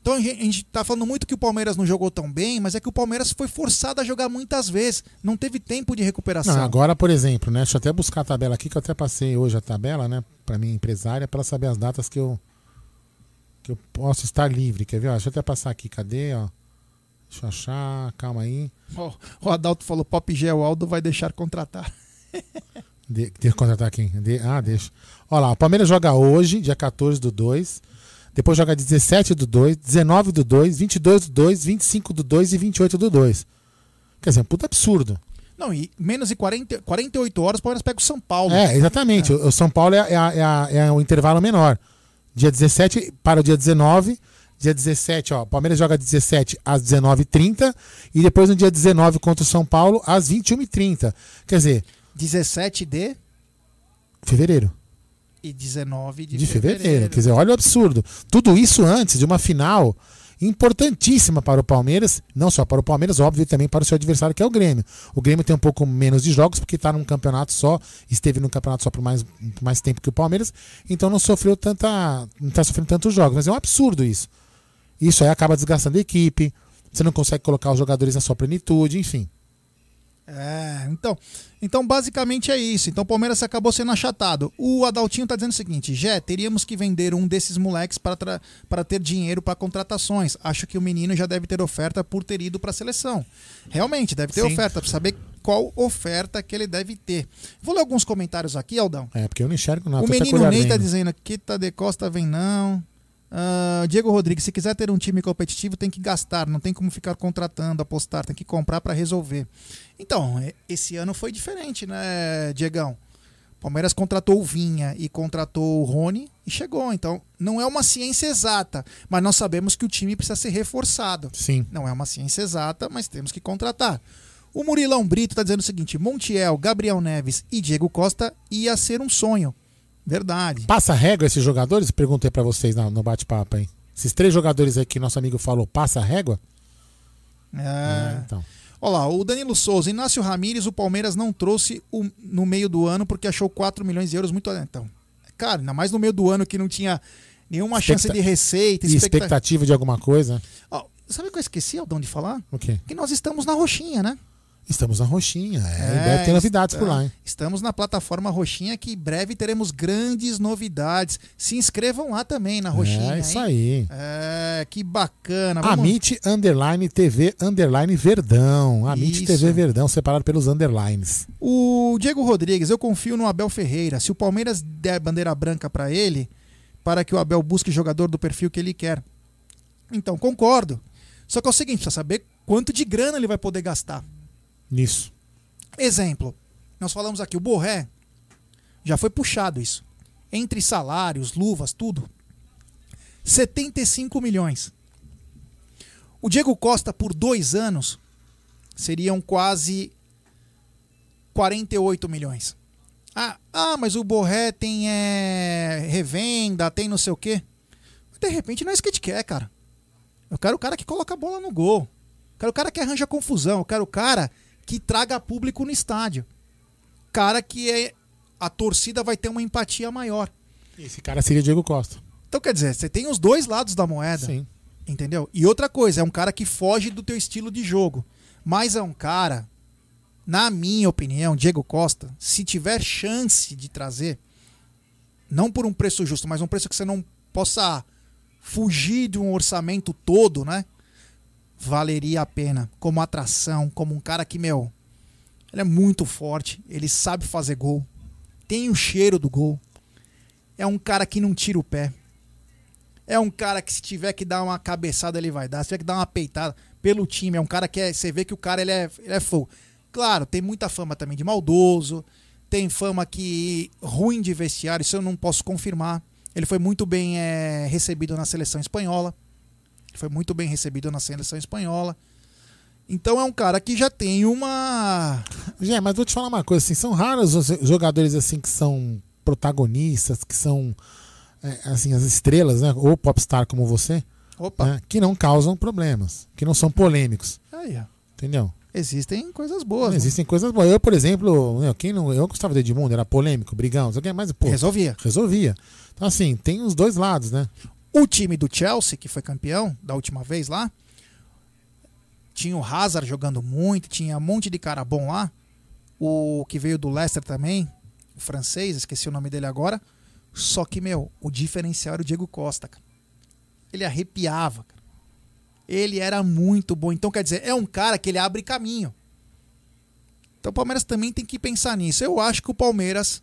Então a gente, a gente tá falando muito que o Palmeiras não jogou tão bem, mas é que o Palmeiras foi forçado a jogar muitas vezes. Não teve tempo de recuperação. Não, agora, por exemplo, né? Deixa eu até buscar a tabela aqui, que eu até passei hoje a tabela, né? Pra minha empresária, pra ela saber as datas que eu que eu posso estar livre. Quer ver? Ó, deixa eu até passar aqui. Cadê, ó? Deixa eu achar. Calma aí. Ó, o Adalto falou: Pop Gel Aldo vai deixar contratar. De, eu contratar quem? De- ah, deixa. Olha lá, o Palmeiras joga hoje, dia 14 do 2. Depois joga 17 do 2, 19 do 2, 22 do 2, 25 do 2 e 28 do 2. Quer dizer, um puta absurdo. Não, e menos de 40, 48 horas o Palmeiras pega o São Paulo. É, exatamente. O, o São Paulo é, é é é o intervalo menor. Dia 17 para o dia 19. Dia 17, ó, o Palmeiras joga 17 às 19h30 e depois no dia 19 contra o São Paulo às 21h30. Quer dizer, 17 de fevereiro. e 19 de, de fevereiro. Quer dizer, olha o absurdo. Tudo isso antes de uma final importantíssima para o Palmeiras, não só para o Palmeiras, óbvio, também para o seu adversário, que é o Grêmio. O Grêmio tem um pouco menos de jogos, porque está num campeonato só, esteve num campeonato só por mais, por mais tempo que o Palmeiras, então não sofreu tanta. não está sofrendo tantos jogos. Mas é um absurdo isso. Isso aí acaba desgastando a equipe, você não consegue colocar os jogadores na sua plenitude, enfim. É, então, então basicamente é isso. Então o Palmeiras acabou sendo achatado. O Adaltinho tá dizendo o seguinte: Jé, teríamos que vender um desses moleques para, ter dinheiro para contratações. Acho que o menino já deve ter oferta por ter ido para a seleção. Realmente, deve ter Sim. oferta, para saber qual oferta que ele deve ter. Vou ler alguns comentários aqui, Aldão. É, porque eu não enxergo nada. o menino Ney tá dizendo: Quita de Costa vem não. Ah, Diego Rodrigues, se quiser ter um time competitivo, tem que gastar, não tem como ficar contratando, apostar, tem que comprar para resolver. Então, é- esse ano foi diferente, né, Diegão? Palmeiras contratou o Vinha e contratou o Rony e chegou. Então, não é uma ciência exata, mas nós sabemos que o time precisa ser reforçado. Sim. Não é uma ciência exata, mas temos que contratar. O Murilão Brito está dizendo o seguinte: Montiel, Gabriel Neves e Diego Costa ia ser um sonho. Verdade. Passa régua esses jogadores? Perguntei pra vocês no, bate-papo aí. Esses três jogadores aí que nosso amigo falou, passa régua? É. então. Olha lá, o Danilo Souza, Inácio Ramírez, o Palmeiras não trouxe o- no meio do ano porque achou 4 milhões de euros muito. Então, cara, ainda mais no meio do ano que não tinha nenhuma chance de receita. E expecta- expectativa de alguma coisa? Sabe o que eu esqueci, Aldão, de falar? O quê? Que nós estamos na Roxinha, né? Estamos na Roxinha. É, É, deve ter novidades por está- lá, hein? Estamos na plataforma Roxinha que em breve teremos grandes novidades. Se inscrevam lá também na Roxinha. É isso aí. É, que bacana. Vamos- Amit Underline TV Underline Verdão. Amit Isso. TV Verdão, separado pelos underlines. O Diego Rodrigues, eu confio no Abel Ferreira. Se o Palmeiras der bandeira branca para ele, para que o Abel busque jogador do perfil que ele quer. Então, concordo. Só que é o seguinte, precisa saber quanto de grana ele vai poder gastar. Nisso. Exemplo, nós falamos aqui, o Borré já foi puxado isso. Entre salários, luvas, tudo. 75 milhões. O Diego Costa, por dois anos, seriam quase 48 milhões. Ah, ah mas o Borré tem é, revenda, tem não sei o quê. De repente não é isso que a gente quer, cara. Eu quero o cara que coloca a bola no gol. Eu quero o cara que arranja confusão. Eu quero o cara que traga público no estádio. Cara que é, a torcida vai ter uma empatia maior. Esse cara seria Diego Costa. Então, quer dizer, você tem os dois lados da moeda. Sim. Entendeu? E outra coisa, é um cara que foge do teu estilo de jogo. Mas é um cara, na minha opinião, Diego Costa, se tiver chance de trazer, não por um preço justo, mas um preço que você não possa fugir de um orçamento todo, né? Valeria a pena. Como atração, como um cara que, meu, ele é muito forte, ele sabe fazer gol, tem o cheiro do gol. É um cara que não tira o pé. É um cara que se tiver que dar uma cabeçada ele vai dar, se tiver que dar uma peitada pelo time, é um cara que é, você vê que o cara ele é, ele é full. Claro, tem muita fama também de maldoso, tem fama que ruim de vestiário, isso eu não posso confirmar. Ele foi muito bem é, recebido na seleção espanhola. Foi muito bem recebido na seleção espanhola. Então é um cara que já tem uma. Gente, mas vou te falar uma coisa, assim, são raros os jogadores assim que são protagonistas, que são é, assim as estrelas, né, ou popstar como você, Opa. né, que não causam problemas, que não são polêmicos, Aí, ó. entendeu? Existem coisas boas. né? Existem coisas boas. Eu, por exemplo, eu, quem não, eu gostava de Edmundo, era polêmico, brigão, não sei o que, mas pô, Resolvia. resolvia. Então assim, tem os dois lados, né? O time do Chelsea, que foi campeão da última vez lá, tinha o Hazard jogando muito, tinha um monte de cara bom lá. O que veio do Leicester também, o francês, esqueci o nome dele agora. Só que, meu, o diferencial era o Diego Costa, cara. Ele arrepiava, cara. Ele era muito bom. Então, quer dizer, é um cara que ele abre caminho. Então o Palmeiras também tem que pensar nisso. Eu acho que o Palmeiras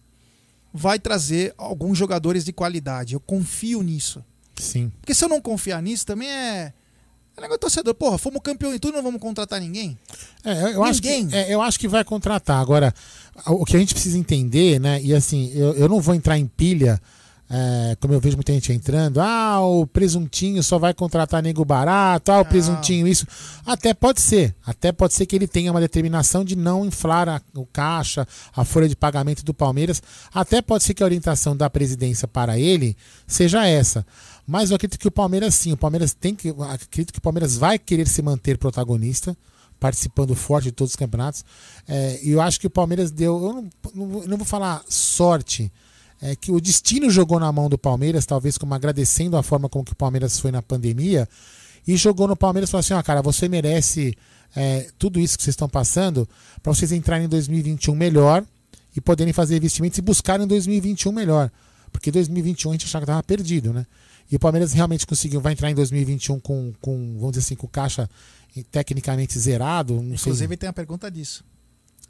vai trazer alguns jogadores de qualidade. Eu confio nisso. Sim. Porque se eu não confiar nisso, também é. É negócio torcedor. Porra, fomos campeão em tudo, não vamos contratar ninguém? É, eu, eu acho que, Ninguém. é, eu acho que vai contratar. Agora, o que a gente precisa entender, né? E assim, eu, eu não vou entrar em pilha é, como eu vejo muita gente entrando, ah, o presuntinho só vai contratar nego barato, ah, o presuntinho isso. Até pode ser, até pode ser que ele tenha uma determinação de não inflar a, o caixa, a folha de pagamento do Palmeiras. Até pode ser que a orientação da presidência para ele seja essa. Mas eu acredito que o Palmeiras sim, o Palmeiras tem que. Acredito que o Palmeiras vai querer se manter protagonista participando forte de todos os campeonatos. É, e eu acho que o Palmeiras deu. Eu não, não, não vou falar sorte, é que o destino jogou na mão do Palmeiras, talvez como agradecendo a forma como que o Palmeiras foi na pandemia, e jogou no Palmeiras e falou assim: ó, cara, você merece é, tudo isso que vocês estão passando para vocês entrarem em 2021 melhor e poderem fazer investimentos e buscarem em 2021 melhor. Porque 2021 a gente achava que estava perdido, né? E o Palmeiras realmente conseguiu, vai entrar em 2021 com, com vamos dizer assim, com caixa tecnicamente zerado. Inclusive sei. tem a pergunta disso.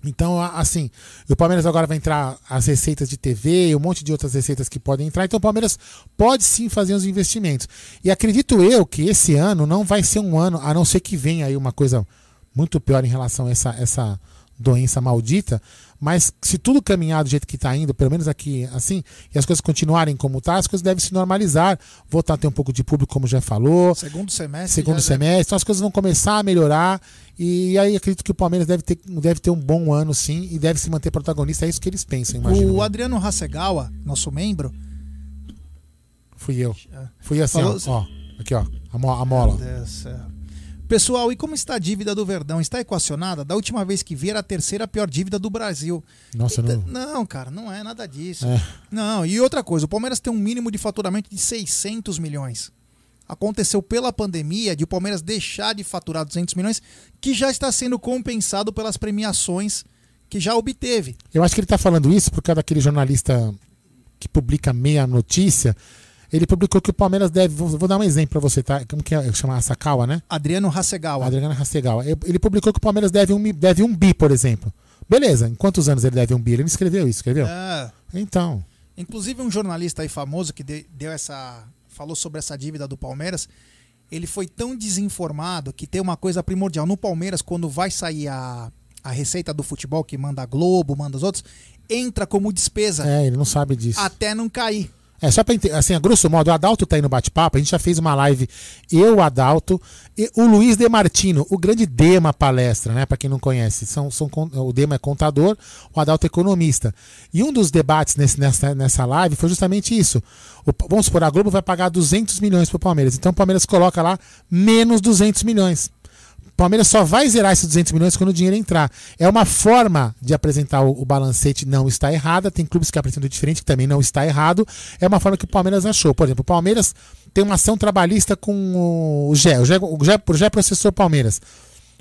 Então, assim, o Palmeiras agora vai entrar as receitas de TV e um monte de outras receitas que podem entrar. Então, o Palmeiras pode sim fazer os investimentos. E acredito eu que esse ano não vai ser um ano, a não ser que venha aí uma coisa muito pior em relação a essa, essa doença maldita, mas se tudo caminhar do jeito que está indo, pelo menos aqui assim, e as coisas continuarem como tá, as coisas devem se normalizar. Voltar a ter um pouco de público, como já falou. Segundo semestre. Segundo semestre. Então as coisas vão começar a melhorar. E aí acredito que o Palmeiras deve ter, deve ter um bom ano, sim, e deve se manter protagonista. É isso que eles pensam, imagino. O Adriano Hasegawa, nosso membro. Fui eu. Fui assim, Falou... ó, ó. Aqui, ó. A, mo a mola. Meu Deus do céu. Pessoal, e como está a dívida do Verdão? Está equacionada? Da última vez que vi era a terceira pior dívida do Brasil. Nossa, não. Não, cara, não é nada disso. É. Não, e outra coisa, o Palmeiras tem um mínimo de faturamento de 600 milhões. Aconteceu pela pandemia de o Palmeiras deixar de faturar 200 milhões, que já está sendo compensado pelas premiações que já obteve. Eu acho que ele está falando isso por causa daquele jornalista que publica meia notícia ele publicou que o Palmeiras deve. Vou, vou dar um exemplo para você, tá? Como que é? Chama Sakawa, né? Adriano Hasegawa. Adriano Hasegawa. Ele publicou que o Palmeiras deve um, deve um bi, por exemplo. Beleza, em quantos anos ele deve um bi? Ele não escreveu isso, escreveu? É. Então. Inclusive um jornalista aí famoso que deu essa. falou sobre essa dívida do Palmeiras. Ele foi tão desinformado que tem uma coisa primordial. No Palmeiras, quando vai sair a, a receita do futebol, que manda a Globo, manda os outros, entra como despesa. É, ele não sabe disso. Até não cair. É, só pra assim, a grosso modo, o Adalto tá aí no bate-papo, a gente já fez uma live, eu, Adalto, e o Luiz Demartino, o grande Dema palestra, né? Pra quem não conhece, são, são, o Dema é contador, o Adalto é economista. E um dos debates nesse, nessa, nessa live foi justamente isso. O, vamos supor, a Globo vai pagar 200 milhões pro Palmeiras, então o Palmeiras coloca lá menos 200 milhões. Palmeiras só vai zerar esses 200 milhões quando o dinheiro entrar. É uma forma de apresentar o, o balancete, não está errada. Tem clubes que apresentam diferente, que também não está errado. É uma forma que o Palmeiras achou. Por exemplo, o Palmeiras tem uma ação trabalhista com o GE. O GE, o GE, o GE processou o Palmeiras.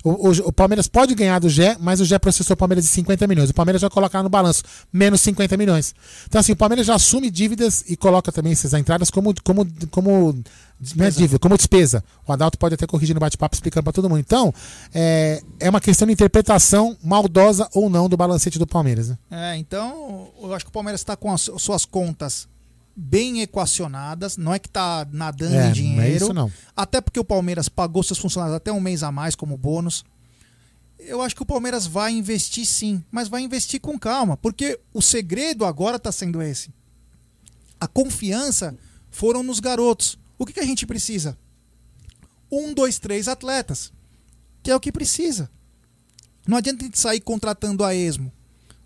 O, o, o, Palmeiras pode ganhar do Gé, mas o Gé processou o Palmeiras de 50 milhões. O Palmeiras vai colocar no balanço menos 50 milhões. Então, assim, o Palmeiras já assume dívidas e coloca também essas entradas como, como, como não é dívida, como despesa. O Adalto pode até corrigir no bate-papo explicando para todo mundo. Então, é, é uma questão de interpretação maldosa ou não do balancete do Palmeiras. Né? É, então, eu acho que o Palmeiras está com as suas contas bem equacionadas, não é que está nadando é, em dinheiro. Não é isso não. Até porque o Palmeiras pagou seus funcionários até um mês a mais como bônus. Eu acho que o Palmeiras vai investir sim, mas vai investir com calma, porque o segredo agora está sendo esse. A confiança foram nos garotos. O que, que a gente precisa? Um, dois, três atletas, que é o que precisa. Não adianta a gente sair contratando a esmo.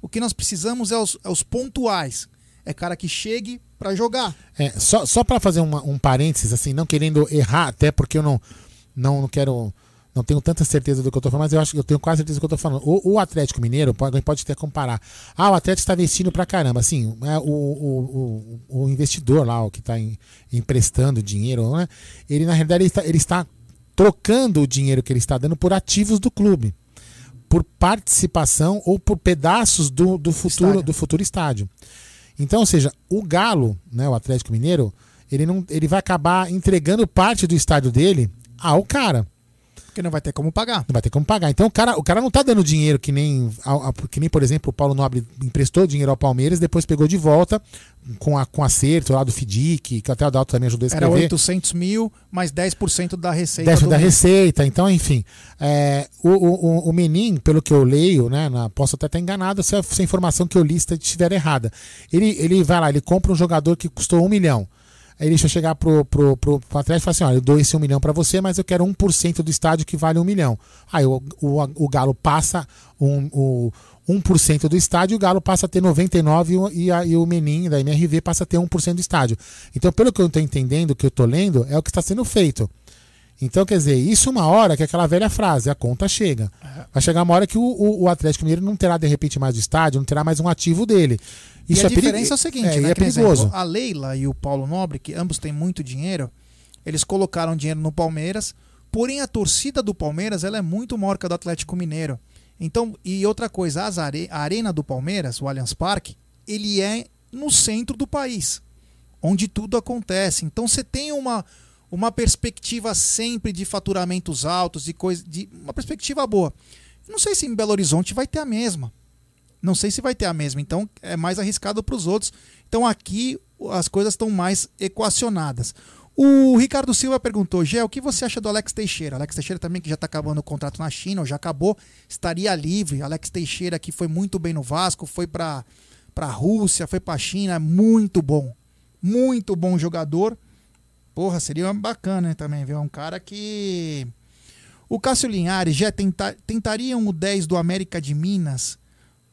O que nós precisamos é os, é os pontuais. É cara que chegue para jogar. É, só só para fazer uma, um parênteses, assim, não querendo errar, até porque eu não, não, não quero. Não tenho tanta certeza do que eu tô falando, mas eu acho que eu tenho quase certeza do que eu tô falando. O, o Atlético Mineiro, pode, pode até comparar. Ah, o Atlético está investindo pra caramba. Assim, é, o, o, o, o investidor lá, o que está emprestando dinheiro, né? Ele, na realidade, ele está, ele está trocando o dinheiro que ele está dando por ativos do clube por participação ou por pedaços do, do futuro estádio. do futuro estádio. Então, ou seja, o Galo, né, o Atlético Mineiro, ele, não, ele vai acabar entregando parte do estádio dele ao cara. Porque não vai ter como pagar. Não vai ter como pagar. Então o cara, o cara não tá dando dinheiro que nem, que nem, por exemplo, o Paulo Nobre emprestou dinheiro ao Palmeiras, depois pegou de volta com, a, com acerto lá do FIDIC, que até o Dalto também ajudou a Era escrever. 800 mil mais 10% da receita. Décimo do da mês. receita, então, enfim. É, o, o, o- Menin, pelo que eu leio, né? na- posso até estar enganado se a, se a informação que eu li estiver errada. Ele, ele vai lá, ele compra um jogador que custou um milhão. Aí deixa chegar pro, pro, pro, pro Atlético e fala assim: olha, eu dou esse um milhão para você, mas eu quero 1% do estádio que vale um milhão. Aí o, o, o Galo passa um, o 1% do estádio, o Galo passa a ter 99% e a, e o Menin da MRV passa a ter 1% do estádio. Então, pelo que eu estou entendendo, que eu estou lendo, é o que está sendo feito. Então, quer dizer, isso uma hora que é aquela velha frase, a conta chega. Vai chegar uma hora que o, o, o Atlético Mineiro não terá, de repente, mais o estádio, não terá mais um ativo dele. Isso e a é, diferença é o seguinte, é, né? é perigoso. exemplo, a Leila e o Paulo Nobre, que ambos têm muito dinheiro, eles colocaram dinheiro no Palmeiras, porém a torcida do Palmeiras ela é muito maior que a do Atlético Mineiro. Então, e outra coisa, as are- a arena do Palmeiras, o Allianz Parque, ele é no centro do país, onde tudo acontece. Então você tem uma, uma perspectiva sempre de faturamentos altos e coisa de uma perspectiva boa. Não sei se em Belo Horizonte vai ter a mesma. Não sei se vai ter a mesma, então é mais arriscado para os outros. Então aqui as coisas estão mais equacionadas. O Ricardo Silva perguntou: Gé, o que você acha do Alex Teixeira? Alex Teixeira também, que já está acabando o contrato na China, ou já acabou, estaria livre. Alex Teixeira, que foi muito bem no Vasco, foi para a Rússia, foi para a China, muito bom. Muito bom jogador. Porra, seria bacana né, também, ver um cara que. O Cássio Linhares já tenta, tentariam o 10 do América de Minas.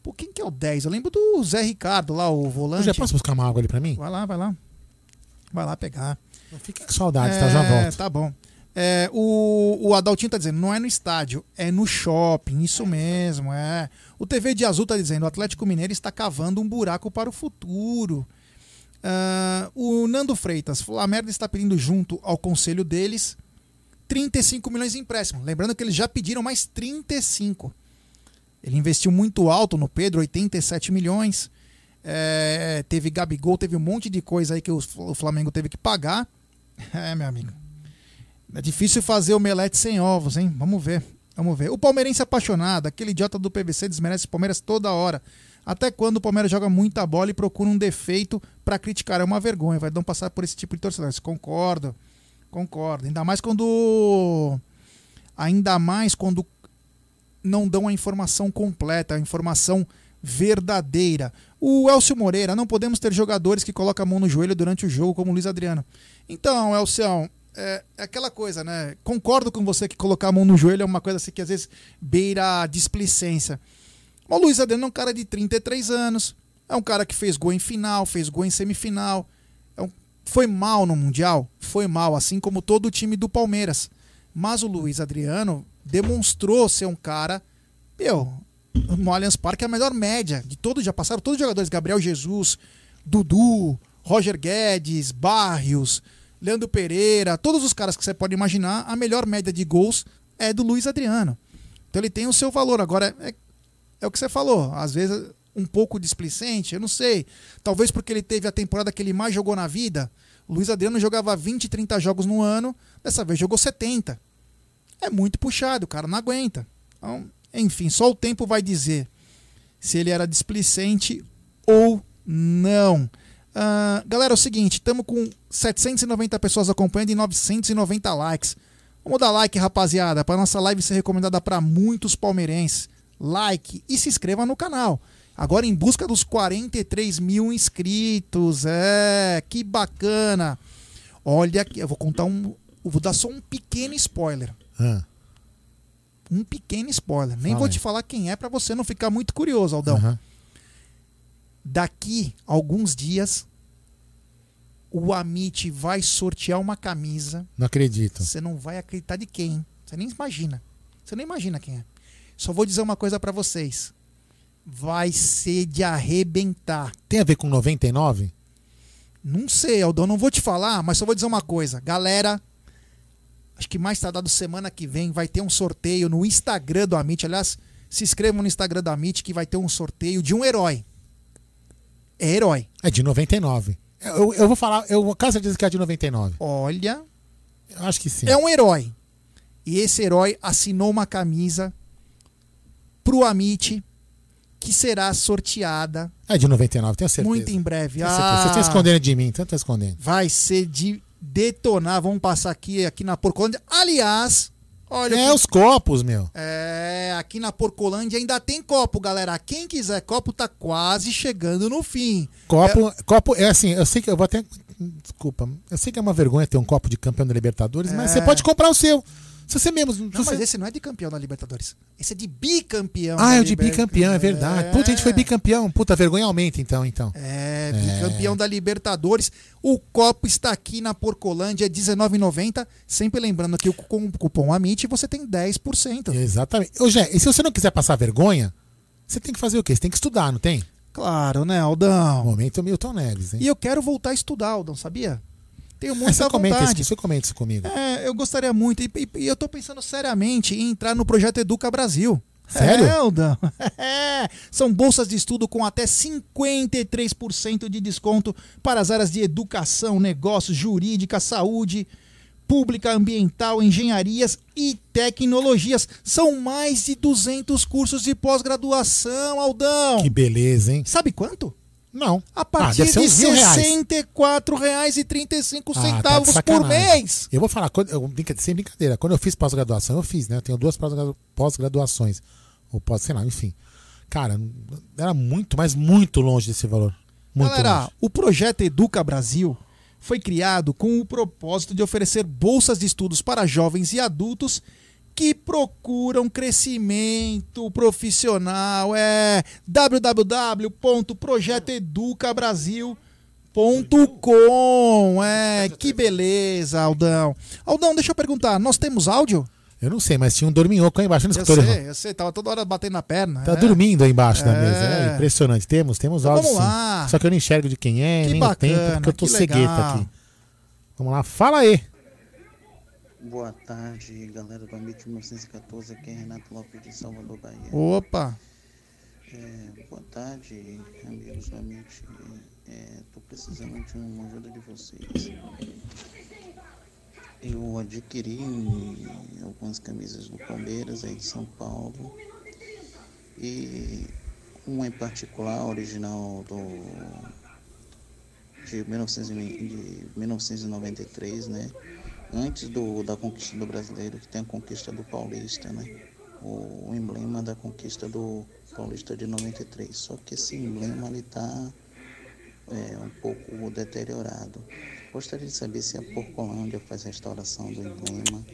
Pô, quem que é o 10? Eu lembro do Zé Ricardo lá, o Eu volante. já posso buscar uma água ali pra mim? Vai lá, vai lá. Vai lá pegar. Fica com saudade, tá? Eu já É, volto. Tá bom. É, o, o Adaltinho tá dizendo, não é no estádio, é no shopping, isso mesmo, é. O TV de Azul tá dizendo, o Atlético Mineiro está cavando um buraco para o futuro. Ah, o Nando Freitas, a merda está pedindo junto ao conselho deles 35 milhões de empréstimo. Lembrando que eles já pediram mais 35. Ele investiu muito alto no Pedro, 87 milhões. É, teve Gabigol, teve um monte de coisa aí que o o Flamengo teve que pagar. É, meu amigo. É difícil fazer omelete sem ovos, hein? Vamos ver. Vamos ver. O palmeirense apaixonado, aquele idiota do PVC desmerece o Palmeiras toda hora. Até quando o Palmeiras joga muita bola e procura um defeito pra criticar? É uma vergonha. Vai não passar por esse tipo de torcedores. Concordo. Concordo. Ainda mais quando. Ainda mais quando não dão a informação completa, a informação verdadeira. O Elcio Moreira, não podemos ter jogadores que colocam a mão no joelho durante o jogo, como o Luiz Adriano. Então, Elcião, é, é aquela coisa, né? Concordo com você que colocar a mão no joelho é uma coisa assim que às vezes beira a displicência. O Luiz Adriano é um cara de 33 anos, é um cara que fez gol em final, fez gol em semifinal. É um- foi mal no Mundial? Foi mal, assim como todo o time do Palmeiras. Mas o Luiz Adriano demonstrou ser um cara. Meu, no Allianz Parque é a melhor média de todos, já passaram todos os jogadores: Gabriel Jesus, Dudu, Roger Guedes, Barrios, Leandro Pereira, todos os caras que você pode imaginar, a melhor média de gols é do Luiz Adriano. Então ele tem o seu valor. Agora, é, é o que você falou, às vezes um pouco displicente, eu não sei. Talvez porque ele teve a temporada que ele mais jogou na vida. O Luiz Adriano jogava 20, 30 jogos no ano, dessa vez jogou 70. É muito puxado, o cara não aguenta. Então, enfim, só o tempo vai dizer se ele era displicente ou não. Ah, galera, é o seguinte, estamos com 790 pessoas acompanhando e 990 likes. Vamos dar like, rapaziada, para nossa live ser recomendada para muitos palmeirenses. Like e se inscreva no canal. Agora em busca dos 43 mil inscritos. É, que bacana. Olha aqui, eu vou contar um. Vou dar só um pequeno spoiler. Ah, Um pequeno spoiler. Nem Fala vou aí. te falar quem é para você não ficar muito curioso, Aldão. aham. Daqui a alguns dias, o Amit vai sortear uma camisa. Não acredito. Você não vai acreditar de quem. Você nem imagina. Você nem imagina quem é. Só vou dizer uma coisa para vocês. Vai ser de arrebentar. Tem a ver com 99? Não sei, Aldão, não vou te falar, mas só vou dizer uma coisa. Galera, acho que mais tardado semana que vem vai ter um sorteio no Instagram do Amit. Aliás, se inscrevam no Instagram do Amit que vai ter um sorteio de um herói. É herói. É de 99. Eu, eu vou falar, eu vou com certeza que é de 99. Olha, Eu acho que sim. é um herói. E esse herói assinou uma camisa pro Amit que será sorteada É de 99, tenho certeza. muito em breve. Tenho certeza. Ah, Vocês estão escondendo de mim, tanto estão escondendo. vai ser de detonar. Vamos passar aqui, aqui na Porcolândia. Aliás, olha. É que- os copos, meu. É, aqui na Porcolândia ainda tem copo, galera. Quem quiser copo tá quase chegando no fim. Copo, copo, é assim, eu sei que eu vou até. Desculpa, eu sei que é uma vergonha ter um copo de campeão da Libertadores, mas É. você pode comprar o seu. Se você mesmo. se Não, você- mas esse não é de campeão da Libertadores. Esse é de bicampeão. Ah, é o de Liber- bicampeão, é verdade. Puta, a gente foi bicampeão. Puta, vergonha aumenta então, então. É, bicampeão da Libertadores. O copo está aqui na Porcolândia, é R$19,90. Sempre lembrando que o- com o cupom AMIT você tem 10%. Exatamente. Ô, Jé, e se você não quiser passar vergonha, você tem que fazer o quê? Você tem que estudar, não tem? Claro, né, Aldão? Momento Milton Neves, hein? E eu quero voltar a estudar, Aldão, sabia? Tenho É, muita você comenta vontade. isso, você comenta isso comigo. É, eu gostaria muito. E, e- e eu tô pensando seriamente em entrar no projeto Educa Brasil. Sério? É, Aldão. É. São bolsas de estudo com até 53% de desconto para as áreas de educação, negócios, jurídica, saúde, pública, ambiental, engenharias e tecnologias. São mais de 200 cursos de pós-graduação, Aldão. Que beleza, hein? Sabe quanto? Não. A Ah, partir ser de. R$ 64,35 Ah, tá de por mês. Eu vou falar, eu, sem brincadeira, quando eu fiz pós-graduação, eu fiz, né? Eu tenho duas pós-gra- pós-graduações. Ou pós, sei lá, enfim. Cara, era muito, mas muito longe desse valor. Muito Galera, longe. o projeto Educa Brasil foi criado com o propósito de oferecer bolsas de estudos para jovens e adultos que procuram crescimento profissional. É www.projetoeducabrasil.com. É, que beleza, Aldão. Aldão, deixa eu perguntar, nós temos áudio? Eu não sei, mas tinha um dorminhoco aí embaixo no Eu escritório. sei, eu sei, tava toda hora batendo na perna. Tá é. dormindo aí embaixo da É. mesa. É impressionante. Temos, temos Então áudio vamos sim. lá. Só que eu não enxergo de quem é, Que nem o bacana, tempo, porque eu tô cegueta aqui. Vamos lá, fala aí. Boa tarde, galera do Amit 1914, aqui é Renato Lopes de Salvador, Bahia. Opa. É, boa tarde, amigos do Amit. Estou precisando de uma ajuda de vocês. Eu adquiri algumas camisas do Palmeiras aí de São Paulo e uma em particular, original do de, 1900 e- de 1993, né? Antes do, da conquista do brasileiro, que tem a conquista do Paulista, né? O, o emblema da conquista do Paulista de 93. Só que esse emblema ali tá é, um pouco deteriorado. Gostaria de saber se a Porcolândia faz restauração do emblema.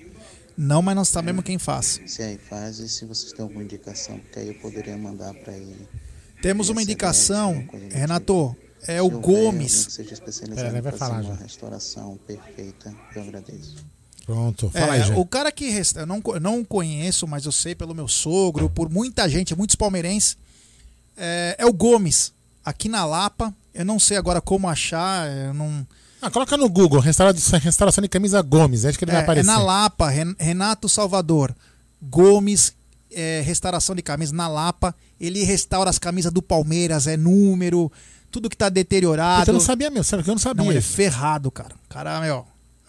Não, mas nós sabemos quem faz. Se aí faz e se vocês têm alguma indicação, porque aí eu poderia mandar para ele. Temos uma Essa indicação, do Renato, é o Gomes. Que seja especializado Pera, vai falar uma já. restauração perfeita, eu agradeço. Pronto, fala aí, É, Jé. o cara que resta, eu não, não conheço, mas eu sei pelo meu sogro, por muita gente, muitos palmeirenses, é, é o Gomes, aqui na Lapa. Eu não sei agora como achar, eu não. Ah, coloca no Google, restauração, restauração de camisa Gomes, acho que ele vai É, é aparecer. na Lapa, Ren- Renato Salvador. Gomes, é, restauração de camisas na Lapa. Ele restaura as camisas do Palmeiras, é número, tudo que tá deteriorado. Eu não sabia mesmo, sério que eu não sabia. Não, ele é ferrado, cara. O cara, meu,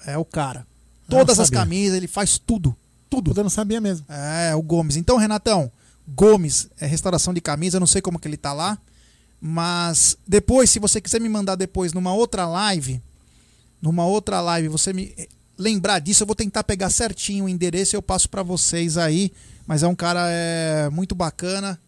é o cara. Todas as camisas, ele faz tudo. Tudo. Eu não sabia mesmo. É, o Gomes. Então, Renatão, Gomes é restauração de camisa, eu não sei como que ele tá lá. Mas depois, se você quiser me mandar depois numa outra live, numa outra live, você me eh, lembrar disso, eu vou tentar pegar certinho o endereço e eu passo pra vocês aí. Mas é um cara é, muito bacana,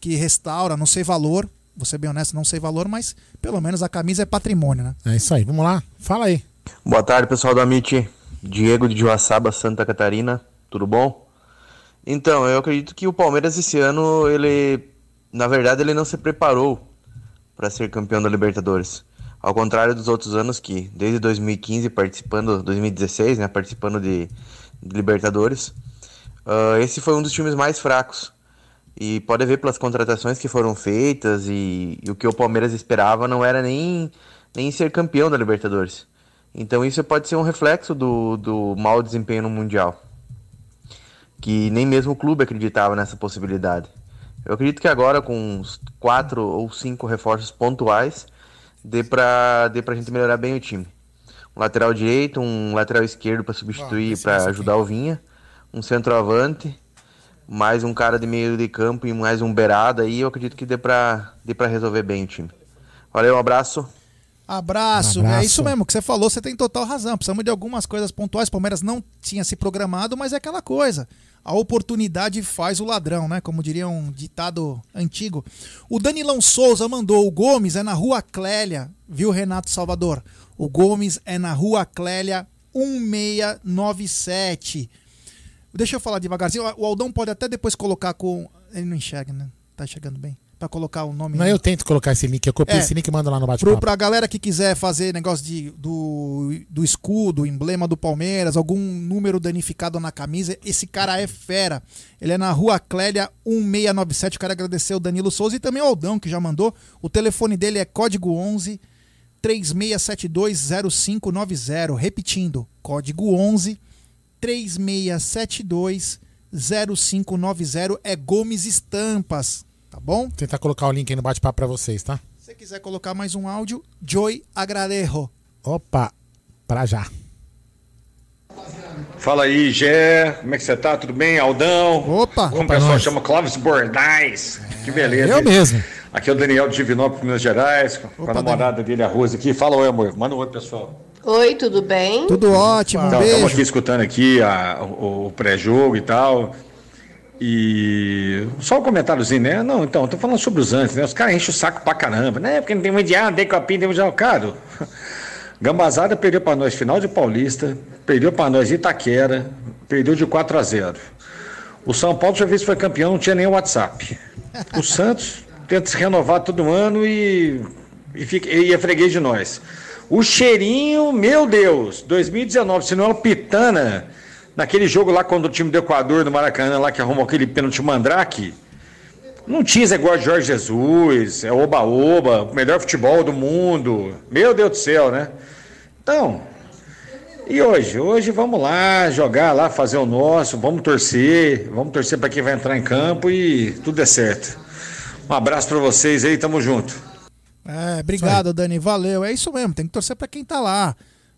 que restaura, não sei valor, vou ser bem honesto, não sei valor, mas pelo menos a camisa é patrimônio, né? É isso aí, vamos lá, fala aí. Boa tarde, pessoal do Amit. Diego de Joaçaba, Santa Catarina. Tudo bom? Então, eu acredito que o Palmeiras esse ano, ele, na verdade, ele não se preparou para ser campeão da Libertadores. Ao contrário dos outros anos que, desde 2015, participando, 2016, né, participando de, de Libertadores, ah, esse foi um dos times mais fracos. E pode ver pelas contratações que foram feitas e, e o que o Palmeiras esperava não era nem, nem ser campeão da Libertadores. Então isso pode ser um reflexo do, do mau desempenho no Mundial. Que nem mesmo o clube acreditava nessa possibilidade. Eu acredito que agora, com uns quatro ou cinco reforços pontuais, dê pra, dê pra gente melhorar bem o time. Um lateral direito, um lateral esquerdo para substituir, para ajudar o Vinha. um centroavante, mais um cara de meio de campo e mais um beirada aí, eu acredito que dê pra, dê pra resolver bem o time. Valeu, um abraço. Abraço, Um abraço. é isso mesmo que você falou, você tem total razão. Precisamos de algumas coisas pontuais. Palmeiras não tinha se programado, mas é aquela coisa. A oportunidade faz o ladrão, né? Como diria um ditado antigo. O Danilão Souza mandou: o Gomes é na rua Clélia, viu, Renato Salvador? O Gomes é na rua Clélia 1697. Deixa eu falar devagarzinho. O Aldão pode até depois colocar com. Ele não enxerga, né? Tá chegando bem. Pra colocar o nome. Não, eu tento colocar esse link, eu copio É. esse link e mando lá no bate-papo. pra galera que quiser fazer negócio de, do, do escudo, emblema do Palmeiras, algum número danificado na camisa, esse cara é fera. Ele é na rua Clélia 1697. Eu quero agradecer o Danilo Souza e também o Aldão, que já mandou. O telefone dele é código 11 36720590. Repetindo, código 11 36720590 é Gomes Estampas, tá bom? Vou tentar colocar o link aí no bate-papo pra vocês, tá? Se você quiser colocar mais um áudio, Joy Agradejo. Opa, pra já. Fala aí, Gé. Como é que você tá? Tudo bem? Aldão? Opa! Como o Opa, pessoal nós. chama Clóvis Bordais. Que beleza. eu hein? mesmo. Aqui é o Daniel de Divinópolis, Minas Gerais, com a namorada dele, a Rose, aqui. Fala oi, amor. Manda um oi, pessoal. Oi, tudo bem? Tudo ótimo, um Então, estamos aqui escutando aqui a- o, o pré-jogo e tal. E só um comentáriozinho, né? Não, então, tô falando sobre os antes, né? Os caras enchem o saco pra caramba, né? Porque não tem mundial, não tem copinha, não tem mundial. Cara, Gambazada perdeu pra nós final de Paulista, perdeu pra nós Itaquera, perdeu de 4 a 0. O São Paulo, já vez que foi campeão, não tinha nem WhatsApp. O Santos tenta se renovar todo ano e, e, fica, e é freguês de nós. O cheirinho, meu Deus, 2019, se não é o Pitana, naquele jogo lá quando o time do Equador, do Maracanã, lá que arrumou aquele pênalti mandrake, não tinha esse negócio de Jorge Jesus, é oba-oba, o melhor futebol do mundo. Meu Deus do céu, né? Então, e hoje? Hoje vamos lá jogar lá, fazer o nosso, vamos torcer, vamos torcer para quem vai entrar em campo e tudo é certo. Um abraço para vocês aí, tamo junto. É, obrigado, Dani. Valeu. É isso mesmo, tem que torcer pra quem tá lá.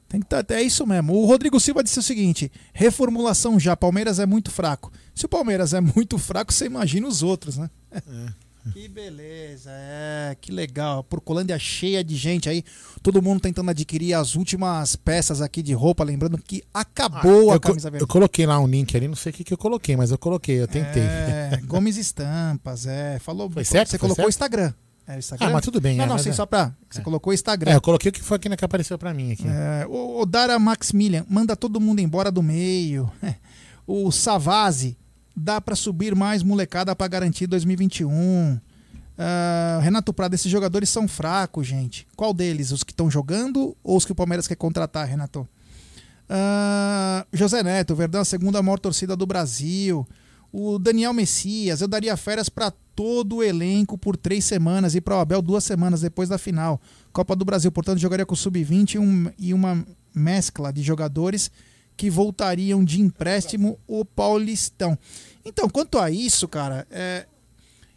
Tem que tá, é isso mesmo. O Rodrigo Silva disse o seguinte: reformulação já, Palmeiras é muito fraco. Se o Palmeiras é muito fraco, você imagina os outros, né? Que beleza, é, que legal. A Porcolândia cheia de gente aí, todo mundo tentando adquirir as últimas peças aqui de roupa, lembrando que acabou a eu, co- camisa eu vermelha. coloquei lá um link ali, não sei o que, que eu coloquei, mas eu coloquei, eu tentei. É, Gomes Estampas, é. Falou. Foi certo? Você Foi colocou o? Instagram. É, o Instagram? Ah, mas tudo bem, Não, é, não, sim, é. só pra. Você colocou o Instagram. É, eu coloquei o que foi aqui que apareceu pra mim aqui. É, o, o Dara Maximilian manda todo mundo embora do meio. O Savazzi dá pra subir mais molecada pra garantir 2021. Ah, Renato Prado, esses jogadores são fracos, gente. Qual deles? Os que estão jogando ou os que o Palmeiras quer contratar, Renato? Ah, José Neto, o Verdão, é a segunda maior torcida do Brasil. O Daniel Messias, eu daria férias para todo o elenco por três semanas e para o Abel duas semanas depois da final. Copa do Brasil, portanto, jogaria com o Sub-20 e, um- e uma mescla de jogadores que voltariam de empréstimo o Paulistão. Então, quanto a isso, cara, é,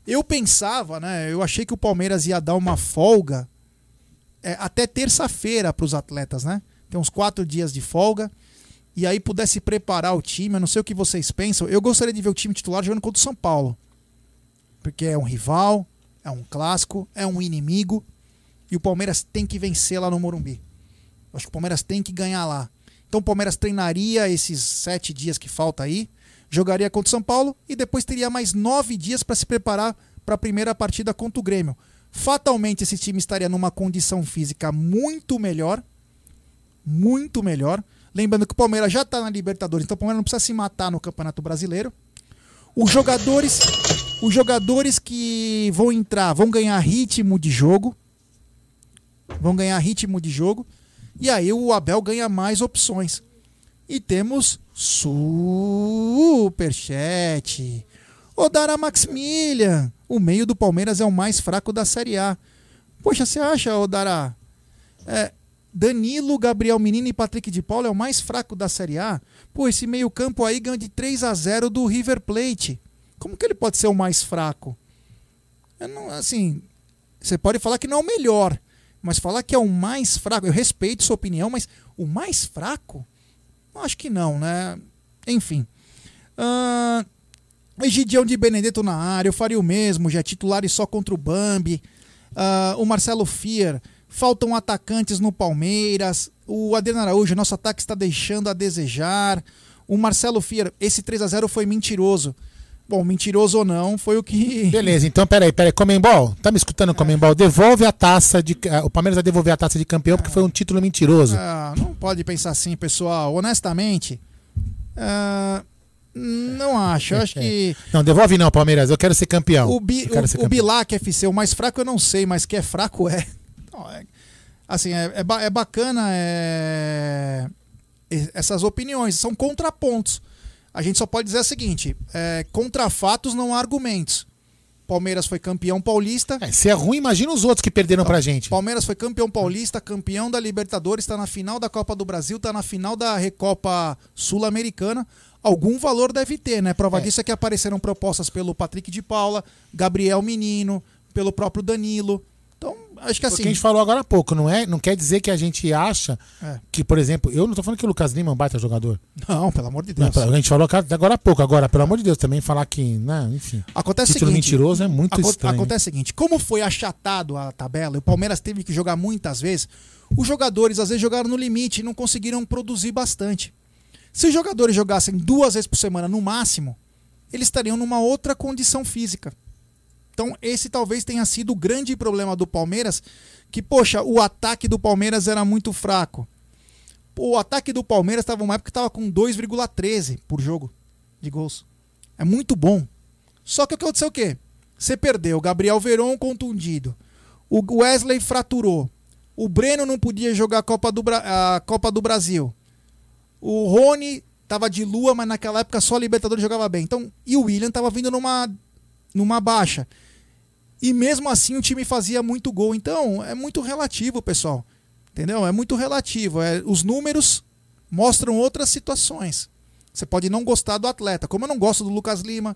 eu pensava, né? Eu achei que o Palmeiras ia dar uma folga é, até terça-feira para os atletas, né? Tem uns quatro dias de folga. E aí pudesse preparar o time. Eu não sei o que vocês pensam. Eu gostaria de ver o time titular jogando contra o São Paulo. Porque é um rival, é um clássico, é um inimigo. E o Palmeiras tem que vencer lá no Morumbi. Acho que o Palmeiras tem que ganhar lá. Então o Palmeiras treinaria esses sete dias que falta aí, jogaria contra o São Paulo e depois teria mais nove dias para se preparar para a primeira partida contra o Grêmio. Fatalmente esse time estaria numa condição física muito melhor, muito melhor. Lembrando que o Palmeiras já está na Libertadores, então o Palmeiras não precisa se matar no Campeonato Brasileiro. Os jogadores, os jogadores que vão entrar vão ganhar ritmo de jogo, vão ganhar ritmo de jogo, e aí o Abel ganha mais opções. E temos Superchat. Odara Maximilian. O meio do Palmeiras é o mais fraco da Série A. Poxa, você acha, Odara? É, Danilo, Gabriel Menino e Patrick de Paula é o mais fraco da Série A? Pô, esse meio-campo aí ganha de 3 a 0 do River Plate. Como que ele pode ser o mais fraco? Não, assim, você pode falar que não é o melhor, mas falar que é o mais fraco, eu respeito sua opinião, mas o mais fraco? Eu acho que não, né? Enfim. Ah, Egidião de Benedetto na área, eu faria o mesmo, já é titular e só contra o Bambi. Ah, o Marcelo Fier, faltam atacantes no Palmeiras. O Adriano Araújo, nosso ataque está deixando a desejar. O Marcelo Fier, esse 3 a 0 foi mentiroso. Bom, mentiroso ou não, foi o que. Beleza, então peraí, peraí. Comembol, tá me escutando, Comembol? Devolve a taça de. O Palmeiras vai devolver a taça de campeão porque foi um título mentiroso. Ah, não pode pensar assim, pessoal. Honestamente, ah, não acho. Eu acho que. Não, devolve não, Palmeiras. Eu quero ser campeão. O, Bi, o, ser o campeão. Bilac FC, o mais fraco eu não sei, mas que é fraco é. Não, é- assim, é, é, é bacana é, e- essas opiniões, são contrapontos. A gente só pode dizer o seguinte: é, contra fatos não há argumentos. Palmeiras foi campeão paulista. se é ruim, imagina os outros que perderam pra gente. Palmeiras foi campeão paulista, campeão da Libertadores, está na final da Copa do Brasil, está na final da Recopa Sul-Americana. Algum valor deve ter, né? Prova disso é que apareceram propostas pelo Patrick de Paula, Gabriel Menino, pelo próprio Danilo. Acho que assim. que a gente falou agora há pouco, não é? Não quer dizer que a gente acha É. que, por exemplo, eu não tô falando que o Lucas Lima é um baita jogador. Não, pelo amor de Não, Deus. a gente falou agora há pouco, agora, pelo amor de Deus, também falar que, né, enfim. Acontece o título seguinte, mentiroso é muito aco- estranho. Acontece o seguinte, como foi achatado a tabela, e o Palmeiras teve que jogar muitas vezes, os jogadores às vezes jogaram no limite e não conseguiram produzir bastante. Se os jogadores jogassem duas vezes por semana no máximo, eles estariam numa outra condição física. Então, esse talvez tenha sido o grande problema do Palmeiras, que, poxa, o ataque do Palmeiras era muito fraco. O ataque do Palmeiras estava uma época que estava com 2,13 por jogo de gols. É muito bom. Só que aconteceu o quê? Você perdeu Gabriel Veron contundido. O Wesley fraturou. O Breno não podia jogar a Copa do, Bra- a Copa do Brasil. O Rony tava de lua, mas naquela época só a Libertadores jogava bem. Então, e o William tava vindo numa, numa baixa. E mesmo assim o time fazia muito gol. Então, é muito relativo, pessoal. Entendeu? É muito relativo. É, os números mostram outras situações. Você pode não gostar do atleta. Como eu não gosto do Lucas Lima,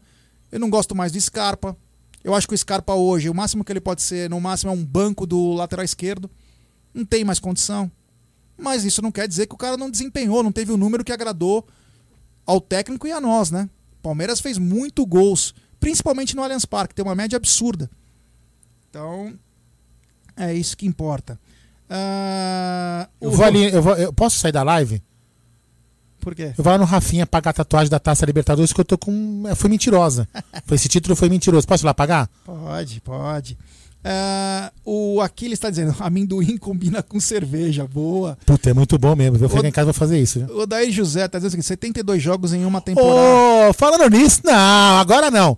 eu não gosto mais do Scarpa. Eu acho que o Scarpa hoje, o máximo que ele pode ser, no máximo, é um banco do lateral esquerdo. Não tem mais condição. Mas isso não quer dizer que o cara não desempenhou, não teve o número que agradou ao técnico e a nós, né? Palmeiras fez muito gols, principalmente no Allianz Parque, tem uma média absurda. Então, é isso que importa. Ah, Eu vou ali, eu, vou- eu posso sair da live? Por quê? Eu vou lá no Rafinha pagar a tatuagem da Taça Libertadores que eu tô com. é, Foi mentirosa. Foi, esse título foi mentiroso. Posso ir lá pagar? Pode, pode. Ah, o Aquiles está dizendo: amendoim combina com cerveja. Boa. Puta, é muito bom mesmo. Eu chegar em casa vou fazer isso. viu? O Daí José tá dizendo o seguinte: 72 jogos em uma temporada. Ô, falando nisso, não, agora não.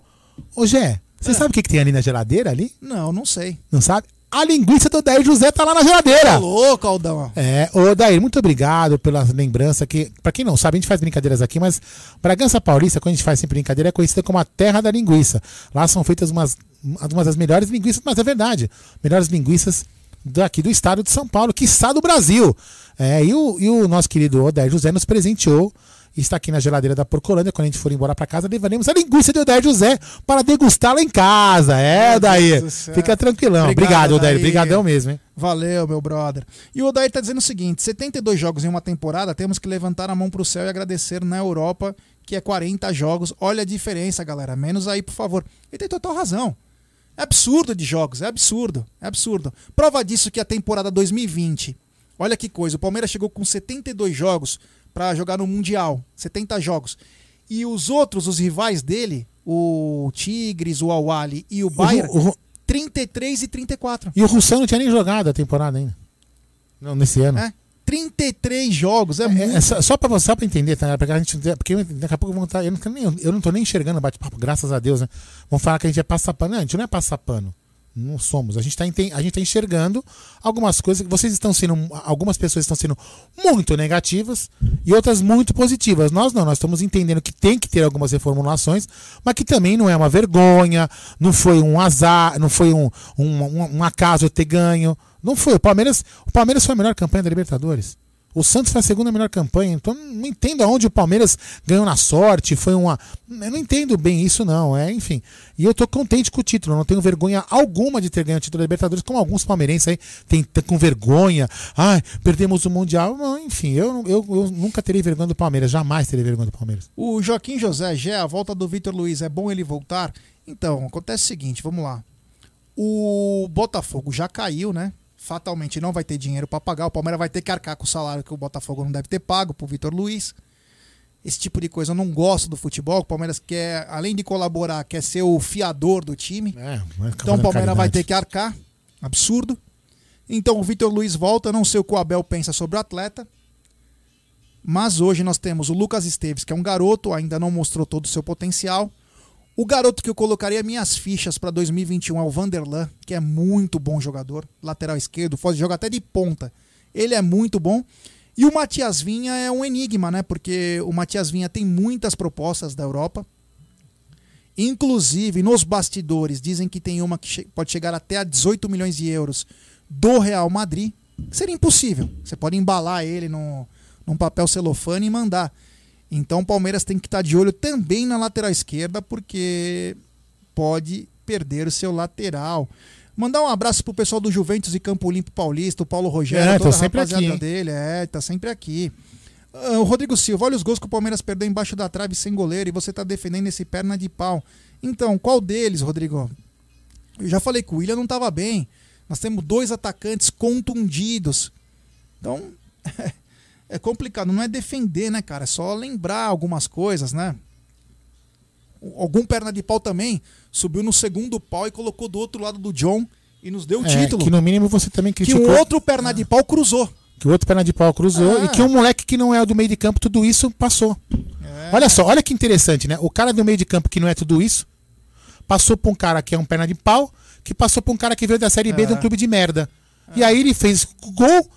Ô, Gé, você É. sabe o que, que tem ali na geladeira ali? Não, não sei. Não sabe? A linguiça do Daí José tá lá na geladeira. Tá louco, Aldão. É, ô Daí, muito obrigado pela lembrança que, pra quem não sabe, a gente faz brincadeiras aqui, mas Bragança Paulista, quando a gente faz sempre brincadeira, é conhecida como a terra da linguiça. Lá são feitas umas, umas das melhores linguiças, mas é verdade, melhores linguiças daqui do estado de São Paulo, que está do Brasil. É, e, o, e o nosso querido Odair José nos presenteou está aqui na geladeira da Porcolândia. Quando a gente for embora para casa, levaremos a linguiça de Odair José para degustá-la em casa. É, Odair. Céu. Fica tranquilão. Obrigado, Odair. Obrigadão mesmo, hein? Valeu, meu brother. E o Odair tá dizendo o seguinte: 72 jogos em uma temporada, temos que levantar a mão pro céu e agradecer na Europa, que é 40 jogos. Olha a diferença, galera. Menos aí, por favor. Ele tem total razão. É absurdo de jogos, é absurdo, é absurdo. Prova disso que a temporada 2020. Olha que coisa, o Palmeiras chegou com 72 jogos para jogar no Mundial, 70 jogos. E os outros, os rivais dele, o Tigres, o Awali e o Bayern, o Ru- 33 e 34. E o Russão não tinha nem jogado a temporada ainda. Não, nesse ano. É, 33 jogos, é, muito. É só, só pra você só pra entender, tá? Porque, a gente, porque daqui a pouco vão estar. Eu não, eu não tô nem enxergando o bate-papo, graças a Deus, né? Vão falar que a gente é passapano. Não, a gente não é passapano. Não somos. A gente, tá, enten- a gente tá enxergando algumas coisas que vocês estão sendo. Algumas pessoas estão sendo muito negativas e outras muito positivas. Nós não, nós estamos entendendo que tem que ter algumas reformulações, mas que também não é uma vergonha, não foi um azar, não foi um, um, um, um acaso eu ter ganho. Não foi. O Palmeiras, o Palmeiras foi a melhor campanha da Libertadores. O Santos foi a segunda melhor campanha, então não entendo aonde o Palmeiras ganhou na sorte, foi uma. Eu não entendo bem isso, não. É, enfim. E eu tô contente com o título, não tenho vergonha alguma de ter ganho o título da Libertadores, como alguns palmeirenses aí têm com vergonha. Ai, perdemos o Mundial. Não, enfim, eu, eu, eu nunca terei vergonha do Palmeiras, jamais terei vergonha do Palmeiras. O Joaquim José, Gé, a volta do Vitor Luiz, é bom ele voltar? Então, acontece o seguinte, vamos lá. O Botafogo já caiu, né? Fatalmente não vai ter dinheiro para pagar. O Palmeiras vai ter que arcar com o salário que o Botafogo não deve ter pago pro Vitor Luiz. Esse tipo de coisa eu não gosto do futebol. O Palmeiras quer, além de colaborar, quer ser o fiador do time. É, então o Palmeiras vai ter que arcar. Absurdo. Então o Vitor Luiz volta. Não sei o que o Abel pensa sobre o atleta. Mas hoje nós temos o Lucas Esteves, que é um garoto, ainda não mostrou todo o seu potencial. O garoto que eu colocaria minhas fichas para 2021 é o Vanderlan, que é muito bom jogador, lateral esquerdo, pode jogar até de ponta. Ele é muito bom. E o Matias Vinha é um enigma, né? Porque o Matias Vinha tem muitas propostas da Europa. Inclusive, nos bastidores, dizem que tem uma que pode chegar até a 18 milhões de euros do Real Madrid. Seria impossível. Você pode embalar ele no, num papel celofane e mandar. Então o Palmeiras tem que estar de olho também na lateral esquerda, porque pode perder o seu lateral. Mandar um abraço pro pessoal do Juventus e Campo Limpo Paulista, o Paulo Rogério, É, toda a sempre rapaziada aqui, dele. É, tá sempre aqui. Ah, o Rodrigo Silva, olha os gols que o Palmeiras perdeu embaixo da trave sem goleiro e você tá defendendo esse perna de pau. Então, qual deles, Rodrigo? Eu já falei que o William não tava bem. Nós temos dois atacantes contundidos. Então, é complicado. Não é defender, né, cara? É só lembrar algumas coisas, né? Algum perna de pau também subiu no segundo pau e colocou do outro lado do John e nos deu o É, título. que no mínimo você também Que criticou. um outro perna de pau cruzou. Que o outro perna de pau cruzou Ah. e que um moleque que não é do meio de campo, tudo isso passou. Olha só, olha que interessante, né? O cara do meio de campo que não é tudo isso, passou pra um cara que é um perna de pau, que passou pra um cara que veio da Série B É. de um clube de merda. E aí ele fez gol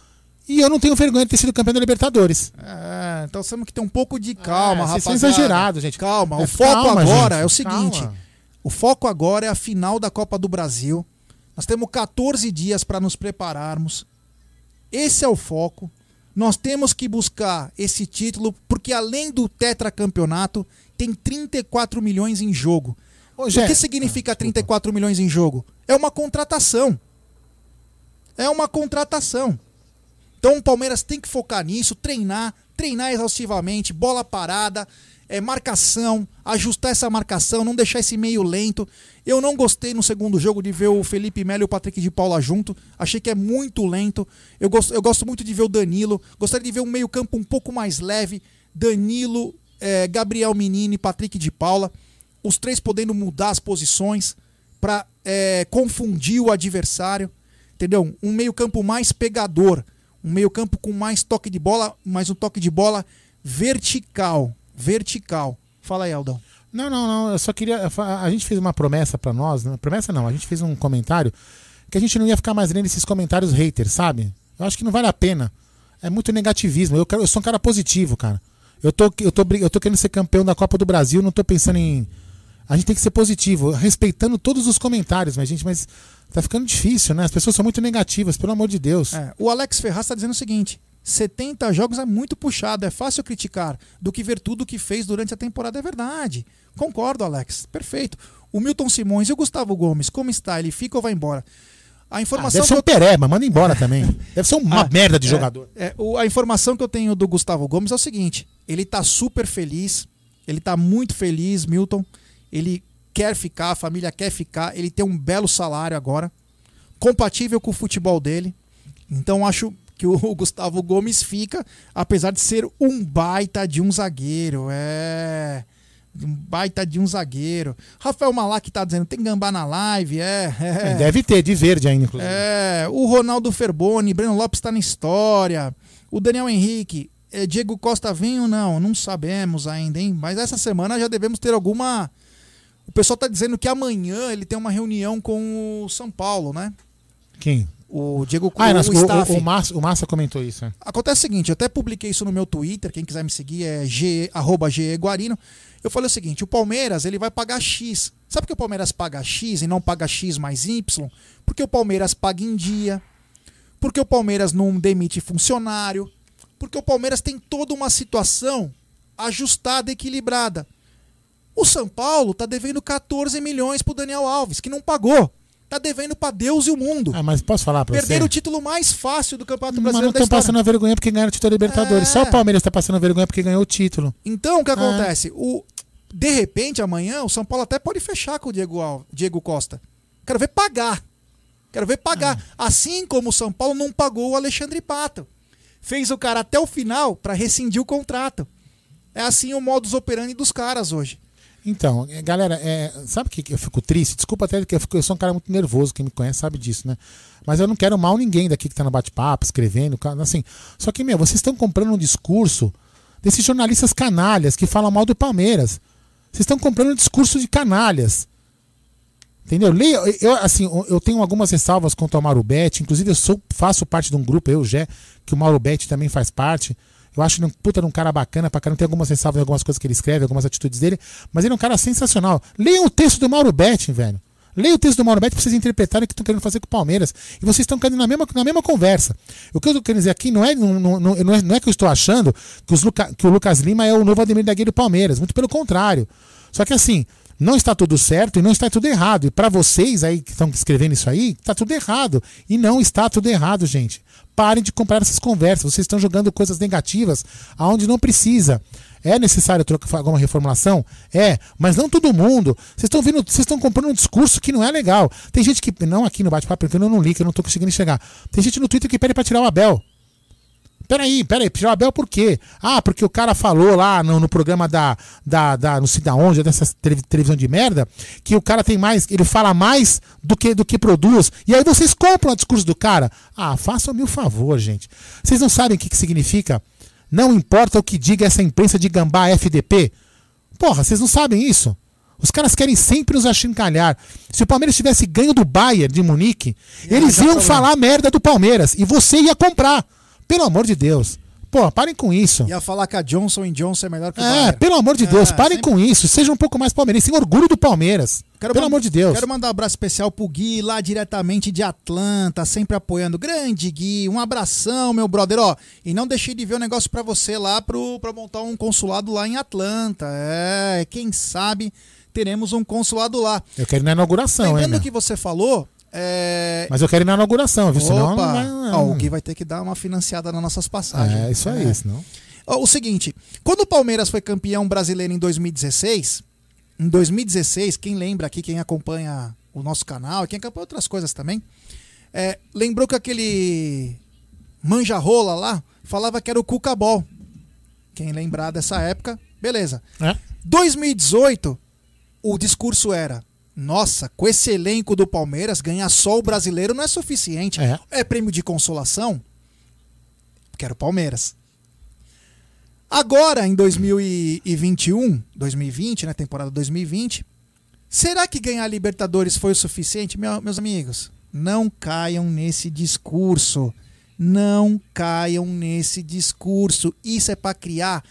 e eu não tenho vergonha de ter sido campeão da Libertadores. É, então temos que ter um pouco de calma, É, vocês são rapaziada. exagerados, gente. Calma, É, o foco calma, agora gente, é o seguinte: calma. o foco agora é a final da Copa do Brasil. Nós temos 14 dias para nos prepararmos. Esse é o foco. Nós temos que buscar esse título, porque além do tetracampeonato, tem 34 milhões em jogo. o Jé- que significa 34 milhões em jogo? É uma contratação. É uma contratação. Então o Palmeiras tem que focar nisso, treinar, treinar exaustivamente, bola parada, é, marcação, ajustar essa marcação, não deixar esse meio lento. Eu não gostei no segundo jogo de ver o Felipe Melo e o Patrick de Paula junto. Achei que é muito lento. Eu gosto, eu gosto muito de ver o Danilo. Gostaria de ver um meio-campo um pouco mais leve. Danilo, é, Gabriel Menino e Patrick de Paula. Os três podendo mudar as posições para confundir o adversário. Entendeu? Um meio-campo mais pegador. Um meio-campo com mais toque de bola, mas um toque de bola vertical. Vertical. Fala aí, Aldão. Não, não, não. Eu só queria. A gente fez uma promessa pra nós. Né? Promessa não, a gente fez um comentário que a gente não ia ficar mais lendo esses comentários haters, sabe? Eu acho que não vale a pena. É muito negativismo. Eu, quero, eu sou um cara positivo, cara. Eu tô, eu, tô, eu tô querendo ser campeão da Copa do Brasil, não tô pensando em. A gente tem que ser positivo, respeitando todos os comentários, mas, gente, mas tá ficando difícil, né? As pessoas são muito negativas, pelo amor de Deus. É, o Alex Ferraz está dizendo o seguinte: 70 jogos é muito puxado, é fácil criticar do que ver tudo o que fez durante a temporada. É verdade. Concordo, Alex. Perfeito. O Milton Simões e o Gustavo Gomes, como está? Ele fica ou vai embora? A Ah, informação deve ser um eu- pereba, manda embora também. Deve ser uma Ah, merda de é, jogador. é, o- a informação que eu tenho do Gustavo Gomes é o seguinte: ele tá super feliz, ele tá muito feliz, Milton. Ele quer ficar, a família quer ficar, ele tem um belo salário agora, compatível com o futebol dele. Então acho que o Gustavo Gomes fica, apesar de ser um baita de um zagueiro. É. Um baita de um zagueiro. Rafael Malac tá dizendo, tem gambá na live, é. é. Deve ter, de verde ainda, inclusive. É, o Ronaldo Ferboni, Breno Lopes está na história. O Daniel Henrique, é, Diego Costa vem ou não? Não sabemos ainda, hein? Mas essa semana já devemos ter alguma. O pessoal tá dizendo que amanhã ele tem uma reunião com o São Paulo, né? Quem? O Diego Ah, o, nós- o, staff. o, o, Massa, o Massa comentou isso. é. Acontece o seguinte, eu até publiquei isso no meu Twitter, quem quiser me seguir é arroba geguarino. Eu falei o seguinte, o Palmeiras ele vai pagar X. Sabe por que o Palmeiras paga X e não paga X mais Y? Porque o Palmeiras paga em dia, porque o Palmeiras não demite funcionário, Porque o Palmeiras tem toda uma situação ajustada, equilibrada. O São Paulo tá devendo 14 milhões pro Daniel Alves, que não pagou. Tá devendo pra Deus e o mundo. Ah, mas posso falar pra Perderam você? o título mais fácil do Campeonato Mas não Brasileiro estão passando a vergonha porque ganharam o título da Libertadores. É. Só o Palmeiras tá passando a vergonha porque ganhou o título. Então, o que É. acontece? O, de repente, amanhã, o São Paulo até pode fechar com o Diego, Al- Diego Costa. Quero ver pagar. Quero ver pagar. Assim como o São Paulo não pagou o Alexandre Pato. Fez o cara até o final para rescindir o contrato. É assim o modus operandi dos caras hoje. Então, é, galera, é, sabe o que eu fico triste? Desculpa até que eu, fico- eu sou um cara muito nervoso, quem me conhece sabe disso, né? Mas eu não quero mal ninguém daqui que tá no bate-papo, escrevendo, assim. Só que, meu, vocês estão comprando um discurso desses jornalistas canalhas que falam mal do Palmeiras. Vocês estão comprando um discurso de canalhas. Entendeu? Leia, eu, assim, eu- tenho algumas ressalvas quanto ao Mauro Betti. Inclusive, eu sou, faço parte de um grupo, eu, o Gé, que o Mauro Betti também faz parte. Eu acho ele um puta de um cara bacana pra caramba. Tem algumas ressalvas em algumas coisas que ele escreve, algumas atitudes dele. Mas ele é um cara sensacional. Leiam o texto do Mauro Betti, velho. Leia o texto do Mauro Betti pra vocês interpretarem o que estão querendo fazer com o Palmeiras. E vocês estão caindo na mesma, na mesma conversa. O que eu tô querendo dizer aqui não é, não, não, não, é, não é que eu estou achando que, Luca- que o Lucas Lima é o novo Ademir da Guia do Palmeiras. Muito pelo contrário. Só que assim, não está tudo certo e não está tudo errado. E para vocês aí que estão escrevendo isso aí, está tudo errado. E não está tudo errado, gente. Parem de comprar essas conversas. Vocês estão jogando coisas negativas aonde não precisa. É necessário trocar alguma reformulação? É, mas não todo mundo. Vocês estão vocês estão comprando um discurso que não é legal. Tem gente que, não aqui no bate-papo, porque eu não li, que eu não tô conseguindo chegar. Tem gente no Twitter que pede para tirar o Abel. Peraí, peraí, o Abel por quê? Ah, porque o cara falou lá no, no programa da, da, da. não sei da onde, dessa televi- televisão de merda, que o cara tem mais, ele fala mais do que, do que produz. E aí vocês compram o discurso do cara. Ah, façam-me o favor, gente. Vocês não sabem o que, que significa? Não importa o que diga essa imprensa de gambá FDP. Porra, vocês não sabem isso? Os caras querem sempre nos achincalhar. Se o Palmeiras tivesse ganho do Bayern de Munique, eles já iam falar merda do Palmeiras. E você ia comprar. Pelo amor de Deus. Pô, parem com isso. Ia falar que a Johnson Johnson é melhor que o É, Bayern. pelo amor de É, Deus, parem sempre- com isso. Sejam um pouco mais palmeirenses. Tenham orgulho do Palmeiras. Quero pelo amor de Deus. Quero mandar um abraço especial pro Gui, lá diretamente de Atlanta, sempre apoiando. Grande Gui, um abração, meu brother. Ó, e não deixei de ver um negócio pra você lá pro, pra montar um consulado lá em Atlanta. É, quem sabe teremos um consulado lá. Eu quero ir na inauguração, hein, Lembrando que você falou. É... Mas eu quero ir na inauguração, viu? Senão não Opa, vai. Gui vai ter que dar uma financiada nas nossas passagens. É, isso aí, senão. Ó, O seguinte, quando o Palmeiras foi campeão brasileiro em 2016, em 2016, quem lembra aqui, quem acompanha o nosso canal, e quem acompanha outras coisas também, é, lembrou que aquele manja-rola lá falava que era o Cucabol. Quem lembrar dessa época, beleza. É. 2018, o discurso era: nossa, com esse elenco do Palmeiras, ganhar só o brasileiro não é suficiente. É. prêmio de consolação? Quero Palmeiras. Agora, em 2021, 2020, né, temporada 2020, será que ganhar Libertadores foi o suficiente? Meu- meus amigos, não caiam nesse discurso. Não caiam nesse discurso. Isso é para criar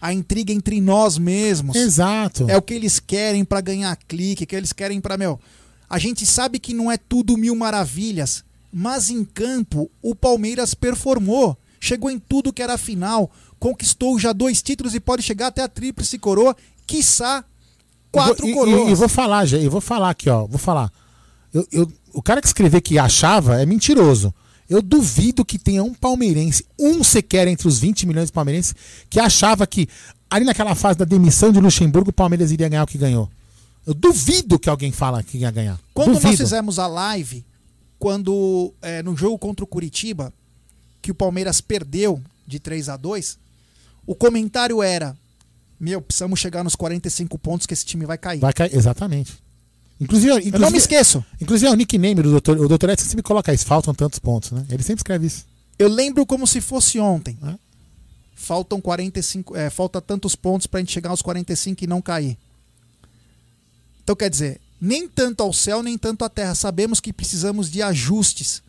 a intriga entre nós mesmos. Exato. É o que eles querem para ganhar clique, que eles querem para meu. A gente sabe que não é tudo mil maravilhas, mas em campo o Palmeiras performou, chegou em tudo que era final, conquistou já dois títulos e pode chegar até a tríplice coroa, quiçá quatro e, vou- coroas. E, e vou falar, já, eu vou falar aqui, ó. Vou falar. Eu, eu- o cara que escrever que achava é mentiroso. Eu duvido que tenha um palmeirense, um sequer entre os 20 milhões de palmeirenses, que achava que ali naquela fase da demissão de Luxemburgo o Palmeiras iria ganhar o que ganhou. Eu duvido que alguém fala que ia ganhar. Quando nós duvido. fizemos a live, quando é, no jogo contra o Curitiba, que o Palmeiras perdeu de 3 a 2 o comentário era: Meu, precisamos chegar nos 45 pontos que esse time vai cair. Vai cair, exatamente. Inclusive, inclusive, Eu não me esqueço. Inclusive, é o nickname do doutor, o doutor Edson sempre coloca isso, faltam tantos pontos, né? Ele sempre escreve isso. Eu lembro como se fosse ontem. É. Faltam 45, é, falta tantos pontos pra gente chegar aos 45 e não cair. Então quer dizer, nem tanto ao céu, nem tanto à terra. Sabemos que precisamos de ajustes,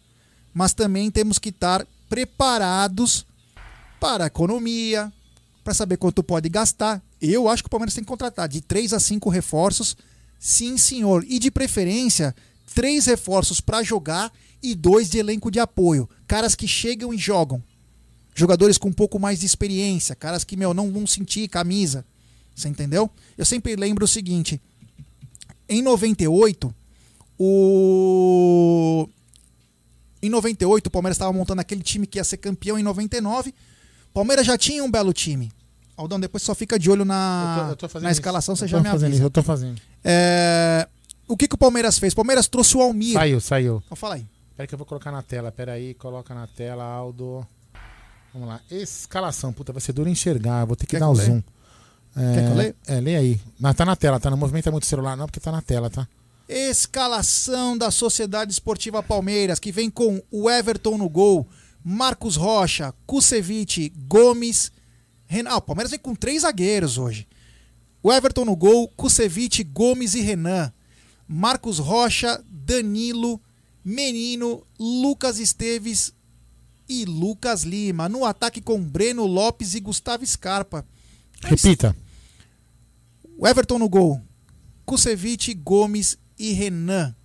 mas também temos que estar preparados para a economia, para saber quanto pode gastar. Eu acho que o Palmeiras tem que contratar de 3 a 5 reforços, sim, senhor. E de preferência, três reforços para jogar e dois de elenco de apoio. Caras que chegam e jogam. jogadores com um pouco mais de experiência, caras que, meu, não vão sentir camisa. Você entendeu? Eu sempre lembro o seguinte: em 98, o. Em 98, o Palmeiras estava montando aquele time que ia ser campeão em 99. O Palmeiras já tinha um belo time. Aldão, depois só fica de olho na, Eu tô- eu tô na escalação, isso. você Eu já tô me fazendo avisa. isso, eu tô fazendo. É, O que, que o Palmeiras fez? O Palmeiras trouxe o Almir. Saiu, saiu. Então fala aí. Peraí que eu vou colocar na tela. Peraí, coloca na tela, Aldo. Vamos lá. Escalação, puta, vai ser duro enxergar. Vou ter que Quer dar que o leia? zoom. É, Quer que eu leia? É, lê aí. Mas tá na tela, tá? Não movimenta muito o celular, não, porque tá na tela, tá? Escalação da Sociedade Esportiva Palmeiras, que vem com o Everton no gol, Marcos Rocha, Kusevich, Gomes, Renan. Ah, o Palmeiras vem com três zagueiros hoje. O Everton no gol, Kusevich, Gomes e Renan. Marcos Rocha, Danilo, Menino, Lucas Esteves e Lucas Lima. No ataque com Breno Lopes e Gustavo Scarpa. Repita. O Everton no gol. Kusevich, Gomes e Renan.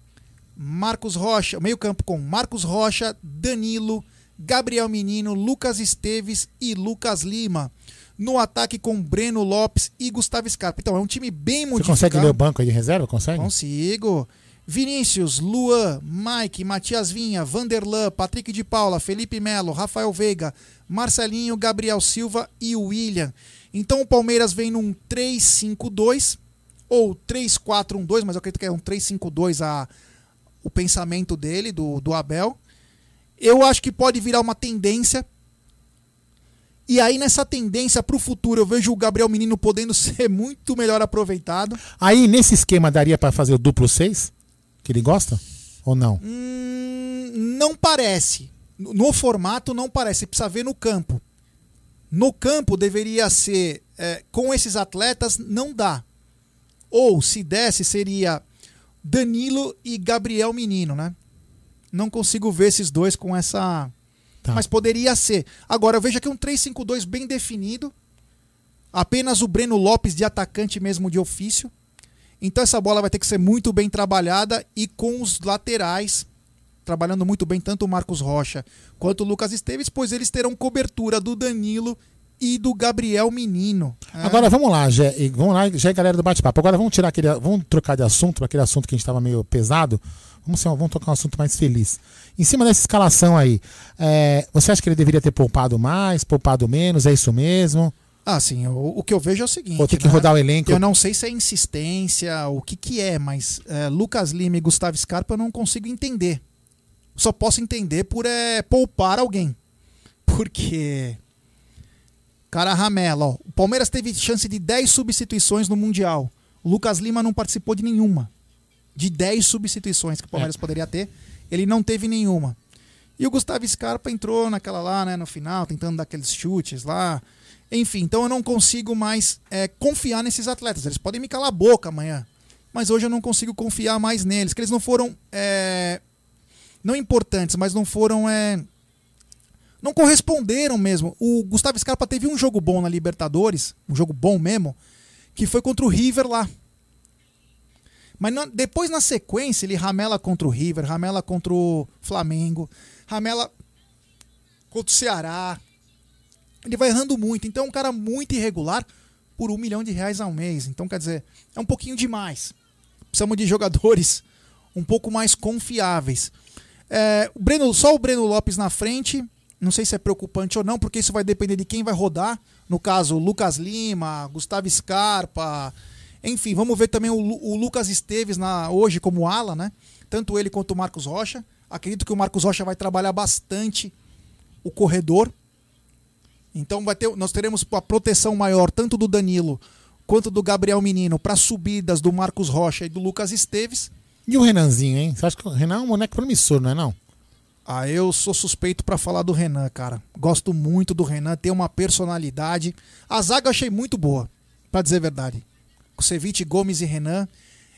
Marcos Rocha, meio campo com Marcos Rocha, Danilo, Gabriel Menino, Lucas Esteves e Lucas Lima. No ataque com Breno Lopes e Gustavo Scarpa. Então é um time bem Você modificado. consegue ler o banco aí de reserva? Consegue? Consigo. Vinícius, Luan, Mike, Matias Vinha, Vanderlan, Patrick de Paula, Felipe Melo, Rafael Veiga, Marcelinho, Gabriel Silva e William. Então o Palmeiras vem num 3-5-2 ou 3-4-1-2, mas eu acredito que é um 3-5-2 a o pensamento dele, do, do Abel. Eu acho que pode virar uma tendência. E aí, nessa tendência para o futuro, eu vejo o Gabriel Menino podendo ser muito melhor aproveitado. Aí, nesse esquema, daria pra fazer o duplo 6? Que ele gosta? Ou não? Hum, não parece. No formato, não parece. Precisa ver no campo. No campo, deveria ser. é, com esses atletas, não dá. Ou, se desse, seria Danilo e Gabriel Menino, né? Não consigo ver esses dois com essa. Tá. Mas poderia ser. Agora, eu vejo aqui um 3-5-2 bem definido. Apenas o Breno Lopes de atacante mesmo de ofício. Então essa bola vai ter que ser muito bem trabalhada e com os laterais trabalhando muito bem tanto o Marcos Rocha quanto o Lucas Esteves, pois eles terão cobertura do Danilo e do Gabriel Menino. É. Agora vamos lá, e vamos lá, já é galera do bate-papo. Agora vamos tirar aquele, vamos trocar de assunto, aquele assunto que a gente estava meio pesado. Vamos, ser- vamos tocar um assunto mais feliz. Em cima dessa escalação aí, é, você acha que ele deveria ter poupado mais, poupado menos? É isso mesmo? Ah, sim. O, o que eu vejo é o seguinte. Ou tem que né? rodar o elenco? Eu não sei se é insistência, o que que é, mas é, Lucas Lima e Gustavo Scarpa eu não consigo entender. Só posso entender por é, poupar alguém. Porque. Cara, Ramela, ó, o Palmeiras teve chance de 10 substituições no Mundial. O Lucas Lima não participou de nenhuma. De 10 substituições que o Palmeiras poderia ter, ele não teve nenhuma. E o Gustavo Scarpa entrou naquela lá, né, no final, tentando dar aqueles chutes lá. Enfim, então eu não consigo mais é, confiar nesses atletas. Eles podem me calar a boca amanhã. Mas hoje eu não consigo confiar mais neles. Que eles não foram. é, não importantes, mas não foram. é, não corresponderam mesmo. O Gustavo Scarpa teve um jogo bom na Libertadores, um jogo bom mesmo, que foi contra o River lá. Mas na- depois, na sequência, ele ramela contra o River, ramela contra o Flamengo, ramela contra o Ceará. Ele vai errando muito. Então é um cara muito irregular por um milhão de reais ao mês. Então, quer dizer, é um pouquinho demais. Precisamos de jogadores um pouco mais confiáveis. É, o Breno, só o Breno Lopes na frente. Não sei se é preocupante ou não, porque isso vai depender de quem vai rodar. No caso, Lucas Lima, Gustavo Scarpa. Enfim, vamos ver também o, o Lucas Esteves na, hoje como ala, né? Tanto ele quanto o Marcos Rocha. Acredito que o Marcos Rocha vai trabalhar bastante o corredor. Então vai ter, nós teremos a proteção maior tanto do Danilo quanto do Gabriel Menino para subidas do Marcos Rocha e do Lucas Esteves. E o Renanzinho, hein? Você acha que o Renan é um moleque promissor, não é não? Ah, eu sou suspeito pra falar do Renan, cara. Gosto muito do Renan, tem uma personalidade. A zaga eu achei muito boa, pra dizer a verdade. Kusevich, Gomes e Renan.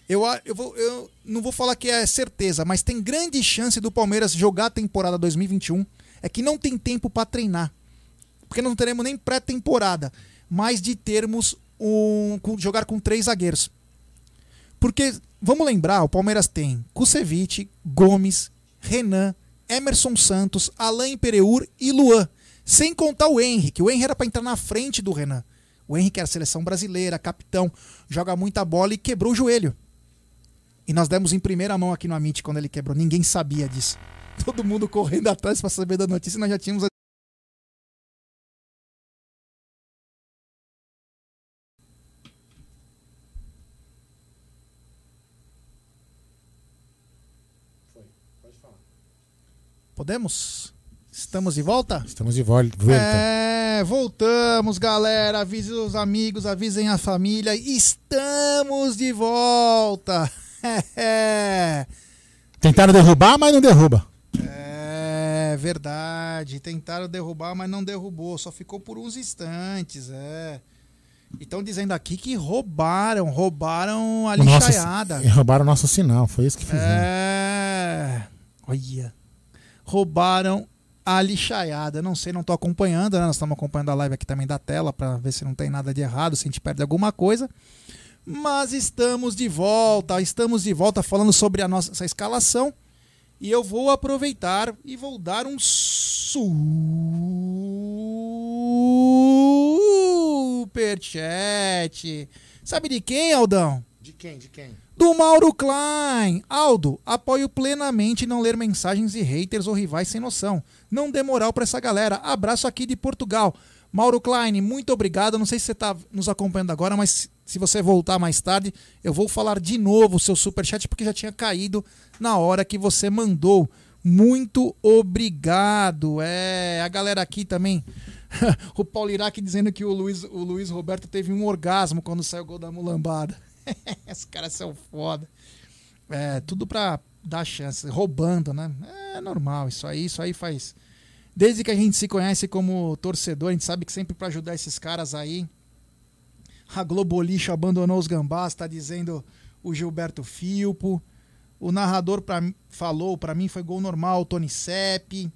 Eu, eu, vou, eu não vou falar que é certeza, mas tem grande chance do Palmeiras jogar a temporada 2021. É que não tem tempo pra treinar. Porque não teremos nem pré-temporada, mas de termos um jogar com três zagueiros. Porque, vamos lembrar, o Palmeiras tem Kusevich, Gomes, Renan, Emerson Santos, Alain Pereur e Luan. Sem contar o Henrique. O Henrique era para entrar na frente do Renan. O Henrique era seleção brasileira, capitão, joga muita bola e quebrou o joelho. E nós demos em primeira mão aqui no Amit quando ele quebrou. Ninguém sabia disso. Todo mundo correndo atrás para saber da notícia e nós já tínhamos. Podemos? Estamos de volta? Estamos de volta. É, voltamos, galera. Avisem os amigos, avisem a família. Estamos de volta. É. Tentaram derrubar, mas não derruba. É verdade. Tentaram derrubar, mas não derrubou. Só ficou por uns instantes. É. E estão dizendo aqui que roubaram, roubaram a nosso- lixaiada. e roubaram o nosso sinal, foi isso que fizeram. É. Olha. Roubaram a lixaiada. Não sei, não tô acompanhando, né? Nós estamos acompanhando a live aqui também da tela para ver se não tem nada de errado, se a gente perde alguma coisa. Mas estamos de volta, estamos de volta falando sobre a nossa escalação. E eu vou aproveitar e vou dar um superchat. Sabe de quem, Aldão? De quem? De quem? Do Mauro Klein. Aldo, apoio plenamente não ler mensagens de haters ou rivais sem noção. Não dê moral pra essa galera. Abraço aqui de Portugal. Mauro Klein, muito obrigado. Não sei se você tá nos acompanhando agora, mas se você voltar mais tarde, eu vou falar de novo o seu superchat porque já tinha caído na hora que você mandou. Muito obrigado. É, a galera aqui também. o Paulo Iraque dizendo que o Luiz, o Luiz Roberto teve um orgasmo quando saiu o gol da mulambada. Esses caras são foda. É, tudo pra dar chance, roubando, né? É normal, isso aí, isso aí faz. Desde que a gente se conhece como torcedor, a gente sabe que sempre pra ajudar esses caras aí. A Globo Lixo abandonou os gambás, tá dizendo o Gilberto Filpo. O narrador pra, falou, pra mim foi gol normal, Tony Sepp.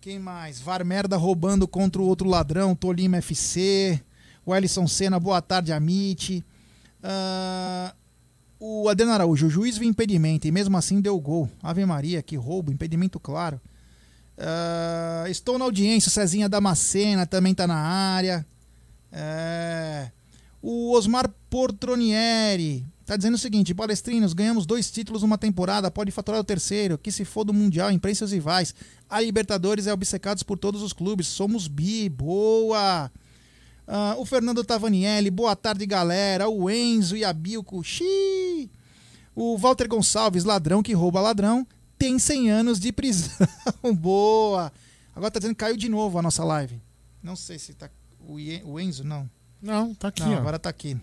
Quem mais? Var Merda roubando contra o outro ladrão, Tolima FC. O Ellison Senna, boa tarde, Amit. Ah, o Adriano Araújo, o juiz viu impedimento e mesmo assim deu gol. Ave Maria, que roubo, impedimento claro. Ah, estou na audiência, Cezinha Damascena também tá na área. É, o Osmar Portronieri tá dizendo o seguinte: palestrinos, ganhamos dois títulos numa temporada, pode faturar o terceiro. Que se for do Mundial, imprensa os rivais. A Libertadores é obcecados por todos os clubes. Somos bi, boa. Ah, o Fernando Tavanielli, boa tarde, galera. O Enzo e a Bilco, xiii. O Walter Gonçalves, ladrão que rouba ladrão, tem 100 anos de prisão. boa. Agora tá dizendo que caiu de novo a nossa live. Não sei se tá. O, Enzo, não. Não, tá aqui, Não, agora tá aqui.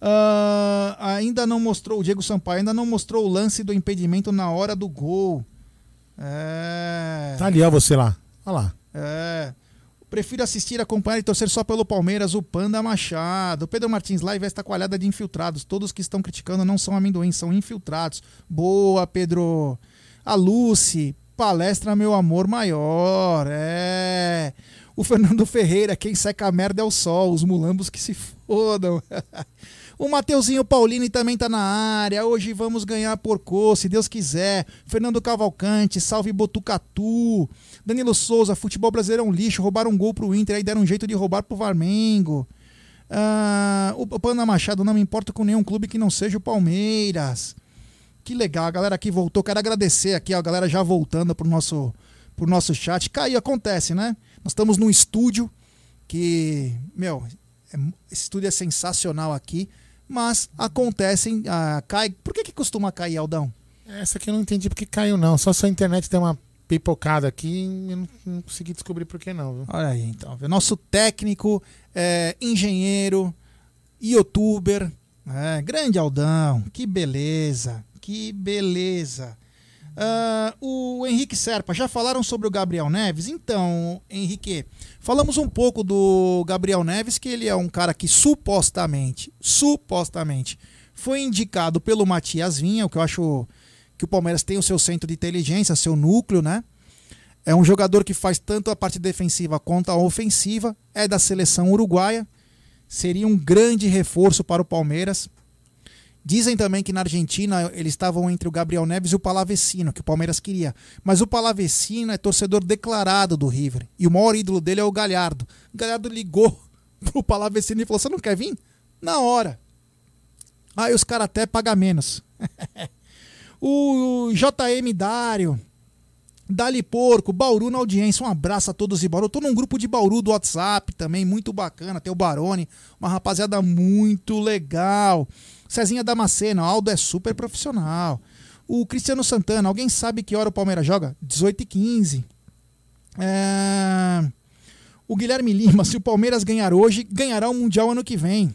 Ah, ainda não mostrou, o Diego Sampaio ainda não mostrou o lance do impedimento na hora do gol. É. Tá ali, ó, você lá. Olha lá. É. Prefiro assistir, acompanhar e torcer só pelo Palmeiras, o Panda Machado. Pedro Martins, live esta coalhada de infiltrados. Todos que estão criticando não são amendoins, são infiltrados. Boa, Pedro. A Lucy, palestra meu amor maior. É. O Fernando Ferreira, quem seca a merda é o sol, os mulambos que se fodam. O Mateuzinho Paulini também tá na área. Hoje vamos ganhar porco, se Deus quiser. Fernando Cavalcante, salve Botucatu. Danilo Souza, futebol brasileiro é um lixo. Roubaram um gol pro Inter, aí deram um jeito de roubar pro Flamengo. Ah, o Panda Machado, não me importa com nenhum clube que não seja o Palmeiras. Que legal, a galera aqui voltou. Quero agradecer aqui, a galera já voltando pro nosso, pro nosso chat. Caiu, acontece, né? Nós estamos num estúdio que, meu, é- esse estúdio é sensacional aqui, mas acontecem, ah, cai. Por que que costuma cair, Aldão? Essa aqui eu não entendi porque caiu, não. Só se a internet deu uma pipocada aqui e não, não consegui descobrir por que não, viu? Olha aí, então. Nosso técnico, é, engenheiro, youtuber, é, grande Aldão, que beleza, que beleza. Ah, o Henrique Serpa, já falaram sobre o Gabriel Neves? Então, Henrique, falamos um pouco do Gabriel Neves, que ele é um cara que supostamente, supostamente, foi indicado pelo Matias Vinha, o que eu acho que o Palmeiras tem o seu centro de inteligência, seu núcleo, né? É um jogador que faz tanto a parte defensiva quanto a ofensiva, é da seleção uruguaia, seria um grande reforço para o Palmeiras. Dizem também que na Argentina eles estavam entre o Gabriel Neves e o Palavecino, que o Palmeiras queria. Mas o Palavecino é torcedor declarado do River. E o maior ídolo dele é o Galhardo. O Galhardo ligou pro Palavecino e falou: Você não quer vir? Na hora. Aí os caras até pagam menos. o JM Dário. Dali Porco, Bauru na audiência. Um abraço a todos de Bauru. Eu tô num grupo de Bauru do WhatsApp também, muito bacana. Tem o Barone, uma rapaziada muito legal. Cezinha Damasceno, Aldo é super profissional. O Cristiano Santana, alguém sabe que hora o Palmeiras joga? 18 e 15. É... O Guilherme Lima, se o Palmeiras ganhar hoje, ganhará o Mundial ano que vem.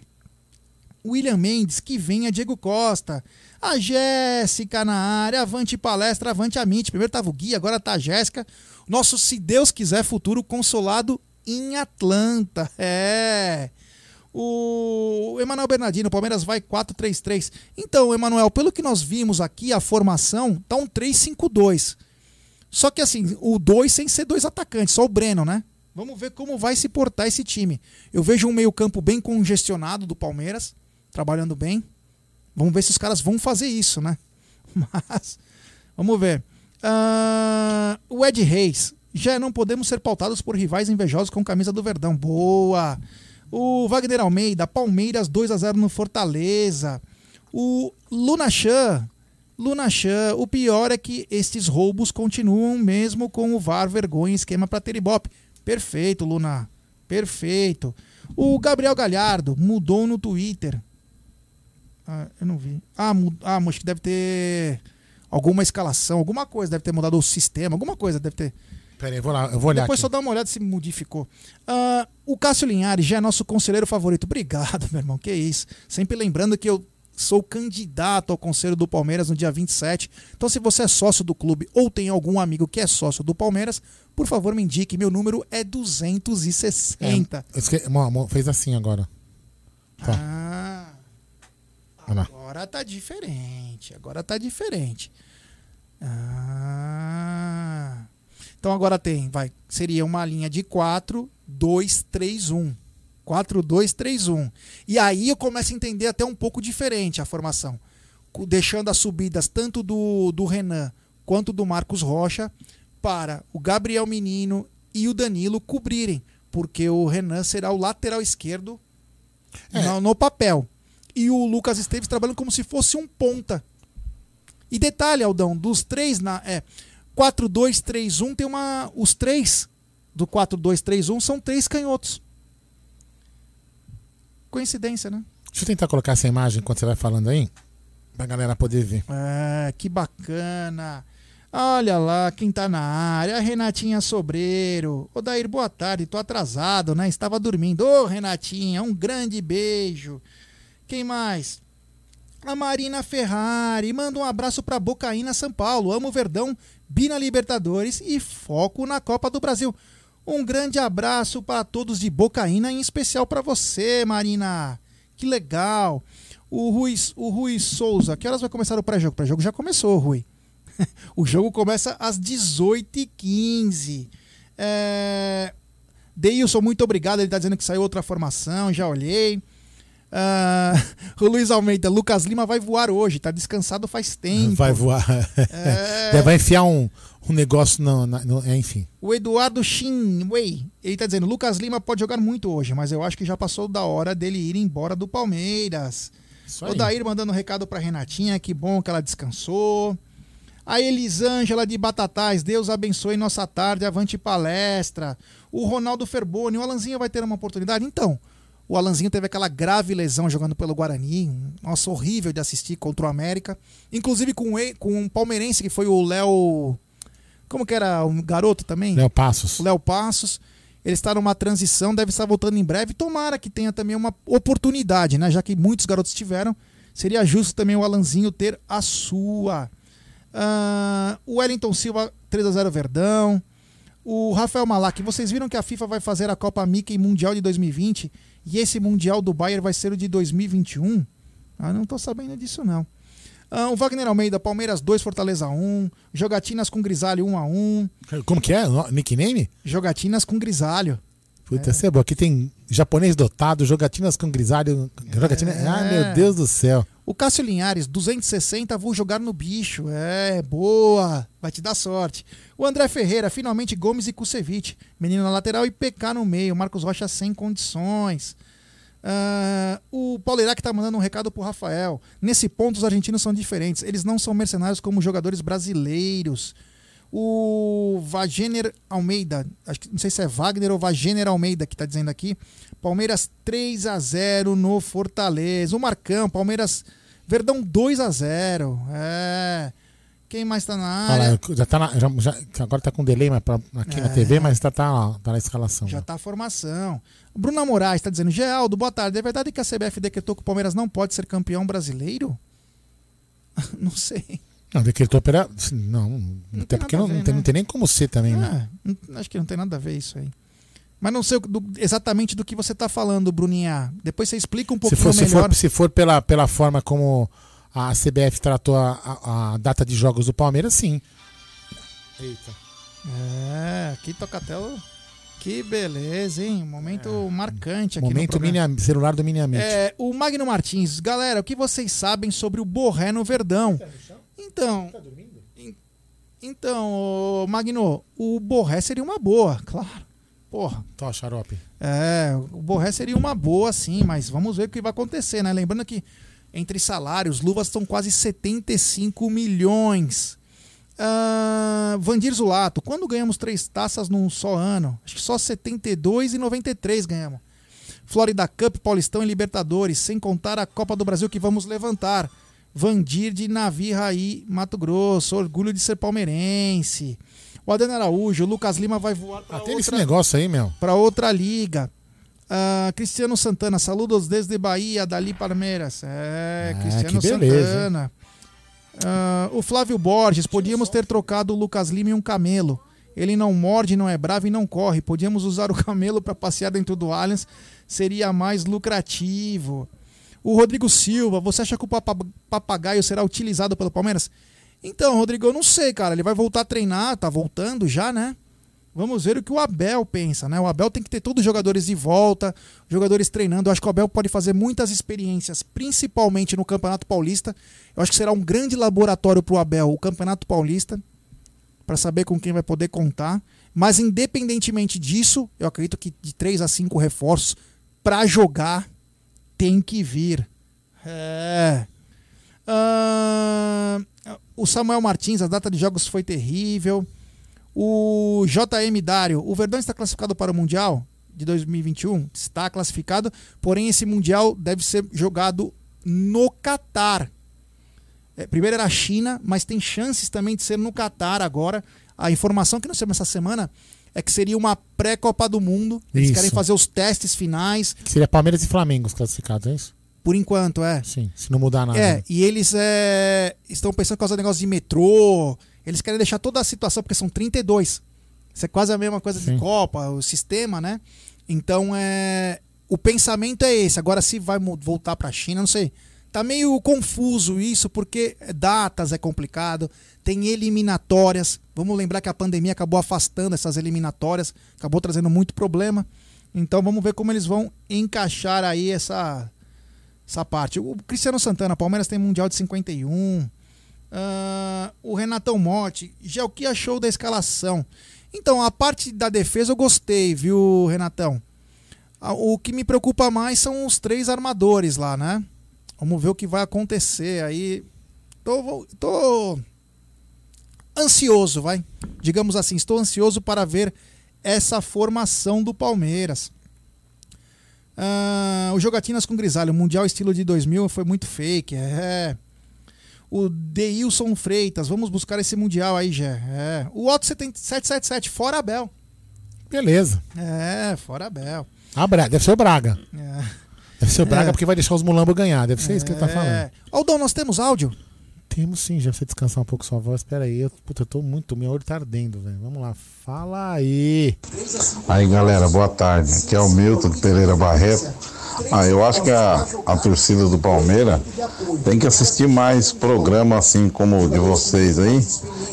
William Mendes, que venha Diego Costa. A Jéssica na área, avante palestra, avante amite. Primeiro tava o Gui, agora tá a Jéssica. Nosso, se Deus quiser, futuro consolado em Atlanta. É. O Emanuel Bernardino, Palmeiras vai 4-3-3. Então, Emanuel, pelo que nós vimos aqui, a formação tá um 3-5-2. Só que assim, o 2 sem ser dois atacantes, só o Breno, né? Vamos ver como vai se portar esse time. Eu vejo um meio-campo bem congestionado do Palmeiras, trabalhando bem. Vamos ver se os caras vão fazer isso, né? Mas, vamos ver. Uh, o Ed Reis. Já não podemos ser pautados por rivais invejosos com camisa do Verdão. Boa! O Wagner Almeida, Palmeiras 2 a 0 no Fortaleza. O Luna Chan, Luna Chan, o pior é que estes roubos continuam mesmo com o VAR vergonha esquema para ter Ibope. Perfeito, Luna. Perfeito. O Gabriel Galhardo mudou no Twitter. Ah, eu não vi. Ah, mud... ah, acho que deve ter alguma escalação, alguma coisa, deve ter mudado o sistema, alguma coisa deve ter. Pera aí, eu vou, lá, eu vou olhar Depois aqui. só dá uma olhada se modificou. Ah, o Cássio Linhares já é nosso conselheiro favorito. Obrigado, meu irmão. Que isso. Sempre lembrando que eu sou candidato ao conselho do Palmeiras no dia 27. Então, se você é sócio do clube ou tem algum amigo que é sócio do Palmeiras, por favor, me indique. Meu número é 260. É, esque... Fez assim agora. Tá. Ah, agora tá diferente. Agora tá diferente. Ah. Então agora tem, vai, seria uma linha de 4, 2, 3, 1. 4, 2, 3, 1. E aí eu começo a entender até um pouco diferente a formação. Deixando as subidas tanto do, do Renan quanto do Marcos Rocha para o Gabriel Menino e o Danilo cobrirem. Porque o Renan será o lateral esquerdo É. no, no papel. E o Lucas Esteves trabalhando como se fosse um ponta. E detalhe, Aldão, dos três na. É, 4-2-3-1 tem uma. Os três do 4-2-3-1 são três canhotos. Coincidência, né? Deixa eu tentar colocar essa imagem enquanto você vai falando aí. Pra galera poder ver. Ah, que bacana. Olha lá quem tá na área, a Renatinha Sobreiro. Ô Dair, boa tarde, tô atrasado, né? Estava dormindo. Ô Renatinha, um grande beijo. Quem mais? A Marina Ferrari, manda um abraço pra Bocaína São Paulo. Amo Verdão, Bina Libertadores e foco na Copa do Brasil. Um grande abraço para todos de Bocaína, em especial para você, Marina. Que legal. O Rui, o Rui Souza, que horas vai começar o pré-jogo? O pré-jogo já começou, Rui. o jogo começa às 18h15. É... Deilson, muito obrigado. Ele está dizendo que saiu outra formação, já olhei. Ah, o Luiz Almeida, Lucas Lima vai voar hoje, tá descansado faz tempo. Vai voar. É. Vai enfiar um, um negócio no- é, Enfim. O Eduardo Shinwei, ele tá dizendo, Lucas Lima pode jogar muito hoje, mas eu acho que já passou da hora dele ir embora do Palmeiras. Isso O. Dair mandando um recado pra Renatinha, que bom que ela descansou. A Elisângela de Batatais, Deus abençoe nossa tarde, avante palestra. O Ronaldo Ferboni, o Alanzinho vai ter uma oportunidade? Então, o Alanzinho teve aquela grave lesão jogando pelo Guarani, nossa, horrível de assistir contra o América. Inclusive com, o com um palmeirense que foi o Léo... Como que era? Um garoto também? Léo Passos. O Léo Passos. Ele está numa transição, deve estar voltando em breve. Tomara que tenha também uma oportunidade, né? Já que muitos garotos tiveram. Seria justo também o Alanzinho ter a sua. Ah, o Wellington Silva, 3x0 Verdão. O Rafael Malak, vocês viram que a FIFA vai fazer a Copa Mickey Mundial de 2020 e esse Mundial do Bayern vai ser o de 2021? Ah, não tô sabendo disso não. Ah, o Wagner Almeida, Palmeiras 2, Fortaleza 1. Jogatinas com Grisalho 1x1. Como que é? Nickname? Jogatinas com Grisalho. Puta, essa é boa. Aqui tem japonês dotado, jogatinas com grisalho. Jogatina... Ah, meu Deus do céu. O Cássio Linhares, 260, vou jogar no bicho. É, boa. Vai te dar sorte. O André Ferreira, finalmente Gomes e Kusevich. Menino na lateral e PK no meio. Marcos Rocha sem condições. Ah, o Paulo Iraque tá mandando um recado pro Rafael. Nesse ponto, os argentinos são diferentes. Eles não são mercenários como jogadores brasileiros. O Wagner Almeida, acho que não sei se é Wagner ou Wagner Almeida que tá dizendo aqui. Palmeiras 3 a 0 no Fortaleza. O Marcão, Palmeiras Verdão 2 a 0. É. Quem mais tá na área? já tá na- já- já- agora tá com delay mas pra- aqui na É. TV, mas tá, tá, tá na escalação. Já tá a formação. Bruna Moraes está dizendo: Geraldo, boa tarde. É verdade que a CBF decretou que o Palmeiras não pode ser campeão brasileiro? não sei. Não, decretou pera. Não, até porque não, ver, não tem, né? não tem nem como ser também, né? É, não- acho que não tem nada a ver isso aí. Mas não sei do- exatamente do que você tá falando, Bruninha. Depois você explica um Se pouquinho for, se melhor. for, se for pela, pela forma como a CBF tratou a, a- a data de jogos do Palmeiras, sim. Eita. É, aqui Tocatello. Que beleza, hein? Momento marcante aqui no É. Momento programa. mini, celular do Mini Amit. É, o Magno Martins, galera, o que vocês sabem sobre o Borré no Verdão? Então, en- então, ô, Magno, o Borré seria uma boa, claro. Porra. Tó, xarope. É, o Borré seria uma boa, sim, mas vamos ver o que vai acontecer, né? Lembrando que entre salários, luvas estão quase 75 milhões. Ah, Vandir Zulato, quando ganhamos três taças num só ano? Acho que só 72 e 93 ganhamos. Florida Cup, Paulistão e Libertadores, sem contar a Copa do Brasil que vamos levantar. Vandir de Navi Raí, Mato Grosso, orgulho de ser palmeirense. O Adriano Araújo, o Lucas Lima vai voar para Ah, Tem esse outra, negócio aí, meu. pra outra liga. Ah, Cristiano Santana, saludos desde Bahia, Dali Palmeiras. É, Cristiano que beleza, Santana. Ah, o Flávio Borges, podíamos ter trocado o Lucas Lima em um camelo. Ele não morde, não é bravo e não corre. Podíamos usar o camelo para passear dentro do Allianz, seria mais lucrativo. O Rodrigo Silva, você acha que o papa- papagaio será utilizado pelo Palmeiras? Então, Rodrigo, eu não sei, cara. Ele vai voltar a treinar, tá voltando já, né? Vamos ver o que o Abel pensa, né? O Abel tem que ter todos os jogadores de volta, jogadores treinando. Eu acho que o Abel pode fazer muitas experiências, principalmente no Campeonato Paulista. Eu acho que será um grande laboratório para o Abel, o Campeonato Paulista, para saber com quem vai poder contar. Mas independentemente disso, eu acredito que de 3 a 5 reforços para jogar tem que vir. É. Ah, o Samuel Martins, a data de jogos foi terrível. O JM Dário, o Verdão está classificado para o Mundial de 2021? Está classificado, porém esse Mundial deve ser jogado no Catar. É, primeiro era a China, mas tem chances também de ser no Catar agora. A informação que nós temos essa semana é que seria uma pré-Copa do Mundo. Eles Isso. querem fazer os testes finais. Seria Palmeiras e Flamengo os classificados, é isso? Por enquanto, é. Sim, se não mudar nada. É, e eles é, estão pensando em causar negócio de metrô. Eles querem deixar toda a situação, porque são 32. Isso é quase a mesma coisa de Copa, o sistema, né? Então, é, o pensamento é esse. Agora, se vai voltar para a China, não sei. Tá meio confuso isso, porque datas é complicado, tem eliminatórias. Vamos lembrar que a pandemia acabou afastando essas eliminatórias, acabou trazendo muito problema. Então, vamos ver como eles vão encaixar aí essa, essa parte. O Cristiano Santana, Palmeiras tem Mundial de 51. Ah, o Renatão Motti, já o que achou da escalação? Então, a parte da defesa eu gostei, viu, Renatão? Ah, O que me preocupa mais são os três armadores lá, né? Vamos ver o que vai acontecer aí. Tô, tô ansioso, vai. Digamos assim, estou ansioso para ver essa formação do Palmeiras. Ah, o Jogatinas com Grisalho, Mundial estilo de 2000 foi muito fake. É. O Deilson Freitas, vamos buscar esse Mundial aí, Gé. É. O Otto 777, fora Abel. Beleza. É, fora Abel. Ah, deve ser o Braga. É. Deve ser o Braga É. porque vai deixar os mulambos ganhar. Deve ser isso que ele tá falando. É. Aldão, nós temos áudio? Temos sim, já pra você descansar um pouco sua voz. Espera aí, eu, puta, eu tô muito. Meu olho tá ardendo, velho. Vamos lá, fala aí. Aí galera, boa tarde. Aqui é o Milton Pereira Barreto. Ah, eu acho que a, a torcida do Palmeiras tem que assistir mais programa assim como o de vocês aí,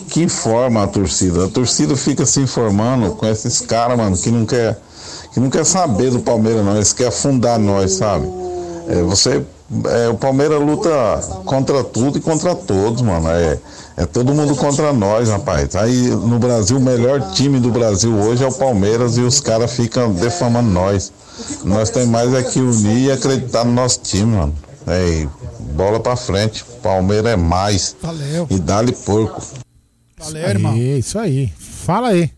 que informa a torcida. A torcida fica se informando com esses caras, mano, que não quer que não quer saber do Palmeiras, não. Eles querem afundar nós, sabe? É, você é, o Palmeiras luta contra tudo e contra todos, mano. É, é todo mundo contra nós, rapaz. Aí no Brasil, o melhor time do Brasil hoje é o Palmeiras e os caras ficam defamando nós. Nós temos mais é que unir e acreditar no nosso time, mano. É, bola pra frente. Palmeiras é mais. Valeu. E dá-lhe porco. Valeu, irmão. Isso aí. Fala aí.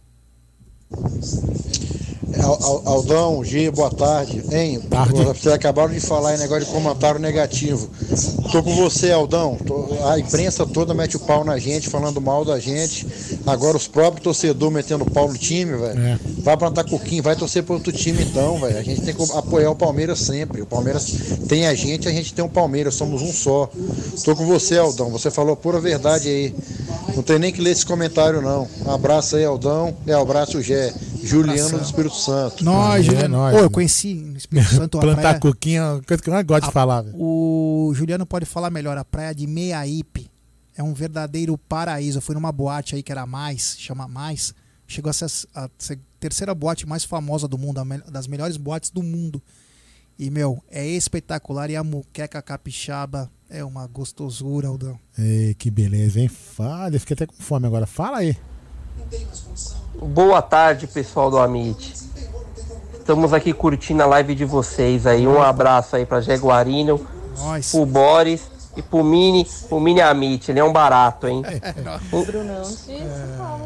Aldão, G, boa tarde. Hein? Vocês acabaram de falar em negócio de comentário negativo. Tô com você, Aldão. Tô- a imprensa toda mete o pau na gente, falando mal da gente. Agora os próprios torcedores metendo pau no time, velho. É. Vai plantar coquinho, vai torcer para outro time então, velho. A gente tem que apoiar o Palmeiras sempre. O Palmeiras tem a gente, a gente tem o Palmeiras, somos um só. Tô com você, Aldão. Você falou a pura verdade aí. Não tem nem que ler esse comentário, não. Um abraço aí, Aldão. É, um abraço, Gé. Juliano do Espírito Santo. Nós, É, Juliano. nós, Ô, eu né? conheci no Espírito Santo a Plantar praia. coquinho é uma coisa que eu mais gosto de A- falar, velho. O Juliano pode falar melhor. A praia de Meiaípe é um verdadeiro paraíso. Eu fui numa boate aí que era mais, chama mais. Chegou a ser a ser terceira boate mais famosa do mundo, me- das melhores boates do mundo. E, meu, é espetacular. E a muqueca capixaba é uma gostosura, Aldão. Ei, que beleza, hein? Fala, eu fiquei até com fome agora. Fala aí. Boa tarde, pessoal do Amit. Estamos aqui curtindo a live de vocês aí. Um abraço aí pra Jaguarino, pro Boris e pro Mini, pro Mini Amit. Ele é um barato, hein?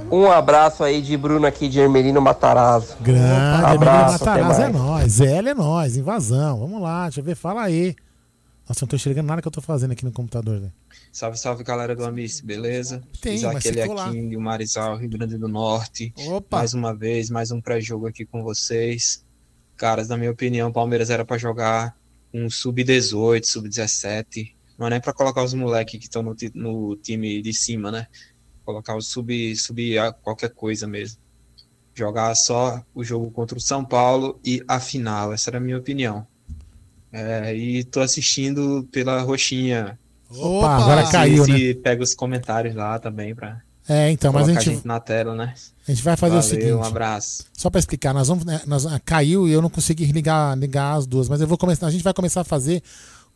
Um, um abraço aí de Bruno aqui de Hermelino Matarazzo. Grande, abraço, até Matarazzo é nós. Zé é nós, invasão. Vamos lá, deixa eu ver, fala aí. Nossa, eu não tô enxergando nada que eu tô fazendo aqui no computador, velho. Salve, salve galera do Amice, beleza? Tem, lá. aqui de Marizal, Rio Grande do Norte. Opa! Mais uma vez, mais um pré-jogo aqui com vocês. Caras, na minha opinião, o Palmeiras era pra jogar um sub-18, sub-17. Não é nem pra colocar os moleques que estão no, no time de cima, né? Colocar o sub, sub a qualquer coisa mesmo. Jogar só o jogo contra o São Paulo e a final. Essa era a minha opinião. É, e tô assistindo pela roxinha. Opa, agora caiu, né? Se pega os comentários lá também pra É, então, mas a colocar gente, na tela, né? a gente vai fazer Valeu, o seguinte. um abraço. Só pra explicar, nós vamos, né, nós, ah, caiu e eu não consegui ligar, ligar as duas, mas eu vou começar, a gente vai começar a fazer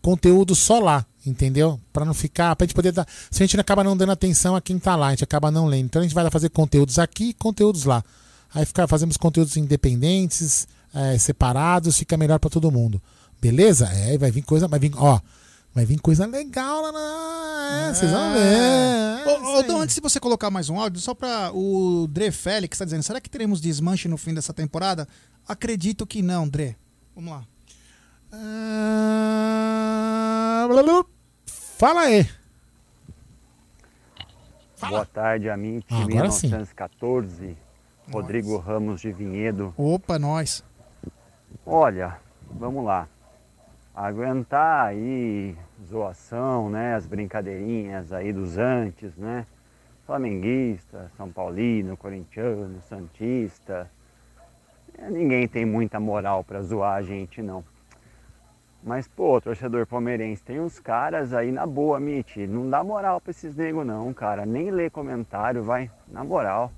conteúdo só lá, entendeu? Pra não ficar, pra gente poder dar, se a gente acaba não dando atenção a quem tá lá, a gente acaba não lendo. Então a gente vai fazer conteúdos aqui e conteúdos lá. Aí ficar, fazemos conteúdos independentes, é, separados, fica melhor pra todo mundo. Beleza? É, vai vir coisa, vai vir, ó, vai vir coisa legal lá na, é, vocês vão ver. É, Ô, ô, Dom, antes de você colocar mais um áudio, só pra o Dre Félix tá dizendo, será que teremos desmanche no fim dessa temporada? Acredito que não, Dre. Vamos lá. Blá. Fala aí. Boa tarde, Amint Ah, agora sim. 1914. Rodrigo Ramos de Vinhedo. Opa, nós. Olha, vamos lá. Aguentar aí zoação, né? As brincadeirinhas aí dos antes, né? Flamenguista, São Paulino, corintiano, santista. Ninguém tem muita moral pra zoar a gente, não. Mas, pô, torcedor palmeirense, tem uns caras aí na boa, Mitch. Não dá moral pra esses nego, não, cara. Nem lê comentário, vai. Na moral.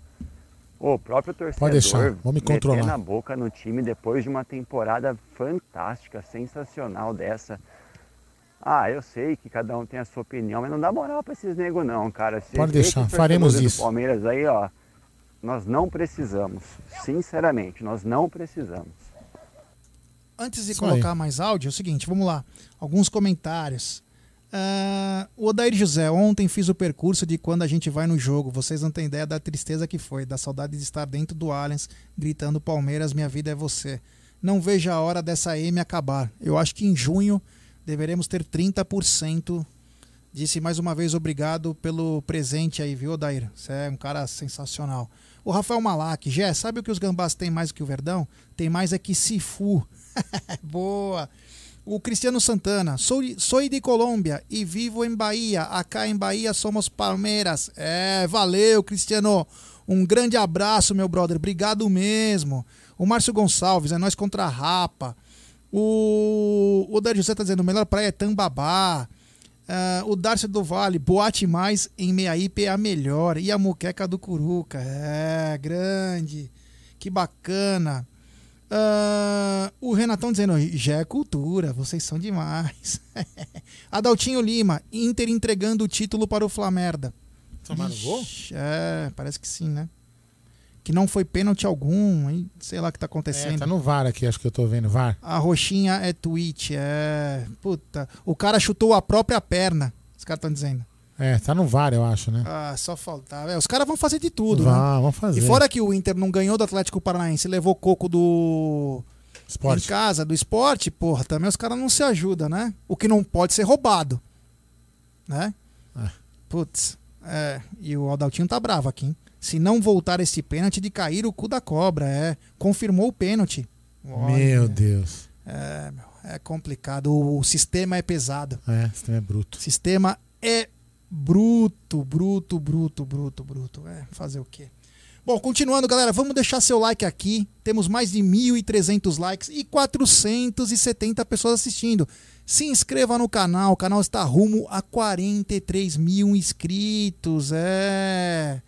O próprio torcedor Pode deixar, vou me controlar. na boca no time depois de uma temporada fantástica, sensacional dessa. Ah, eu sei que cada um tem a sua opinião, mas não dá moral pra esses nego não, cara. Se Pode deixar, os faremos isso. Palmeiras aí, ó, nós não precisamos. Sinceramente, nós não precisamos. Antes de Isso colocar aí. mais áudio, é o seguinte, vamos lá. Alguns comentários. Ah, o Odair José, ontem fiz o percurso de quando a gente vai no jogo. Vocês não têm ideia da tristeza que foi, da saudade de estar dentro do Allianz, gritando Palmeiras, minha vida é você. Não vejo a hora dessa M acabar. Eu acho que em junho deveremos ter 30%. Disse mais uma vez obrigado pelo presente aí, viu, Odair? Você é um cara sensacional. O Rafael Malak, Gé, sabe o que os gambás têm mais que o Verdão? Tem mais é que Sifu. Boa. O Cristiano Santana, sou, sou de Colômbia e vivo em Bahia. Acá em Bahia somos Palmeiras. É, valeu, Cristiano. Um grande abraço, meu brother. Obrigado mesmo. O Márcio Gonçalves, é nós contra a Rapa. O, o Dário José tá dizendo, melhor praia é Tambabá. Ah, o Darcy do Vale, boate mais em Meiaípe é a melhor. E a muqueca do Curuca. É, grande. Que bacana. Ah, o Renatão dizendo, já é cultura, vocês são demais. Adaltinho Lima, Inter entregando o título para o Flamerda. Tomaram gol? É, parece que sim, né? Que não foi pênalti algum, hein? sei lá o que tá acontecendo. É, tá no VAR aqui, acho que eu tô vendo. VAR. A roxinha é tweet, é. Puta. O cara chutou a própria perna. Os caras estão dizendo. É, tá no VAR, eu acho, né? Ah, só faltava. É, os caras vão fazer de tudo, Vão, né? vão fazer. E fora que o Inter não ganhou do Atlético Paranaense, levou coco do. Esporte. Em casa, do esporte, porra, também os caras não se ajudam, né? O que não pode ser roubado. Né? É. Putz. É, e o Aldaltinho tá bravo aqui, hein? Se não voltar esse pênalti de cair o cu da cobra, é. Confirmou o pênalti. Olha, Meu Deus. É, é complicado. O, o sistema é pesado. É, esse também é bruto. O sistema é bruto, bruto, bruto, bruto, bruto. É, fazer o quê? Bom, continuando, galera, vamos deixar seu like aqui. Temos mais de 1.300 likes e 470 pessoas assistindo. Se inscreva no canal, o canal está rumo a 43 mil inscritos. É.